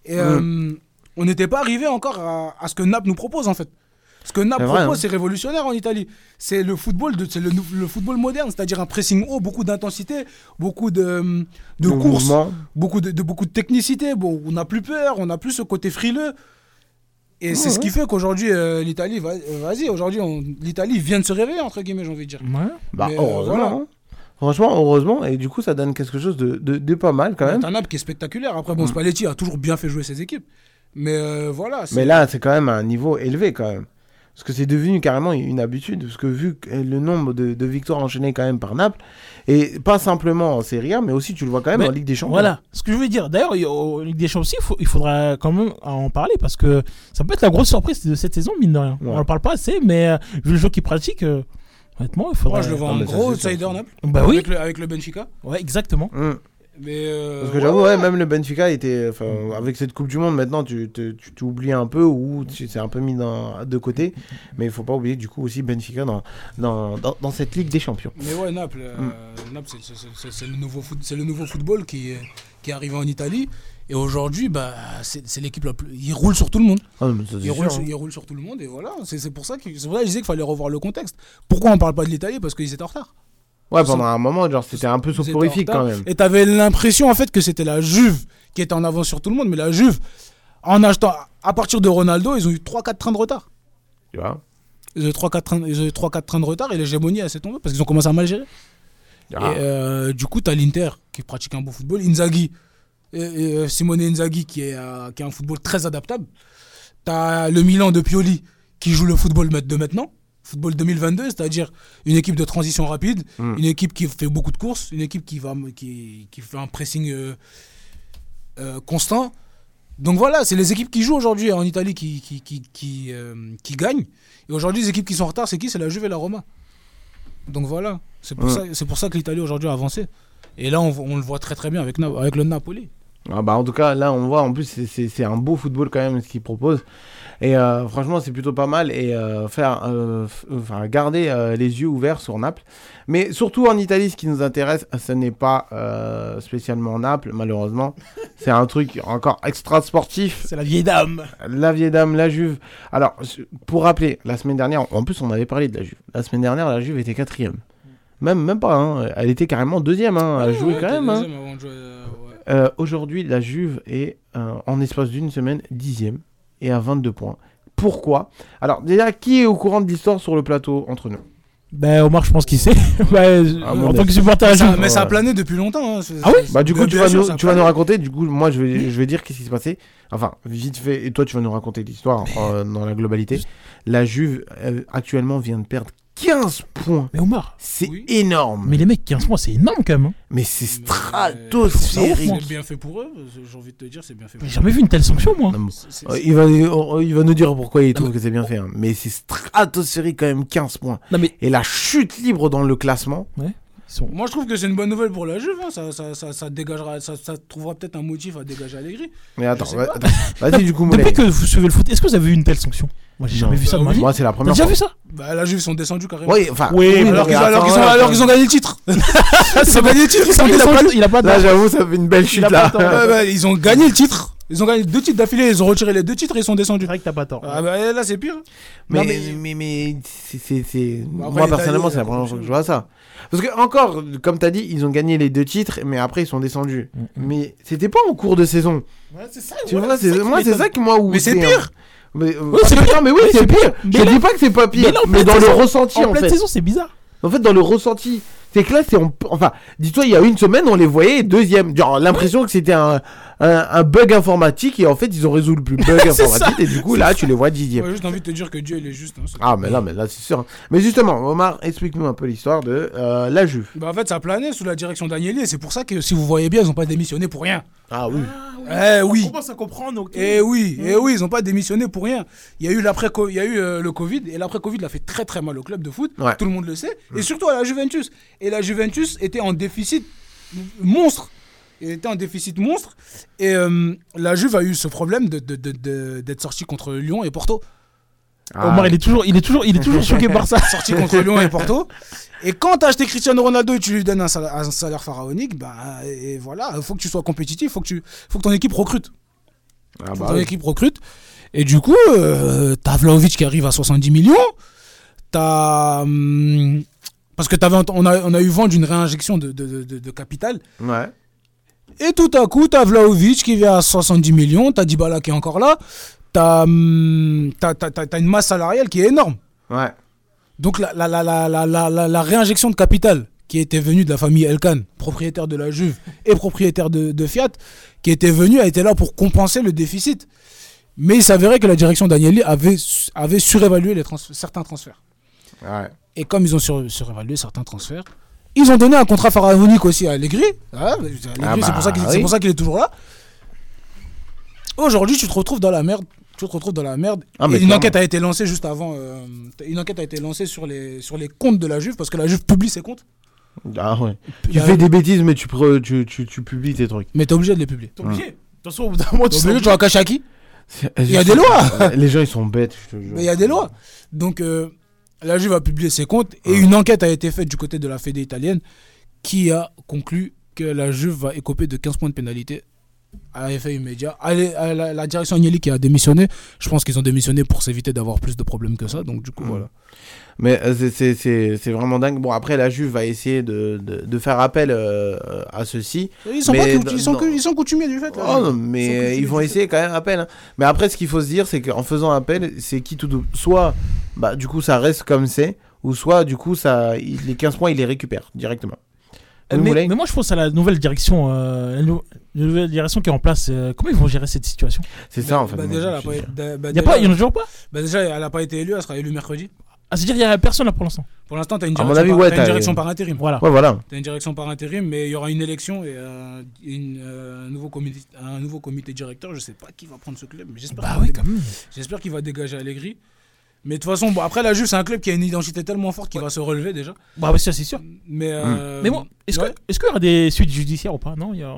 Et euh, on n'était pas arrivé encore à, à ce que Naples nous propose en fait. Ce que Naples
C'est
propose,
hein.
c'est révolutionnaire en Italie. C'est le football, de, c'est le, football moderne, c'est-à-dire un pressing haut, beaucoup d'intensité, beaucoup de, de
De
courses, beaucoup de, de- beaucoup de technicité. Bon, on n'a plus peur, on n'a plus ce côté frileux. Et c'est
Ouais,
ce qui fait qu'aujourd'hui, euh, l'Italie, va- euh, vas-y, aujourd'hui, on- l'Italie vient de se réveiller, entre guillemets, j'ai envie de dire.
Bah,
Mais, euh,
heureusement.
voilà.
hein. Franchement, heureusement. Et du coup, ça donne quelque chose de, de, de pas mal quand même.
T'as un Naples qui est spectaculaire. Après, bon,
Mm.
Spalletti a toujours bien fait jouer ses équipes. Mais euh, voilà. c'est-
Mais là, c'est quand même un niveau élevé quand même. Parce que c'est devenu carrément une habitude. Parce que vu le nombre de, de victoires enchaînées quand même par Naples, et pas simplement en Serie A, mais aussi tu le vois quand même
Mais
en Ligue des Champions.
Voilà, ce que je veux dire. D'ailleurs, en Ligue des Champions aussi, il, faut- il faudra quand même en parler parce que ça peut être la grosse surprise de cette saison, mine de rien.
Ouais.
On en parle pas assez, mais euh, vu le jeu qu'ils pratiquent, euh, honnêtement, il faudra.
Moi, je le vois
Ah,
en gros outsider. Naples.
Bah oui.
Avec le, avec le Benfica.
Ouais, exactement.
Mm.
Mais. euh,
Parce que j'avoue, ouais, même le Benfica était. Avec cette Coupe du Monde, maintenant, tu t'oublies un peu ou tu c'est un peu mis dans, de côté. Mais il faut pas oublier, du coup, aussi Benfica dans, dans, dans, dans cette Ligue des Champions.
Mais ouais, Naples, euh,
Mm.
Naples c'est- le, nouveau foot- le nouveau football qui, est- qui est arrivé en Italie. Et aujourd'hui, bah, c'est l'équipe la plus. Il roule sur tout le monde.
Ah, mais ça, c'est
il, roule
sûr,
sur,
hein.
il roule sur tout le monde. Et voilà, c'est pour, ça que- c'est pour ça que je disais qu'il fallait revoir le contexte. Pourquoi on parle pas de l'Italie? Parce qu'ils étaient en retard.
Ouais, pendant un moment, genre, c'était un peu soporifique quand même.
Et t'avais l'impression en fait que c'était la Juve qui était en avance sur tout le monde. Mais la Juve, en achetant. À partir de Ronaldo, ils ont eu 3-4 trains de retard.
Tu vois?
Ils ont eu 3-4 trains, ils ont eu 3-4 trains de retard et l'hégémonie elle s'est tombée parce qu'ils ont commencé à mal gérer.
Ah.
Et euh, du coup, tu as l'Inter qui pratique un beau football, Inzaghi, et- et, euh, Simone Inzaghi qui est, euh, qui a un football très adaptable. Tu as le Milan de Pioli qui joue le football de maintenant, football 2022, c'est-à-dire une équipe de transition rapide,
Mm.
une équipe qui fait beaucoup de courses, une équipe qui, va, qui, qui fait un pressing euh, euh, constant. Donc voilà, c'est les équipes qui jouent aujourd'hui en Italie qui, qui, qui, qui, euh, qui gagnent. Et aujourd'hui, les équipes qui sont en retard, c'est qui? C'est la Juve et la Roma. Donc voilà, c'est pour,
Ouais.
ça, c'est pour ça que l'Italie aujourd'hui a avancé. Et là, on, on le voit très très bien avec, avec le Napoli.
Ah bah en tout cas, là, on voit, en plus, c'est un beau football quand même, ce qu'ils proposent. Et euh, franchement, c'est plutôt pas mal. Et euh, faire, euh, enfin, garder les yeux ouverts sur Naples. Mais surtout en Italie, ce qui nous intéresse, ce n'est pas spécialement Naples, malheureusement. c'est un truc encore extra sportif.
C'est la vieille dame.
La vieille dame, la Juve. Alors, pour rappeler, la semaine dernière, en plus, on avait parlé de la Juve. La semaine dernière, la Juve était quatrième. Même, même pas, hein. elle était carrément deuxième. Hein. Elle jouait quand même. hein. Euh, Aujourd'hui, la Juve est, euh, en espace d'une semaine, dixième et à 22 points. Pourquoi? Alors, déjà, qui est au courant de l'histoire sur le plateau entre nous?
Ben, Omar, je pense qu'il sait. Bah, euh,
Ah,
en tant que supporter
Mais ça,
Juve.
mais ça a plané depuis longtemps. hein.
Ah oui
Bah, du coup, tu vas,
sûr,
nous, tu vas raconter. Du coup, moi, je vais, je vais dire qu'est-ce qui s'est passé. Enfin, vite fait, et toi, tu vas nous raconter l'histoire euh, dans la globalité. La Juve, euh, actuellement, vient de perdre 15 points.
Mais Omar.
C'est énorme.
Mais les mecs, 15 mois, c'est énorme quand même. hein.
Mais c'est
stratosphérique.
C'est bien fait pour eux, j'ai envie de te dire, c'est bien fait pour
J'ai jamais vu une telle sanction, moi.
Euh, il, va, euh, il va nous dire pourquoi il trouve que c'est bien fait. hein. Mais c'est stratosphérique quand même, 15 points. Et la chute libre dans le classement.
Moi, je trouve que c'est une bonne nouvelle pour la Juve. hein. Ça, ça, ça, ça dégagera, ça, ça trouvera peut-être un motif à dégager Allegri.
Mais attends, vas-y du coup.
Depuis que vous suivez le foot, est-ce que vous avez vu une telle sanction? Moi, j'ai jamais vu ça de ma vie.
moi, c'est la première
T'as déjà
fois.
vu ça
Bah, la Juve, ils sont descendus carrément.
Oui, enfin,
oui,
oui,
alors qu'ils ont, alors
attends,
qu'ils ont-
attends.
alors qu'ils ont gagné le titre. ils ont gagné le titre, ils sont
Il a
descendus.
pas- il a pas de-
Là, j'avoue, ça fait une belle chute là.
ils ont gagné le titre. Ils ont gagné deux titres d'affilée, ils ont retiré les deux titres et ils sont descendus.
C'est vrai que t'as pas tort.
Ah bah, là, c'est pire.
Mais,
Non,
mais, mais, mais c'est- c'est. c'est-
Bah,
Moi, personnellement, c'est la première fois que je vois ça. Parce que, encore, comme t'as dit, ils ont gagné les deux titres, mais après, ils sont descendus. Mais c'était pas en cours de saison.
Ouais, c'est ça.
Tu
ouais,
vois,
c'est
moi, c'est ça qui moi où
Mais c'est
un-
pire.
Mais, euh,
c'est
non,
pire.
mais oui, c'est pire. Je dis pas que c'est pas pire,
Mais
dans le ressenti
En
en
pleine
fait.
saison, c'est bizarre.
En fait, dans le ressenti, c'est que là, c'est on- enfin, dis-toi, il y a une semaine, on les voyait deuxième. Genre, l'impression que c'était un, un, un bug informatique et en fait, ils ont résolu le bug
C'est
informatique
ça.
et du coup, là, tu les vois dixième.
Ouais, juste envie de te dire que Dieu, il est juste. hein,
Ah, mais là, mais là, c'est sûr. Mais justement, Omar, explique-nous un peu l'histoire de euh, la Juve.
Bah, en fait, ça planait sous la direction d'Agnelli et c'est pour ça que si vous voyez bien, ils n'ont pas démissionné pour rien.
Ah oui.
Eh oui.
On commence à comprendre, ok.
Eh oui,
Mm.
eh oui, ils n'ont pas démissionné pour rien. Il y a eu l'après, il y a eu euh, le Covid et l'après Covid l'a fait très très mal au club de foot.
Ouais.
Tout le monde le sait. Et surtout à la Juventus. Et la Juventus était en déficit monstre. Il était en déficit monstre. Et euh, la Juve a eu ce problème de, de- de- de- d'être sorti contre Lyon et Porto.
Ah.
Omar, il est toujours, il est toujours, il est toujours choqué par ça.
Sorti contre Lyon et Porto. Et quand tu as acheté Cristiano Ronaldo et tu lui donnes un salaire, un salaire pharaonique, bah, et voilà, il faut que tu sois compétitif, il faut, que tu- faut que ton équipe recrute.
Ah
Faut que
bah
ton
oui.
équipe recrute. Et du coup, euh, t'as Vlaovic qui arrive à 70 millions. T'as. hum, parce que t'avais, on, a, on a eu vent d'une réinjection de, de, de- de- de capital.
Ouais.
Et tout à coup, t'as Vlaovic qui vient à 70 millions. T'as Dybala qui est encore là. T'as, hum, t'as une masse salariale qui est énorme.
Ouais.
Donc la, la, la, la, réinjection de capital qui était venue de la famille Elkan, propriétaire de la Juve et propriétaire de, de Fiat, qui était venue, a été là pour compenser le déficit. Mais il s'avérait que la direction d'Agnelli avait, avait surévalué les trans- certains transferts.
Ouais.
Et comme ils ont sur- surévalué certains transferts, ils ont donné un contrat pharaonique aussi à Allegri. Allegri,
Ah
c'est
bah
pour ça qu'il
oui.
est toujours là. Aujourd'hui, tu te retrouves dans la merde. Tu te retrouves dans la merde.
Ah,
une
clairement.
enquête a été lancée juste avant. euh, une enquête a été lancée sur les, sur les comptes de la Juve parce que la Juve publie ses comptes.
Ah ouais. Tu fais des bêtises, mais tu, pre- tu, tu, tu publies tes trucs.
Mais t'es obligé de les publier.
T'es obligé. De toute façon, au bout d'un moment, tu
T'es
sais.
obligé, tu vas cacher à qui Il y a des lois.
Les gens, ils sont bêtes, je te jure.
Mais il y a des lois. Donc, euh, la Juve a publié ses comptes et une enquête a été faite du côté de la Fédé italienne qui a conclu que la Juve va écoper de 15 points de pénalité à effet immédiat. Allez, à la, la direction Agnelli qui a démissionné, je pense qu'ils ont démissionné pour s'éviter d'avoir plus de problèmes que ça. Donc, du coup, voilà.
Mais euh, c'est- vraiment dingue. Bon, après, la Juve va essayer de, de, de faire appel euh, à ceci.
Ils sont,
Mais
pas,
dans-
ils, sont, ils sont coutumiers du fait. là.
Oh, non,
Ils
mais ils vont essayer quand même appel. hein. Mais après, ce qu'il faut se dire, c'est qu'en faisant appel, c'est qui tout. Soit, bah, du coup, ça reste comme c'est, ou soit, du coup, ça, les 15 points, il les récupère directement.
Euh, mais, moi, je pense à la nouvelle direction, euh, la nou- la nouvelle direction qui est en place. euh, comment ils vont gérer cette situation?
C'est ça, en fait.
Bah,
moi,
déjà, bah, bah,
Il y a
déjà-
pas, il y en a toujours pas?
bah, déjà, elle n'a pas été élue, elle sera élue mercredi.
Ah, c'est-à-dire qu'il y a personne là pour l'instant?
Pour l'instant, tu as une direction,
avis,
par,
ouais,
t'as une
t'as-
direction par intérim.
Voilà.
Ouais, voilà.
T'as une direction par intérim, mais il y aura une élection et euh, une, euh, un, nouveau comité, un nouveau comité directeur. Je sais pas qui va prendre ce club, mais j'espère
Bah oui,
qu'il va dégager Allegri. Mais de toute façon, bon, après la Juve, c'est un club qui a une identité tellement forte qu'il va se relever déjà.
Bah, ouais, ça, c'est sûr.
Mais, euh,
Mais bon, est-ce
ouais.
qu'il y aura des suites judiciaires ou pas? Non, il y a.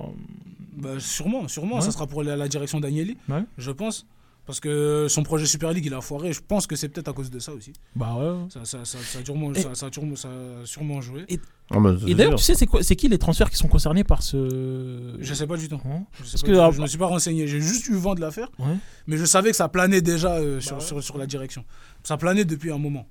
Bah, sûrement, sûrement, ça sera pour la, la direction d'Agnelli, je pense. Parce que son projet Super League, il a foiré. Je pense que c'est peut-être à cause de ça aussi.
Bah ouais.
Ça, ça, ça, ça a, sûrement,
Et-
ça, ça a sûrement- ça a sûrement joué.
Et,
Ah, bah,
et d'ailleurs, tu sais, c'est quoi- c'est qui les transferts qui sont concernés par ce.
Je sais pas du tout.
Hein
Je, sais
Parce
pas
que,
du tout. je me suis pas renseigné. J'ai juste eu vent de l'affaire.
Ouais.
Mais je savais que ça planait déjà euh, sur,
Bah ouais.
sur, sur la direction. Ça planait depuis un moment.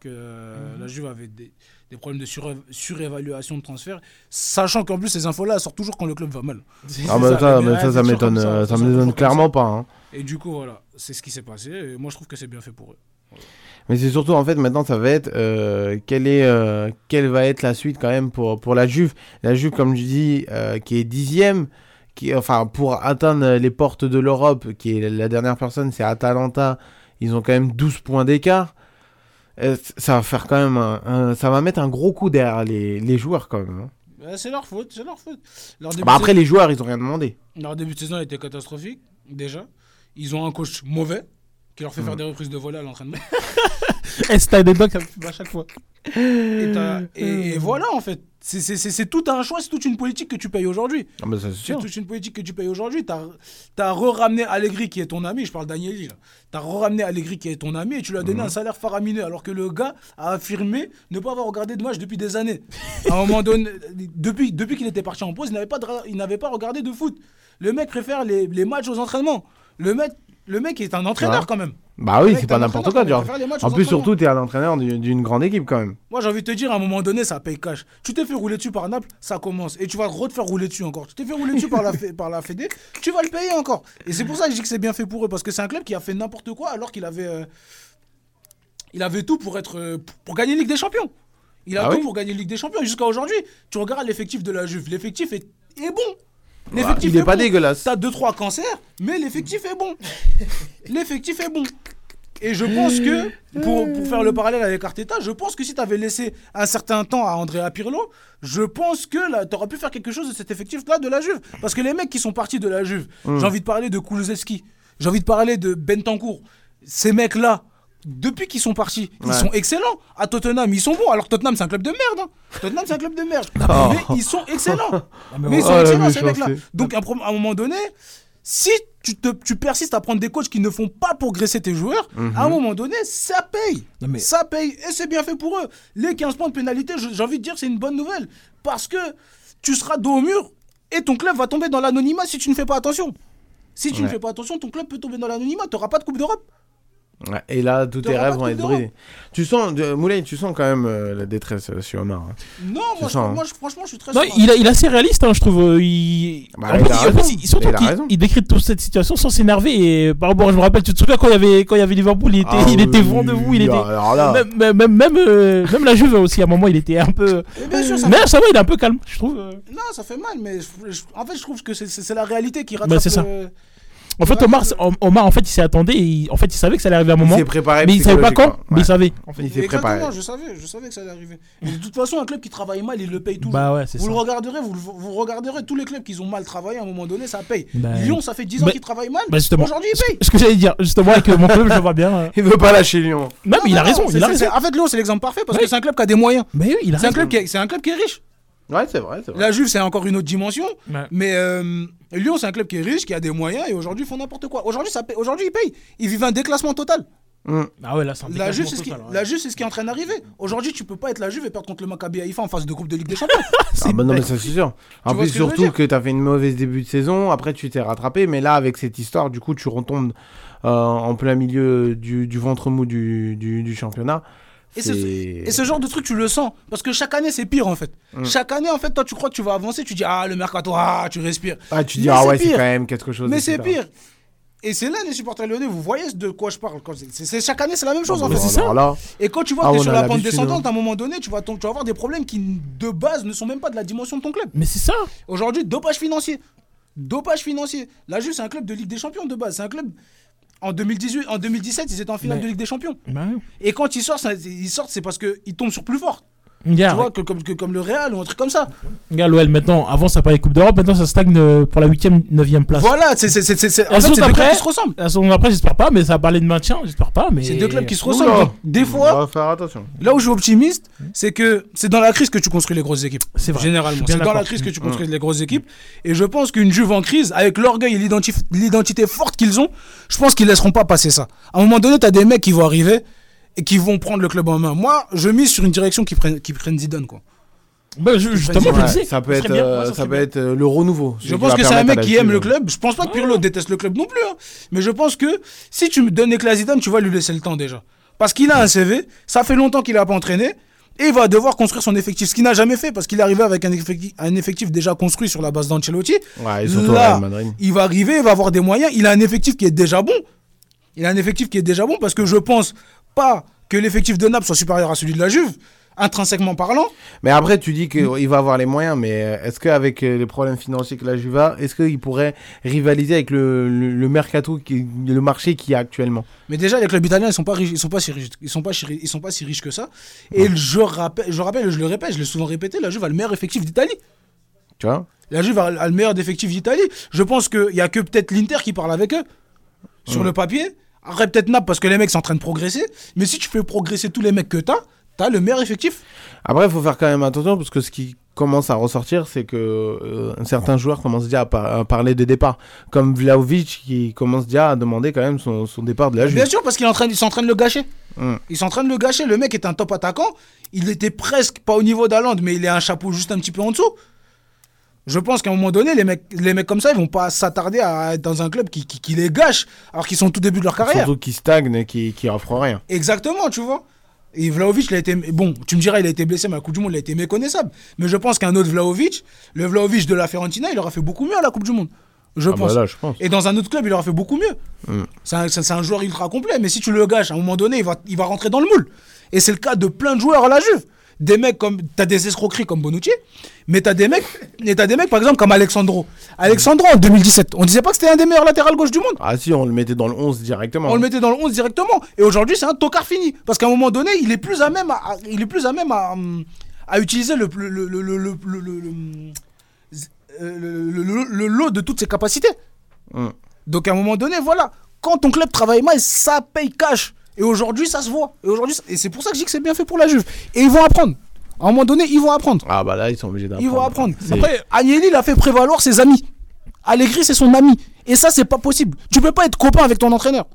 Que euh, la Juve avait des, des problèmes de suré- surévaluation de transfert. Sachant qu'en plus, ces infos-là sortent toujours quand le club va mal.
Ah, bah, ça, ça, ça m'étonne, euh,
ça.
pas. hein.
Et du coup, voilà, c'est ce qui s'est passé. Et moi, je trouve que c'est bien fait pour eux.
Mais c'est surtout en fait maintenant ça va être euh, quelle est euh, quelle va être la suite quand même pour pour la Juve. La Juve comme je dis euh, qui est dixième, qui enfin pour atteindre les portes de l'Europe, qui est la dernière personne c'est Atalanta. Ils ont quand même 12 points d'écart. Ça va faire quand même un, un- ça va mettre un gros coup derrière les, les joueurs quand même. hein.
C'est leur faute, c'est leur faute. Leur début,
Bah, après les joueurs ils ont rien demandé.
leur début de saison été catastrophique, déjà. Ils ont un coach mauvais, qui leur fait faire
Mm.
des reprises de volée à l'entraînement.
Et c'est fume à chaque fois.
Et, et voilà, en fait. C'est- tout un choix, c'est toute une politique que tu payes aujourd'hui.
Ah, bah, c'est
toute une politique que tu payes aujourd'hui. T'as as re-ramené Allegri qui est ton ami, je parle d'Agnelli là. T'as re-ramené Allegri qui est ton ami et tu lui as donné
Mhm.
un salaire faramineux alors que le gars a affirmé ne pas avoir regardé de match depuis des années. À un moment donné, depuis, depuis qu'il était parti en pause, il n'avait pas, de il pas regardé de foot. Le mec préfère les, les matchs aux entraînements. Le mec, le mec est un entraîneur
Ouais.
quand même.
Bah oui, c'est
est
pas n'importe quoi. Genre. En plus, surtout, t'es un entraîneur d'une grande équipe quand même.
Moi, j'ai envie de te dire, à un moment donné, ça paye cash. Tu t'es fait rouler dessus par Naples, ça commence. Et tu vas re te faire rouler dessus encore. Tu t'es fait rouler dessus par la, par la Fédé, tu vas le payer encore. Et c'est pour ça que je dis que c'est bien fait pour eux. Parce que c'est un club qui a fait n'importe quoi alors qu'il avait, euh, il avait tout pour, être, euh, pour- gagner Ligue des Champions. Il a
Ah
tout
oui
pour gagner Ligue des Champions. Jusqu'à aujourd'hui, tu regardes l'effectif de la Juve. L'effectif est, est bon.
Ouais, il est pas dégueulasse.
T'as 2-3 cancers, mais l'effectif est bon. l'effectif est bon. Et je pense que, pour, pour faire le parallèle avec Arteta, je pense que si tu avais laissé un certain temps à Andrea Pirlo, je pense que tu aurais pu faire quelque chose de cet effectif-là de la Juve. Parce que les mecs qui sont partis de la Juve,
Mm.
j'ai envie de parler de Kulusevski, j'ai envie de parler de Bentancourt. Ces mecs-là, depuis qu'ils sont partis, ils
Ouais.
sont excellents. À Tottenham, ils sont bons. Alors Tottenham, c'est un club de merde. hein. Tottenham, c'est un club de merde.
Oh.
Mais ils sont excellents.
mais
mais ils
oh,
sont excellents, ces mecs-là. Donc, à un moment donné, si tu, te, tu persistes à prendre des coachs qui ne font pas progresser tes joueurs,
Mhm.
à un moment donné, ça paye.
Non, mais-
Ça paye. Et c'est bien fait pour eux. Les 15 points de pénalité, j'ai envie de dire, c'est une bonne nouvelle. Parce que tu seras dos au mur et ton club va tomber dans l'anonymat si tu ne fais pas attention. Si tu ne fais pas attention, ton club peut tomber dans l'anonymat. Tu n'auras pas de Coupe d'Europe.
Ouais, et là, tous tes rêves
de
vont être brisés. Tu sens, de, Moulay, tu sens quand même euh, la détresse euh, sur Omar. hein.
Non, moi, je,
sens, hein.
moi je- franchement, je suis très
Non,
serein.
il, a- il est assez réaliste, hein, je trouve. euh, Il...
Bah,
en
il
fait,
a
il- en
raison.
fait, il- surtout
Il a
qu'il
raison.
il décrit toute cette situation sans s'énerver. Et par rapport, je me rappelle, tu te souviens quand il y avait, quand il y avait Liverpool, il était,
Ah
il était
oui,
vent debout. Il
oui,
était...
alors là.
Même, même, même, même, euh, même la Juve aussi, à un moment, il était un peu.
Mais bien sûr, ça
Mais
fait-
ça va, il est un peu calme, je trouve. euh.
Non, ça fait mal, mais je- je- en fait, je trouve que c'est- c'est c'est la réalité qui rattrape.
Bah, c'est ça.
le-
En fait, Omar, Omar, en fait, il s'y attendait. et il- en fait, il savait que ça allait arriver à un moment.
s'est préparé
mais il savait pas quand. Mais il savait. En fait.
Il s'est
Exactement,
préparé.
je savais, je savais que ça allait arriver. Et de toute façon, un club qui travaille mal, il le paye toujours.
Bah ouais, c'est
vous
ça.
le regarderez, vous, regarderez tous les clubs qui ont mal travaillé à un moment donné, ça paye.
Bah,
Lyon, ça fait 10 ans
bah-
qu'ils travaillent mal.
Bah, justement.
Aujourd'hui, ils payent.
Ce que j'allais dire, justement, avec euh, mon club, je le vois bien. euh.
Il veut pas lâcher Lyon.
Non, mais il a
Non,
raison. Il
En fait, Lyon, c'est l'exemple parfait parce
Ouais.
que c'est un club qui a des moyens.
Mais oui, il a raison.
c'est un club qui est riche.
Ouais, c'est vrai, c'est vrai.
La Juve, c'est encore une autre dimension.
Ouais.
Mais euh, Lyon, c'est un club qui est riche, qui a des moyens et aujourd'hui, ils font n'importe quoi. Aujourd'hui, ça paye- aujourd'hui, ils payent. Ils vivent un déclassement total.
Hum.
Ah ouais, là, c'est un
La Juve, c'est ce, qui,
total, ouais.
la Juve, c'est ce qui est en train d'arriver. Aujourd'hui, tu peux pas être la Juve et perdre contre le Maccabi Haïfa en phase de groupe de Ligue des Champions.
Ah bah non, mais ça c'est sûr. En plus,
que
surtout que t'as fait une mauvaise début de saison, après tu t'es rattrapé, mais là, avec cette histoire, du coup, tu retombes euh, en plein milieu du, du ventre mou du, du, du championnat.
Et ce,
C'est-
et ce genre de truc, tu le sens. Parce que chaque année, c'est pire en fait.
Mm.
Chaque année, en fait, toi, tu crois que tu vas avancer, tu dis, ah, le mercato, ah, tu respires.
Ah, tu dis,
Mais
ah
c'est
ouais, c'est quand même quelque chose.
Mais c'est pire. Et c'est là les supporters lyonnais, vous voyez de quoi je parle. c'est- c'est- c'est- chaque année, c'est la même chose
Ah
en
bah
fait.
alors là,
Et quand tu vois
Ah,
que tu es sur
a
la pente descendante,
hein.
à un moment donné, tu vas, tu vas avoir des problèmes qui, de base, ne sont même pas de la dimension de ton club.
Mais c'est ça.
Aujourd'hui, dopage financier. Dopage financier. La Juve, c'est un club de Ligue des Champions de base. C'est un club. En, 2018, en 2017, ils étaient en finale
Mais-
de Ligue des Champions.
Bah.
Et quand ils sortent, ils sortent, c'est parce qu'ils tombent sur plus fort.
Regarde,
tu vois, que, comme, que- comme le Real ou un truc comme ça.
regarde l'OL maintenant. Avant, ça parlait Coupe d'Europe. Maintenant, ça stagne euh, pour la 8ème, 9ème place.
Voilà, c'est c'est- c'est- en fait, c'est deux clubs
d'après,
qui se ressemblent.
la saison d'après, j'espère pas, mais ça a parlé de maintien, j'espère pas. Mais...
C'est deux clubs qui se ressemblent. Des
on
fois,
va faire attention.
là où je suis optimiste, c'est que c'est dans la crise que tu construis les grosses équipes.
C'est vrai.
Généralement, c'est dans la crise que tu
Mm.
construis les grosses équipes. Et je pense qu'une Juve en crise, avec l'orgueil et l'identi- l'identité forte qu'ils ont, je pense qu'ils laisseront pas passer ça. À un moment donné, tu as des mecs qui vont arriver et qui vont prendre le club en main. Moi, je mise sur une direction qui prenne, qui prenne Zidane. Quoi.
Bah, je- justement,
Ouais, ça peut être,
bien,
euh,
ouais,
ça peut
bien.
être euh, le renouveau.
Je pense que c'est un mec qui aime le club. Je pense pas que Pirlo déteste le club non plus. hein. Mais je pense que si tu me donnes Ekla Zidane, tu vas lui laisser le temps déjà. Parce qu'il a un CV, ça fait longtemps qu'il a pas entraîné. Et il va devoir construire son effectif, ce qu'il n'a jamais fait parce qu'il est arrivé avec un effectif, un effectif déjà construit sur la base d'Ancelotti.
Ouais,
Là, il va arriver, il va avoir des moyens. Il a un effectif qui est déjà bon. Il a un effectif qui est déjà bon parce que je pense pas que l'effectif de Naples soit supérieur à celui de la Juve, intrinsèquement parlant.
Mais après, tu dis qu'il va avoir les moyens, mais euh, est-ce qu'avec euh, les problèmes financiers que la Juve a, est-ce qu'il pourrait rivaliser avec le, le, le mercato, qui, le marché qu'il y a actuellement?
Mais déjà, les clubs italiens, ils sont pas riches, ils sont pas si riches, ils sont pas, si ri- ils sont pas si riches que ça. Et je rappelle, je rappelle, je le répète, je l'ai souvent répété, la Juve a le meilleur effectif d'Italie.
Tu vois?
La Juve a, a le meilleur effectif d'Italie. Je pense qu'il y a que peut-être l'Inter qui parle avec eux sur le papier. Arrête peut-être Naples parce que les mecs sont en train de progresser. Mais si tu fais progresser tous les mecs que t'as, t'as le meilleur effectif.
Après, il faut faire quand même attention parce que ce qui commence à ressortir, c'est que euh, certains joueurs commencent déjà à, par- à parler de départ. Comme Vlaovic qui commence déjà à demander quand même son, son départ de la Juve.
Bien sûr, parce qu'il est en train, ils sont en train de le gâcher.
Mm.
Ils sont en train de le gâcher. Le mec est un top attaquant. Il était presque pas au niveau d'Aland, mais il est un chapeau juste un petit peu en dessous. Je pense qu'à un moment donné, les mecs, les mecs comme ça, ils vont pas s'attarder à être dans un club qui, qui, qui les gâche, alors qu'ils sont au tout début de leur carrière.
Surtout qui stagne et qui, qui offre rien.
Exactement, tu vois. Et Vlaovic, il a été. Bon, tu me diras, il a été blessé, mais la Coupe du Monde, il a été méconnaissable. Mais je pense qu'un autre Vlaovic, le Vlaovic de la Fiorentina, il aura fait beaucoup mieux à la Coupe du Monde. Je
Ah bah
pense.
là, je pense.
Et dans un autre club, il aura fait beaucoup mieux.
Mm.
C'est un, un joueur ultra complet, mais si tu le gâches, à un moment donné, il va, il va rentrer dans le moule. Et c'est le cas de plein de joueurs à la Juve. Des mecs comme. T'as des escroqueries comme Bonucci, mais t'as des mecs. Et t'as des mecs, par exemple, comme Alexandro. Alexandro, en 2017, on disait pas que c'était un des meilleurs latérales gauche du monde.
Ah si, on le mettait dans le 11 directement.
On le mettait dans le 11 directement. Et aujourd'hui, c'est un tocard fini. Parce qu'à un moment donné, il est plus à même à, il est plus à, même à, hum, à utiliser le, le, le, le, le, le, le- le- le- euh, le- le- le- le lot de toutes ses capacités.
Mm.
Donc à un moment donné, voilà. Quand ton club travaille mal, ça paye cash. Et aujourd'hui, ça se voit. Et aujourd'hui, ça- et c'est pour ça que je dis que c'est bien fait pour la Juve. Et ils vont apprendre. À un moment donné, ils vont apprendre.
Ah bah là, ils sont obligés d'apprendre.
Ils vont apprendre.
C'est-
Après, Agnelli, il a fait prévaloir ses amis. Allegri, c'est son ami. Et ça, c'est pas possible. Tu peux pas être copain avec ton entraîneur.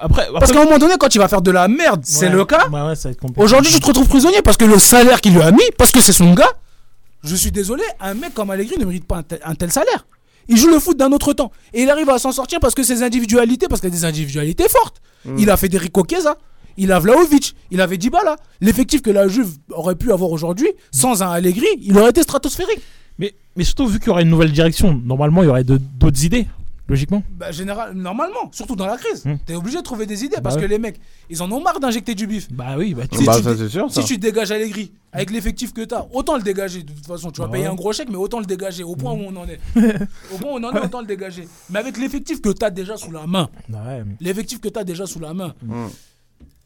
Après,
Parce qu'à un moment donné, quand il va faire de la merde, c'est
Ouais,
le cas.
bah ouais, ça va être compliqué.
Aujourd'hui, tu te retrouves prisonnier parce que le salaire qu'il lui a mis, parce que c'est son gars, je suis désolé, un mec comme Allegri ne mérite pas un tel, un tel salaire. Il joue le foot d'un autre temps. Et il arrive à s'en sortir parce que ses individualités, parce qu'il a des individualités fortes.
Mm.
Il a Federico Chiesa, il a Vlaovic, il avait Dybala. L'effectif que la Juve aurait pu avoir aujourd'hui, sans un Allegri, il aurait été stratosphérique.
Mais, mais surtout, vu qu'il y aurait une nouvelle direction, normalement, il y aurait d'autres idées, logiquement.
Bah, général, normalement, surtout dans la crise. T'es obligé de trouver des idées
Bah
parce que les mecs, ils en ont marre d'injecter du bif.
Bah oui, bah
Si
Bah,
tu
ça, c'est sûr, ça.
Si tu dégages Allegri avec l'effectif que tu as, autant le dégager. De toute façon, tu vas
Bah
payer
ouais.
un gros chèque, mais autant le dégager au point où on en est. au point où on en est, autant le dégager. Mais avec l'effectif que tu as déjà sous la main,
Ouais.
l'effectif que tu as déjà sous la main,
Mm.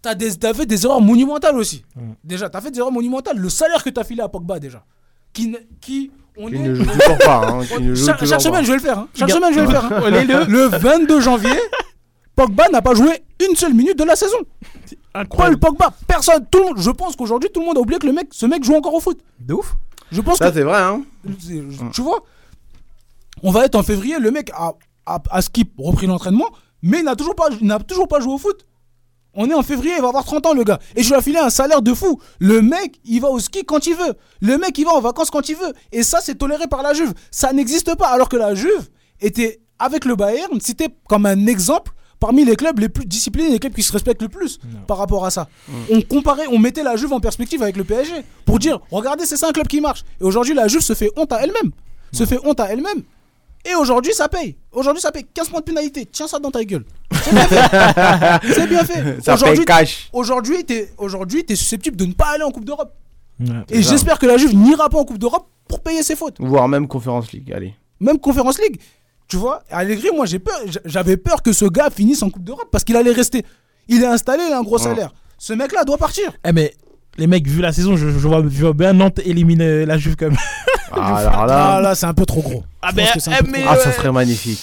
tu as, fait des erreurs monumentales aussi. Déjà, tu as fait des erreurs monumentales. Le salaire que tu as filé à Pogba, déjà. Qui, ne- qui on
Qui
est-
ne joue toujours pas, hein, qui ne joue
chaque,
toujours
chaque semaine,
pas.
je vais le faire. hein. Chaque semaine, je vais le faire. hein.
Le-
Le 22 janvier, Pogba n'a pas joué une seule minute de la saison. Paul Pogba, personne, tout le monde. Je pense qu'aujourd'hui, tout le monde a oublié que le mec, ce mec joue encore au foot.
De ouf.
Je pense
Ça,
que.
c'est vrai, hein.
Tu vois On va être en février, le mec a, a, a skip, repris l'entraînement, mais il n'a toujours, pas- il n'a toujours pas joué au foot. On est en février, il va avoir 30 ans, le gars. Et je lui ai filé un salaire de fou. Le mec, il va au ski quand il veut. Le mec, il va en vacances quand il veut. Et ça, c'est toléré par la Juve. Ça n'existe pas. Alors que la Juve était, avec le Bayern, cité comme un exemple parmi les clubs les plus disciplinés, les clubs qui se respectent le plus par rapport à ça. On comparait, on mettait la Juve en perspective avec le PSG pour dire, regardez, c'est ça un club qui marche. Et aujourd'hui, la Juve se fait honte à elle-même. Se fait honte à elle-même. Et aujourd'hui, ça paye. Aujourd'hui, ça paye 15 points de pénalité. Tiens ça dans ta gueule. C'est bien fait. C'est bien fait.
Ça paye
Aujourd'hui,
cash.
Aujourd'hui, t'es aujourd'hui, t'es susceptible de ne pas aller en Coupe d'Europe.
Ouais.
Et j'espère que la Juve n'ira pas en Coupe d'Europe pour payer ses fautes.
Voire même Conférence League, allez.
Même Conférence League. Tu vois, Allegri, moi, j'ai peur. J'avais peur que ce gars finisse en Coupe d'Europe parce qu'il allait rester. Il est installé, il a un gros
Ouais.
salaire. Ce mec-là doit partir.
Eh, mais les mecs, vu la saison, je, je vois, je vois bien Nantes éliminer la Juve quand même.
Ah, alors là,
Ah, là, c'est un peu trop gros.
Ah,
Je
mais-
pense que c'est un
eh,
peu
mais-
trop
ah, ça serait magnifique.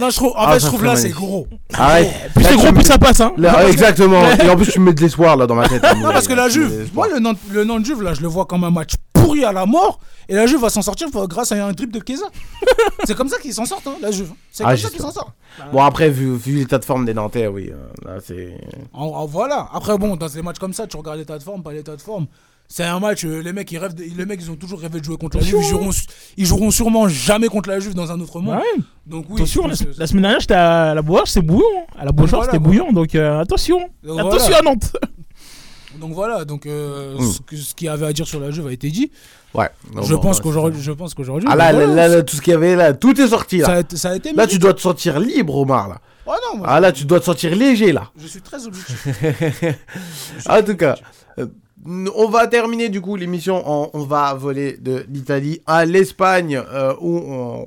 Non, je trouve, en
Ah,
fait, je
ça
trouve
serait
là, c'est
magnifique.
gros.
Arrête.
Plus
Là,
c'est gros, plus ça passe, hein.
Là, exactement. Et en plus, tu me mets de l'espoir là dans ma tête.
Non, parce que la Juve, moi, le Nantes, le Nantes Juve, là, je le vois comme un match pourri à la mort. Et la Juve va s'en sortir grâce à un dribble de Chiesa. c'est comme ça qu'ils s'en sortent, hein, la Juve. C'est
Ah,
comme ça
j'espère
qu'ils s'en sortent.
Bon, après, vu, vu l'état de forme des Nantais, oui. euh, Là, c'est.
En- en- voilà. Après, bon, dans des matchs comme ça, tu regardes l'état de forme, pas l'état de forme. C'est un match, euh, les mecs, ils rêvent de- les mecs, ils ont toujours rêvé de jouer contre la Juve. Ils joueront, ils joueront sûrement jamais contre la Juve dans un autre monde.
Ouais.
Donc, oui.
attention,
je
la,
pense que-
la semaine dernière, j'étais à la Beaujoire, c'est bouillant. À la Beaujoire,
voilà,
c'était
quoi.
bouillant, donc euh, attention.
Donc,
attention
voilà.
à Nantes.
Donc voilà, donc euh,
Mm.
ce que- ce qu'il y avait à dire sur la Juve a été dit.
Ouais. Non,
je,
bon,
pense
ouais,
qu'aujourd'hui, je pense qu'aujourd'hui.
Ah là,
bah,
là,
voilà,
là, là, tout ce qu'il y avait là, tout est sorti là.
ça, a été, ça a été
Là,
mis.
tu dois te sentir libre, Omar. Là.
Oh non, moi,
Ah là, tu dois te sentir léger là.
je suis très objectif.
en tout cas, euh, on va terminer du coup l'émission. On, va voler de l'Italie à l'Espagne euh, où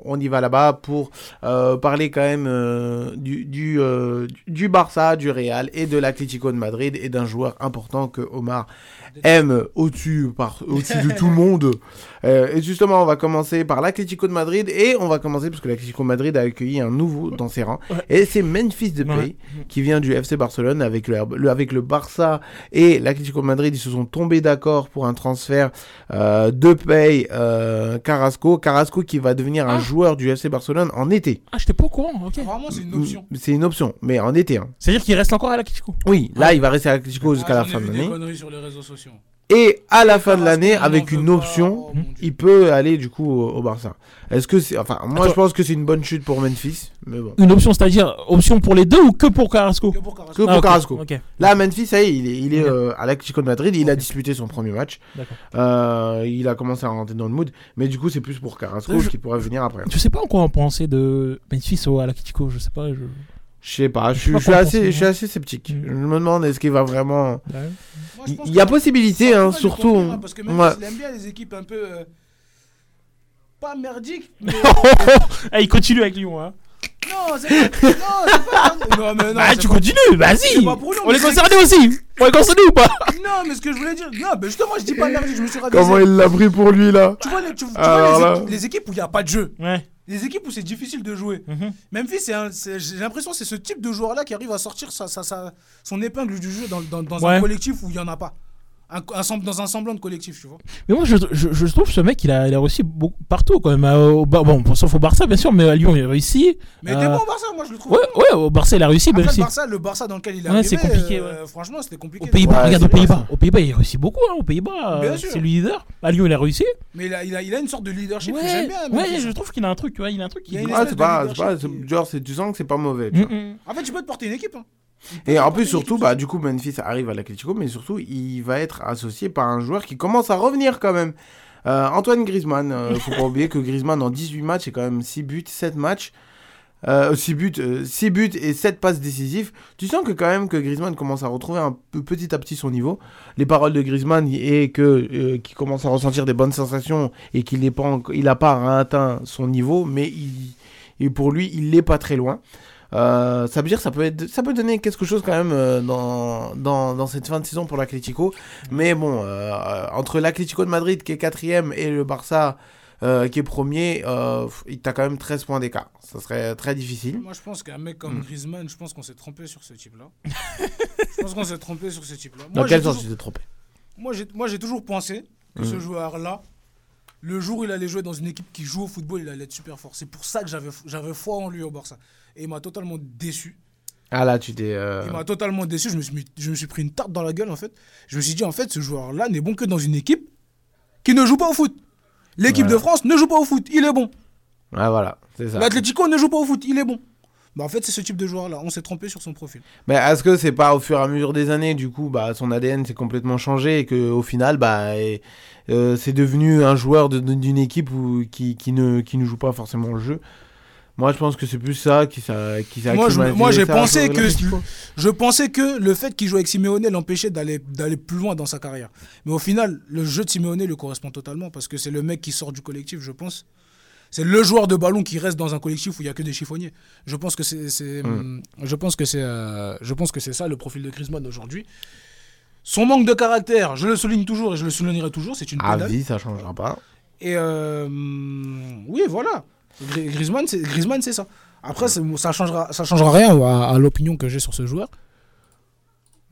on, y va là-bas pour euh, parler quand même euh, du Barça, du Real et de l'Atlético de Madrid et d'un joueur important que Omar aime au-dessus par au-dessus de tout le monde. Euh, et justement, on va commencer par l'Atlético de Madrid et on va commencer parce que l'Atlético de Madrid a accueilli un nouveau dans ses rangs et c'est Memphis Depay
Ouais.
qui vient du FC Barcelone avec le, le- avec le Barça et l'Atlético de Madrid, ils se sont tombés d'accord pour un transfert euh, Depay euh, Carrasco, Carrasco qui va devenir un joueur du FC Barcelone en été.
Ah, j'étais pas au courant, ok.
Vraiment, c'est une option.
C'est une option, mais en été. hein.
C'est-à-dire qu'il reste encore à l'Atlético?
Oui, là, il va rester à l'Atlético
Ah,
jusqu'à la fin de l'année. Et à la fin de l'année, avec une option,
pas, oh
il peut aller du coup au, au Barça. Est-ce que c'est. Enfin, moi
Attends.
je pense que c'est une bonne chute pour Memphis, mais bon.
Une option, c'est-à-dire option pour les deux ou que pour Carrasco?
Que pour Carrasco.
Que pour
Ah,
Carrasco. Là, Memphis, ça y est, il est, il est
Ok.
euh, à l'Atlético de Madrid. Il a disputé son premier match. Euh, il a commencé à rentrer dans le mood. Mais du coup, c'est plus pour Carrasco
Je-
qui pourrait venir après.
Je sais pas en quoi en penser de Memphis au à l'Atlético, je sais pas. Je...
Je sais pas, je, suis- assez, je suis assez sceptique.
Mm.
Je me demande est-ce qu'il va vraiment.
Moi,
Il y a possibilité, hein, surtout.
hein, Parce que même
Ouais.
s'il aime bien les équipes un peu. euh, pas merdiques, mais.
Ah, il continue avec Lyon, hein.
non, c'est pas. Non, c'est pas. Non, mais non.
bah, tu
pas-
continues, vas-y On est concernés aussi On est concernés ou pas?
Non, mais ce que je voulais dire. Non, mais justement, je dis pas merdique, je me suis ravisé.
Comment il l'a pris pour lui là?
Tu vois, les, tu, vois les, équipes, les équipes où il n'y a pas de jeu.
Ouais.
Les équipes où c'est difficile de jouer.
Mhm.
Memphis, c'est un- c'est- j'ai l'impression que c'est ce type de joueur-là qui arrive à sortir sa, sa- sa- son épingle du jeu dans, dans- dans
Ouais.
un collectif où il n'y en a pas. Un, un sem- dans un semblant de collectif, tu vois.
Mais moi, je, je, je trouve ce mec, il a, il a réussi beaucoup, partout quand même. Euh, Au, bon, sauf au Barça, bien sûr, mais à Lyon, il a réussi.
Mais il
Euh,
était bon au Barça, moi je le trouve.
Ouais, ouais, au Barça, il a réussi,
Après,
même
le
si.
Barça, le Barça dans lequel il est
Ouais, c'est compliqué,
euh, franchement, c'était compliqué.
Aux Pays-Bas,
Ouais,
regarde aux Pays-Bas. Aux Pays-Bas, il réussit beaucoup. Hein, aux Pays-Bas, euh, c'est le leader. À Lyon, il a réussi.
Mais il a, il, a, il a une sorte de leadership que
Ouais,
j'aime bien.
ouais, je trouve qu'il a un truc, tu vois, il a un truc
a
qui.
Ah, c'est pas, genre, tu sens que c'est pas mauvais.
En fait, tu peux te porter une équipe.
Et en plus, surtout, bah, du coup, Memphis arrive à l'Atlético, mais surtout, il va être associé par un joueur qui commence à revenir quand même. Euh, Antoine Griezmann, euh, faut pas oublier que Griezmann, en 18 matchs, c'est quand même 6 buts, 7 matchs. Euh, 6 buts, euh, 6 buts et 7 passes décisives. Tu sens que quand même que Griezmann commence à retrouver un peu petit à petit son niveau. Les paroles de Griezmann et que euh, qu'il commence à ressentir des bonnes sensations et qu'il n'est pas enc- il a pas atteint son niveau, mais il, et pour lui, il n'est pas très loin. Euh, ça veut dire ça peut être ça peut donner quelque chose quand même euh, dans, dans, dans cette fin de saison pour l'Atlético mais bon euh, entre l'Atlético de Madrid qui est quatrième et le Barça qui est premier il t'as quand même 13 points d'écart ça serait très difficile
Moi, je pense qu'un mec comme
Mm.
Griezmann, je pense qu'on s'est trompé sur ce type-là. je pense qu'on s'est trompé sur ce type-là.
dans quel sens tu t'es trompé?
Moi, j'ai, moi, j'ai toujours pensé que ce
Mm.
joueur-là, le jour où il allait jouer dans une équipe qui joue au football, il allait être super fort. C'est pour ça que j'avais, j'avais foi en lui au Barça. Et il m'a totalement déçu.
ah là tu t'es euh,
Il m'a totalement déçu. Je me, suis, je me suis pris une tarte dans la gueule, en fait. Je me suis dit, en fait, ce joueur-là n'est bon que dans une équipe qui ne joue pas au foot. L'équipe
Ouais.
de France ne joue pas au foot. Il est bon.
ah voilà c'est ça
L'Atlético ne joue pas au foot. Il est bon. Bah, en fait, c'est ce type de joueur-là. On s'est trompé sur son profil.
mais est-ce que c'est pas au fur et à mesure des années du coup bah son ADN s'est complètement changé et que au final bah et, euh, c'est devenu un joueur de- d'une équipe où, qui, qui ne qui ne joue pas forcément le jeu? Moi je pense que c'est plus ça qui ça qui
Moi, je- moi, j'ai pensé
sur
que je pensais que le fait qu'il joue avec Simeone l'empêchait d'aller d'aller plus loin dans sa carrière. Mais au final, le jeu de Simeone lui correspond totalement parce que c'est le mec qui sort du collectif, je pense. C'est le joueur de ballon qui reste dans un collectif où il y a que des chiffonniers. Je pense que c'est c'est
Mm.
je pense que c'est euh, je pense que c'est ça le profil de Griezmann aujourd'hui. Son manque de caractère, je le souligne toujours et je le soulignerai toujours, c'est une
à
pédale.
vie ça changera pas
Et euh, oui, voilà. Gri- Griezmann, c'est ça. Après, ça changera, ça changera rien à, à l'opinion que j'ai sur ce joueur.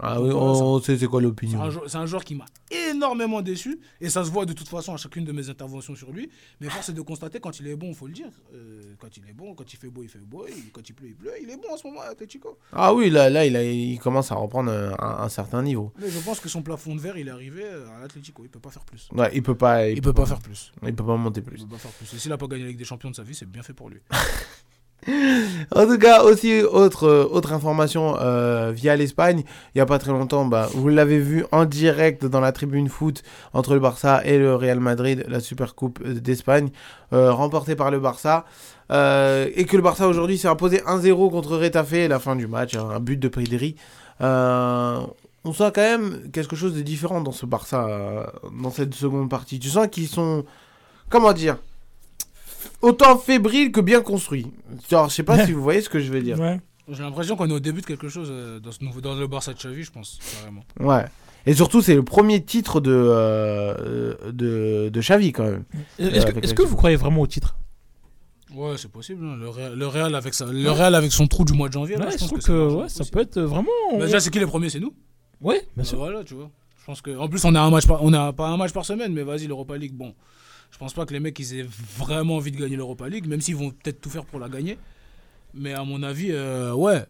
Ah oui
Voilà,
on sait c'est quoi l'opinion
c'est un joueur qui m'a énormément déçu et ça se voit de toute façon à chacune de mes interventions sur lui. Mais force est de constater quand il est bon, il faut le dire. Euh, quand il est bon, quand il fait beau, il fait beau. et quand il pleut, il pleut. Il est bon en ce moment à Atletico.
Ah oui, là, là il, a- il commence à reprendre un, certain niveau.
Mais je pense que son plafond de verre, il est arrivé à l'Atletico. Il peut pas faire plus.
Ouais, il peut pas.
Il, peut pas faire plus.
Il peut pas monter plus.
Il peut pas faire plus. Et s'il a pas gagné avec des champions de sa vie, c'est bien fait pour lui.
En tout cas, aussi, autre, autre information euh, via l'Espagne, il n'y a pas très longtemps, bah, vous l'avez vu en direct dans la tribune foot entre le Barça et le Real Madrid, la Super Coupe d'Espagne, euh, remportée par le Barça. euh, et que le Barça aujourd'hui s'est imposé 1-0 contre Retafe la fin du match, hein, un but de Pedri. On sent quand même quelque chose de différent dans ce Barça, dans cette seconde partie. Tu sens qu'ils sont, comment dire, autant fébriles que bien construits. Genre, je sais pas si vous voyez ce que je veux dire.
Ouais.
J'ai l'impression qu'on est au début de quelque chose euh, dans, ce nouveau, dans le Barça de Xavi, je pense, carrément.
Ouais. Et surtout, c'est le premier titre de, euh, de, de Xavi quand même.
Est-ce
Euh,
que, est-ce que vous croyez vraiment au titre?
Ouais, c'est possible. hein. Le, Real, le Real avec ça, le Real avec son trou du mois de janvier. là,
Ouais,
je
je
pense
trouve
que,
ouais, ça peut être vraiment.
Bah, déjà, c'est qui les premiers C'est nous?
Ouais, bien
Bah,
sûr.
Voilà, tu vois. Je pense que, en plus, on a un match, par... on a pas un match par semaine, mais vas-y, l'Europa League. Bon, je pense pas que les mecs ils aient vraiment envie de gagner l'Europa League, même s'ils vont peut-être tout faire pour la gagner. Mais à mon avis, euh, ouais.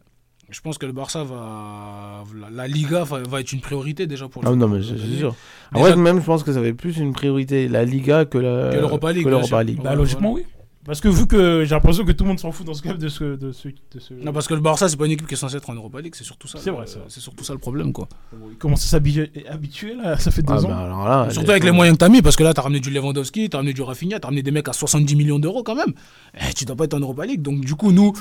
Je pense que le Barça va. La, la Liga va, va être une priorité déjà pour
Ah
le
non, mais c'est sûr. En vrai, même, je pense que ça avait plus une priorité la Liga que la-
Que l'Europa League,
que. League.
Bah, logiquement, oui. Parce que vu que j'ai l'impression que tout le monde s'en fout dans ce club de ce. De ce, de ce...
Non, parce que le Barça, c'est pas une équipe qui est censée être en Europa League, c'est surtout ça.
C'est
le-
vrai, c'est.
C'est surtout ça le problème, quoi.
Il commence à s'habituer habituer, là, ça fait deux
Ah,
ans.
bah, alors là,
Surtout
les-
avec les moyens que t'as mis, parce que là, t'as ramené du Lewandowski, t'as ramené du Rafinha, t'as ramené des mecs à 70 millions d'euros quand même. Eh, tu dois pas être en Europa League. Donc, du coup, nous,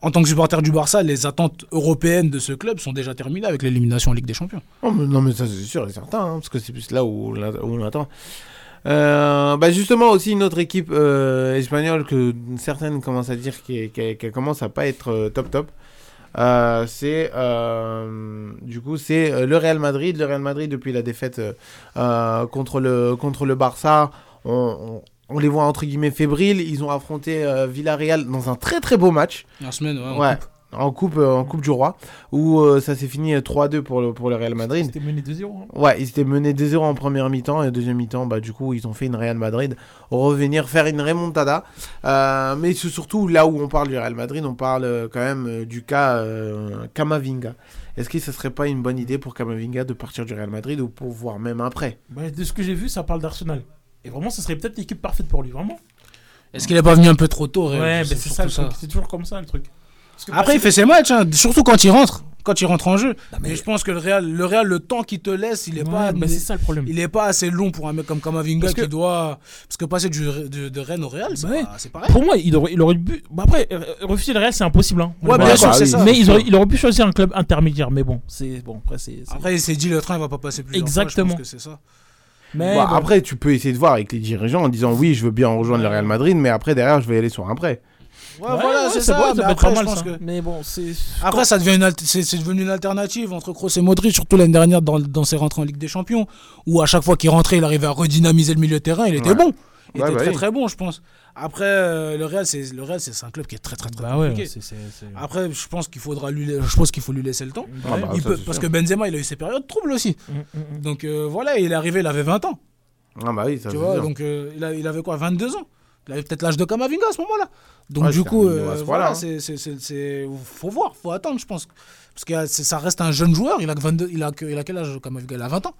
en tant que supporters du Barça, les attentes européennes de ce club sont déjà terminées avec l'élimination en Ligue des Champions.
Oh, mais non, mais ça, c'est sûr et certain, hein, parce que c'est plus là où, on l'a- où on l'attend. Euh, bah justement aussi une autre équipe euh, espagnole que certaines commencent à dire qu'elle qu'elle- qu'elle commence à pas être euh, top top. Euh, c'est du coup c'est le Real Madrid. Le Real Madrid depuis la défaite contre le contre le Barça, on, on- on les voit entre guillemets fébriles. Ils ont affronté euh, Villarreal dans un très très beau match.
En semaine, Ouais. En coupe,
euh, en coupe du roi, où euh, ça s'est fini euh, 3-2 pour le, pour le Real Madrid.
C'était mené 2-0. hein.
Ouais, ils étaient menés 2-0 en première mi-temps et deuxième mi-temps, bah, du coup, ils ont fait une Real Madrid revenir faire une remontada. Euh, mais c'est surtout là où on parle du Real Madrid, on parle euh, quand même euh, du cas euh, Kamavinga. Est-ce que ce serait pas une bonne idée pour Kamavinga de partir du Real Madrid ou pour voir même après?
Bah, de ce que j'ai vu, ça parle d'Arsenal. Et vraiment, ça serait peut-être l'équipe parfaite pour lui, vraiment.
Est-ce qu'il est pas venu un peu trop tôt,
Ouais, mais
C'est
c'est ça, truc. C'est toujours comme ça, le truc. Parce que
Après, il fait ses matchs, hein, surtout quand il rentre. Quand il rentre en jeu. mais... je pense que le Real, le Real, le temps qu'il te laisse, il est
Ouais,
pas.
bah, c'est ça le problème.
Il est pas assez long pour un mec comme Kamavinga
Parce que-
qui doit. Parce que passer du, de, de Rennes au Real, c'est
Ouais.
pas- c'est pareil.
Pour moi, il aurait, il aurait pu. Bah après, euh, refuser le Real, c'est impossible. Hein.
Ouais, bien sûr, c'est ça.
Mais il aurait,
sûr.
il aurait pu choisir un club intermédiaire. Mais bon, c'est bon. Après, c'est.
Après, il s'est dit le train, il va pas passer plus
Exactement.
que c'est ça.
Mais
Bah,
bon.
Après, tu peux essayer de voir avec les dirigeants en disant oui, je veux bien rejoindre le Real Madrid, mais après, derrière, je vais aller sur un prêt.
Ouais, voilà, c'est
ça
mais après,
pas
je
mal,
pense
ça.
que-
Mais bon, c'est.
Après, ça devient une c'est c'est devenu une alternative entre Kroos et Modric, surtout l'année dernière dans, dans ses rentrées en Ligue des Champions, où à chaque fois qu'il rentrait, il arrivait à redynamiser le milieu de terrain. Il était
Ouais.
bon. Il
Ouais,
était
bah
très
oui.
très bon, je pense. Après, euh, le Real, c'est le Real, c'est un club qui est très très très
Bah ouais,
compliqué.
c'est- c'est- c'est-
Après, je pense qu'il faudra lui, je pense qu'il faut lui laisser le temps.
Ah bah,
Il
ça,
peut-
c'est
parce
sûr.
que Benzema, il a eu ses périodes troubles aussi.
Mm,
Donc euh, voilà, il est arrivé, il avait 20 ans.
Ah bah oui, ça
Tu vois,
sûr.
donc euh, il, a- il avait quoi 22 ans? Il avait peut-être l'âge de Kamavinga à ce moment-là. Donc
Ouais,
du coup,
à
euh, voilà,
hein.
faut voir, faut attendre, je pense. Parce que ça reste un jeune joueur, il a, que 22, il a, que, il a quel âge Kamavinga? Il a 20 ans.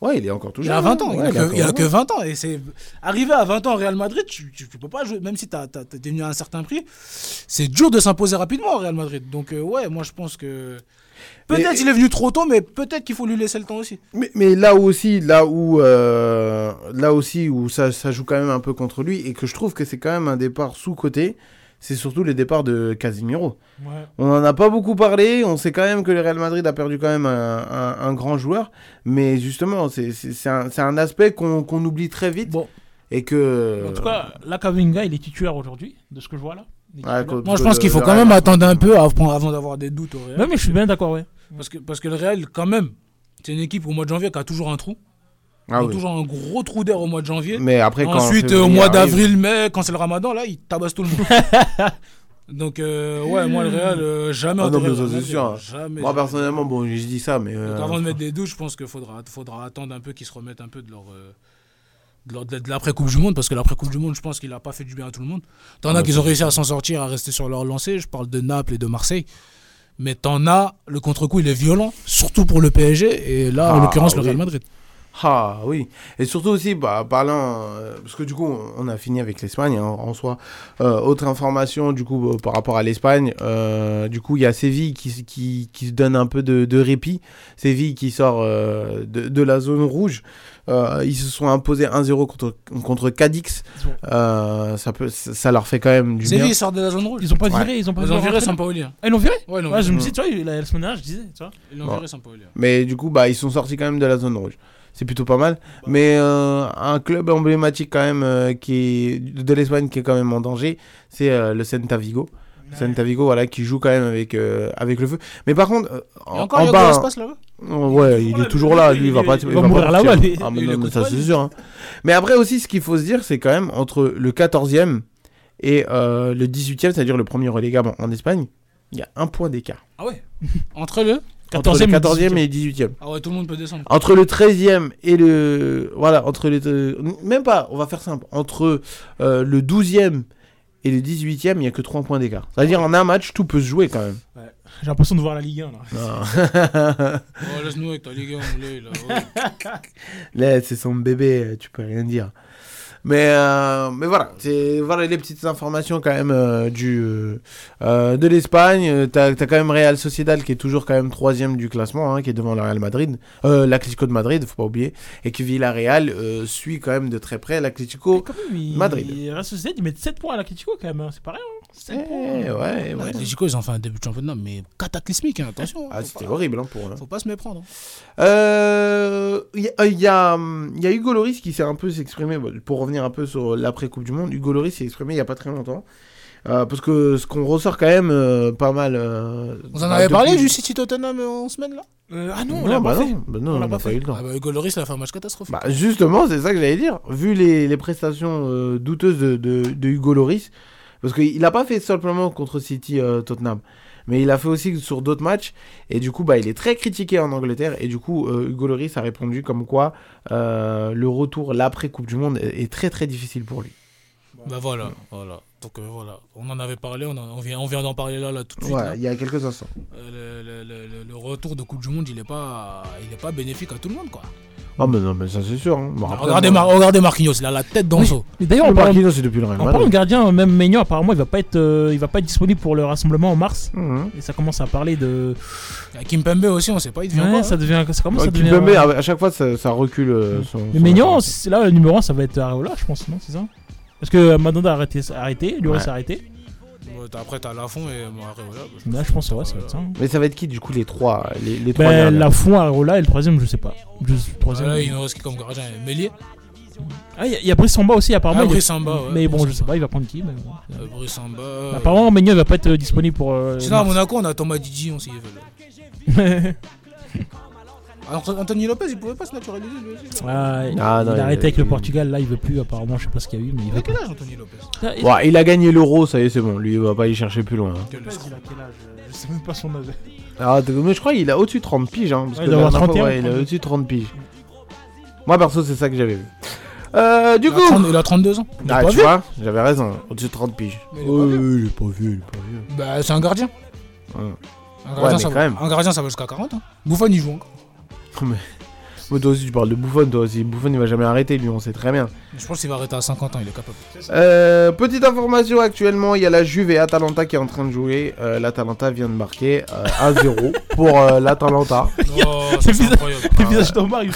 Ouais, il est encore tout
Il a 20 ans, il, a que, il a que
jeune.
20 ans. Et c'est arrivé à 20 ans au Real Madrid, tu, tu, tu peux pas jouer, même si tu as, devenu à un certain prix, c'est dur de s'imposer rapidement au Real Madrid. Donc euh, ouais, moi je pense que peut-être
Mais-
il est venu trop tôt, mais peut-être qu'il faut lui laisser le temps aussi.
Mais, mais là aussi, là où, euh, là aussi où ça, ça joue quand même un peu contre lui et que je trouve que c'est quand même un départ sous-côté, c'est surtout le départ de Casimiro.
Ouais.
On n'en a pas beaucoup parlé, on sait quand même que le Real Madrid a perdu quand même un, un- un grand joueur, mais justement, c'est un, aspect qu'on oublie très vite
Bon.
et que...
En tout cas, là, Kavinga, il est titulaire aujourd'hui, de ce que je vois là.
Ouais,
Moi je pense qu'il faut quand même attendre un peu avant, d'avoir des doutes au Real.
Ouais, mais je suis bien d'accord, ouais.
Parce que, parce que le Real, quand même, c'est une équipe au mois de janvier qui a toujours un trou.
Ah oui.
toujours un gros trou d'air au mois de janvier.
Mais après, quand
Ensuite,
février
au mois d'avril, mai, quand c'est le ramadan, là, ils tabassent tout le monde. Donc, euh, ouais, moi, le Real, euh, jamais.
Ah non, mais ça
le
c'est sûr.
Jamais.
Moi
jamais.
personnellement, bon, je dis ça, mais... euh,
Donc, avant de mettre des doutes, je pense qu'il faudra, faudra attendre un peu qu'ils se remettent un peu de leur. euh, de leur- de de l'après-Coupe du Monde, parce que l'après-Coupe du Monde, je pense qu'il n'a pas fait du bien à tout le monde. T'en
Ah,
as
bah,
qui ont réussi à s'en sortir, à rester sur leur lancée. Je parle de Naples et de Marseille. Mais t'en as, le contre-coup, il est violent, surtout pour le PSG, et là, en
Ah,
l'occurrence, le
oui.
Real Madrid.
Ah oui, et surtout aussi, bah, parlant, euh, parce que du coup, on- a fini avec l'Espagne hein, en soi. Euh, autre information, du coup, euh, par rapport à l'Espagne, euh, du coup, il y a Séville qui, qui, qui se donne un peu de, de répit. Séville qui sort euh, de, de la zone rouge. Euh, ils se sont imposés 1-0 contre, contre Cadix. Euh, ça, peut, ça leur fait quand même du
Séville
bien.
sort de la zone rouge.
Ils ont pas
Ouais.
viré, ils ont pas
Ils ont viré
là
Sampaoli. hein.
Ah, ils l'ont viré
Ouais,
je
viré.
me dis, tu vois, la, la semaine dernière, je disais, tu vois.
Ils l'ont
Bon.
viré Sampaoli. hein.
Mais du coup, bah, ils sont sortis quand même de la zone rouge. C'est plutôt pas mal. Mais euh, un club emblématique quand même euh, qui est de l'Espagne qui est quand même en danger, c'est euh, le Celta Vigo. Celta Vigo, voilà, qui joue quand même avec, avec le feu. Mais par contre, en,
encore
en bas,
Aspas là-bas?
Ouais, il est toujours là, lui, il va pas.
il va mourir là-bas.
Ah, mais non, ça c'est sûr. hein. Mais après aussi, ce qu'il faut se dire, c'est quand même entre le 14e et le 18e, c'est-à-dire le premier relégable en Espagne, il y a un point d'écart.
Ah ouais? Entre le
Entre le 14e et le 18e.
Ah ouais, tout le monde peut descendre.
Entre le 13e et le. Voilà, entre les. Même pas, on va faire simple. Entre euh, le 12e et le 18e, il n'y a que 3 points d'écart. C'est-à-dire en un match, tout peut se jouer quand même.
J'ai l'impression de voir la Ligue 1 là.
Non.
Oh, laisse-nous avec ta Ligue 1, moulé, là. ouais.
Là, c'est son bébé, tu peux rien dire. Mais, euh, mais voilà, c'est voilà les petites informations quand même euh, du, euh, de l'Espagne. T'as as quand même Real Sociedad qui est toujours quand même troisième du classement, hein, qui est devant le Real Madrid, euh, l'Atlético de Madrid, faut pas oublier, et que Villarreal euh, suit quand même de très près l'Atlético
Il-
Madrid.
Il reste Sociedad, ils mettent 7 points à l'Atletico quand même, hein, c'est pas rien. hein. 7 points.
Eh, ouais, ouais.
L'Atlético, ils ont fait un début de championnat, mais cataclysmique, hein, attention.
Ah, c'était horrible hein, pour eux.
Faut pas se méprendre.
Euh, Il y, a- il y a, hum, y a Hugo Loris qui s'est un peu exprimé, bon, pour revenir un peu sur l'après-Coupe du Monde, Hugo Loris s'est exprimé il n'y a pas très longtemps. Euh, parce que ce qu'on ressort quand même euh, pas mal. euh,
Vous en
bah,
avez parlé du City Tottenham euh, en semaine là
Ah non,
Non,
on l'a
bah
pas
non, bah non,
On
on
l'a
n'a
pas
pas
fait.
eu le temps.
Ah bah Hugo Lloris, il a fait un match catastrophique.
Bah, justement, c'est ça que j'allais dire. Vu les, les prestations euh, douteuses de, de, de Hugo Loris, parce qu'il n'a pas fait simplement contre City euh, Tottenham, mais il a fait aussi sur d'autres matchs, et du coup, bah, il est très critiqué en Angleterre, et du coup, euh, Hugo Loris a répondu comme quoi euh, le retour, l'après-Coupe du Monde, est, est très très difficile pour lui.
Bah voilà, voilà. Donc euh, voilà, on en avait parlé, on, en- on vient, on vient d'en parler là, là tout de suite.
Ouais,
là.
il y a quelques instants.
Euh, le, le- le- le- le retour de Coupe du Monde, il est pas, il est pas bénéfique à tout le monde quoi.
Ah, mais non, mais ça c'est sûr. hein. Bon, après,
regardez,
moi-
Mar- regardez Marquinhos, il a la tête dans le
Oui.
seau.
Mais d'ailleurs,
Marquinhos, c'est depuis le Real
en parlant de
Madrid.
gardien, même Maignan, apparemment, il va pas être, euh, il va pas être disponible pour le rassemblement en mars.
Mhm.
Et ça commence à parler de.
Il y a Kimpembe aussi, on sait pas, il devient
Ouais,
quoi,
ça
hein.
devient, ça commence
Ouais,
à devenir.
Kimpembe, à à chaque fois, ça, ça recule. euh, son-
Mais
son
Maignan, c'est là le numéro 1, ça va être Areola, je pense, non C'est ça? Parce que Mandanda a arrêté, arrêté Lloris
Ouais.
a arrêté.
Après t'as Lafont et Areola. bah,
Là, je pense, ouais, ça va être ça. hein.
Mais ça va être qui, du coup, les trois les, les trois
Ben, Areola et le troisième, je sais pas. Je- le troisième.
Voilà, il nous reste qui comme gardien? Mélier.
Ah, il y a- il y a Brice Samba aussi, apparemment.
Ah,
il est-
Brice Samba, ouais,
Mais bon,
Brice
je sais pas, il va prendre qui. Mais bon.
Euh, Brice Samba.
Apparemment, Maignan, il va pas être euh, disponible pour. euh,
Sinon, à. Monaco, on a Thomas Didi, on s'y veut. Alors, Anthony Lopez, il pouvait pas se naturaliser lui aussi.
Ah, il
Ah, non,
il a
il-
arrêté avec
il-
le Portugal, là il veut plus apparemment, je sais pas ce qu'il y a eu, mais il
Il
veut
a quel âge, Anthony Lopez
Ah, il-
il a gagné l'euro, ça y est, c'est bon. Lui, il va pas y chercher plus loin. hein.
il a quel âge Je sais même pas son âge.
Ah, mais je crois qu'il a au-dessus de 30 piges. Hein, parce
Ouais,
que
il
fois,
31,
ouais, il a
32.
au-dessus de 30 piges. Moi, perso, c'est ça que j'avais vu. Euh, du
il,
coup.
a 30 il a 32 ans. Il a
Ah,
pas
tu vois, j'avais raison, au-dessus de 30 piges.
Mais il est pas vieux.
il est pas vieux, il est pas vieux.
Bah, c'est un gardien.
Ouais.
Un
Ouais,
gardien,
mais
ça,
quand
va,
même.
un gardien ça va jusqu'à 40. Hein. Buffon, il joue encore.
Mais... mais toi aussi, tu parles de Buffon, toi aussi. Buffon, il va jamais arrêter, lui, on sait très bien.
Je pense qu'il va arrêter à 50 ans, il est capable.
Euh, petite information, actuellement, il y a la Juve et Atalanta qui est en train de jouer. Euh, L'Atalanta vient de marquer euh, 1-0 pour euh, l'Atalanta.
Oh, c'est incroyable.
le visage d'Omar, il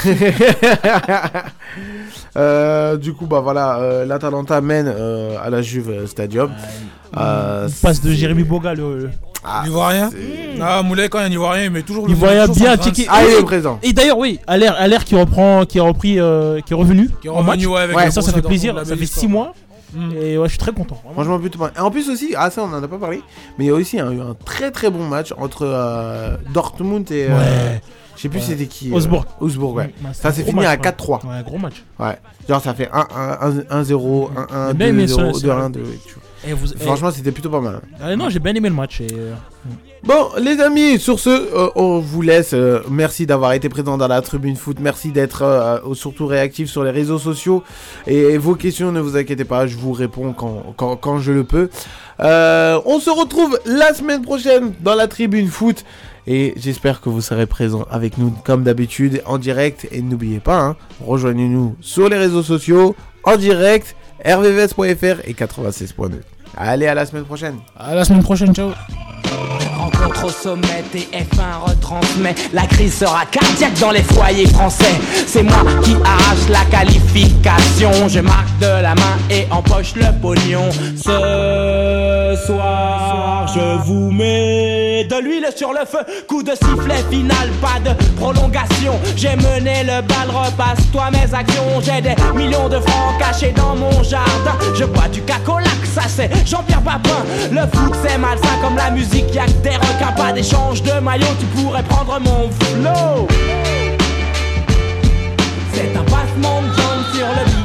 Euh, du coup, bah voilà, l'Atalanta mène à la Juve Stadium. Euh,
passe de Jérémy Boga, le. le-
Ah,
Ivoirien
c'est-
Ah, Moulay, quand il y a un Ivoirien, il met toujours le
Ivoirien bien checké.
Ah, il est présent.
Et d'ailleurs, oui, Allaire, Allaire qui reprend, qui a repris, euh, qui est revenu.
Qui est
en match.
revenu, ouais, avec
Ouais,
ça, ça fait plaisir. Ça fait
belle
6
histoire.
mois.
Mm.
Et ouais, je suis très content. vraiment.
Franchement, plutôt pas. Et en plus aussi, ah ça on en a pas parlé, mais il y a aussi un, eu un très très bon match entre euh, Dortmund et... euh,
Ouais.
je sais plus
Ouais.
c'était qui. euh,
Augsbourg.
Augsbourg, ouais.
C'était
Ça s'est
gros
fini
match,
à
ouais.
4-3.
Ouais, gros match.
Ouais. Genre ça fait 1-0, 1-1,
J'ai bien aimé
2-0,
ce- ce-
2-1, 2
Et vous, et-
Franchement, c'était plutôt pas mal.
Ah, non, j'ai bien aimé le match. Et... euh,
Bon, les amis, sur ce, euh, on vous laisse. euh, merci d'avoir été présent dans la tribune foot. Merci d'être euh, surtout réactif sur les réseaux sociaux. Et, vos questions, ne vous inquiétez pas, je vous réponds quand, quand, quand je le peux. On se retrouve la semaine prochaine dans la tribune foot. Et j'espère que vous serez présents avec nous comme d'habitude en direct. Et n'oubliez pas, hein, rejoignez-nous sur les réseaux sociaux en direct, rvvs.fr et 96.2. Allez, à la semaine prochaine.
À la semaine prochaine, ciao.
Rencontre au sommet, TF1 retransmet. La crise sera cardiaque dans les foyers français. C'est moi qui arrache la qualification. Je marque de la main et empoche le pognon. Ce soir, je vous mets de l'huile sur le feu. Coup de sifflet final, pas de prolongation. J'ai mené le bal, repasse-toi mes actions. J'ai des millions de francs cachés dans mon jardin. Je bois du cacolac ça c'est Jean-Pierre Papin. Le foot c'est malsain comme la musique, y'a que des requins, pas d'échange de maillot, tu pourrais prendre mon flow. C'est un passement de jambes sur le beat.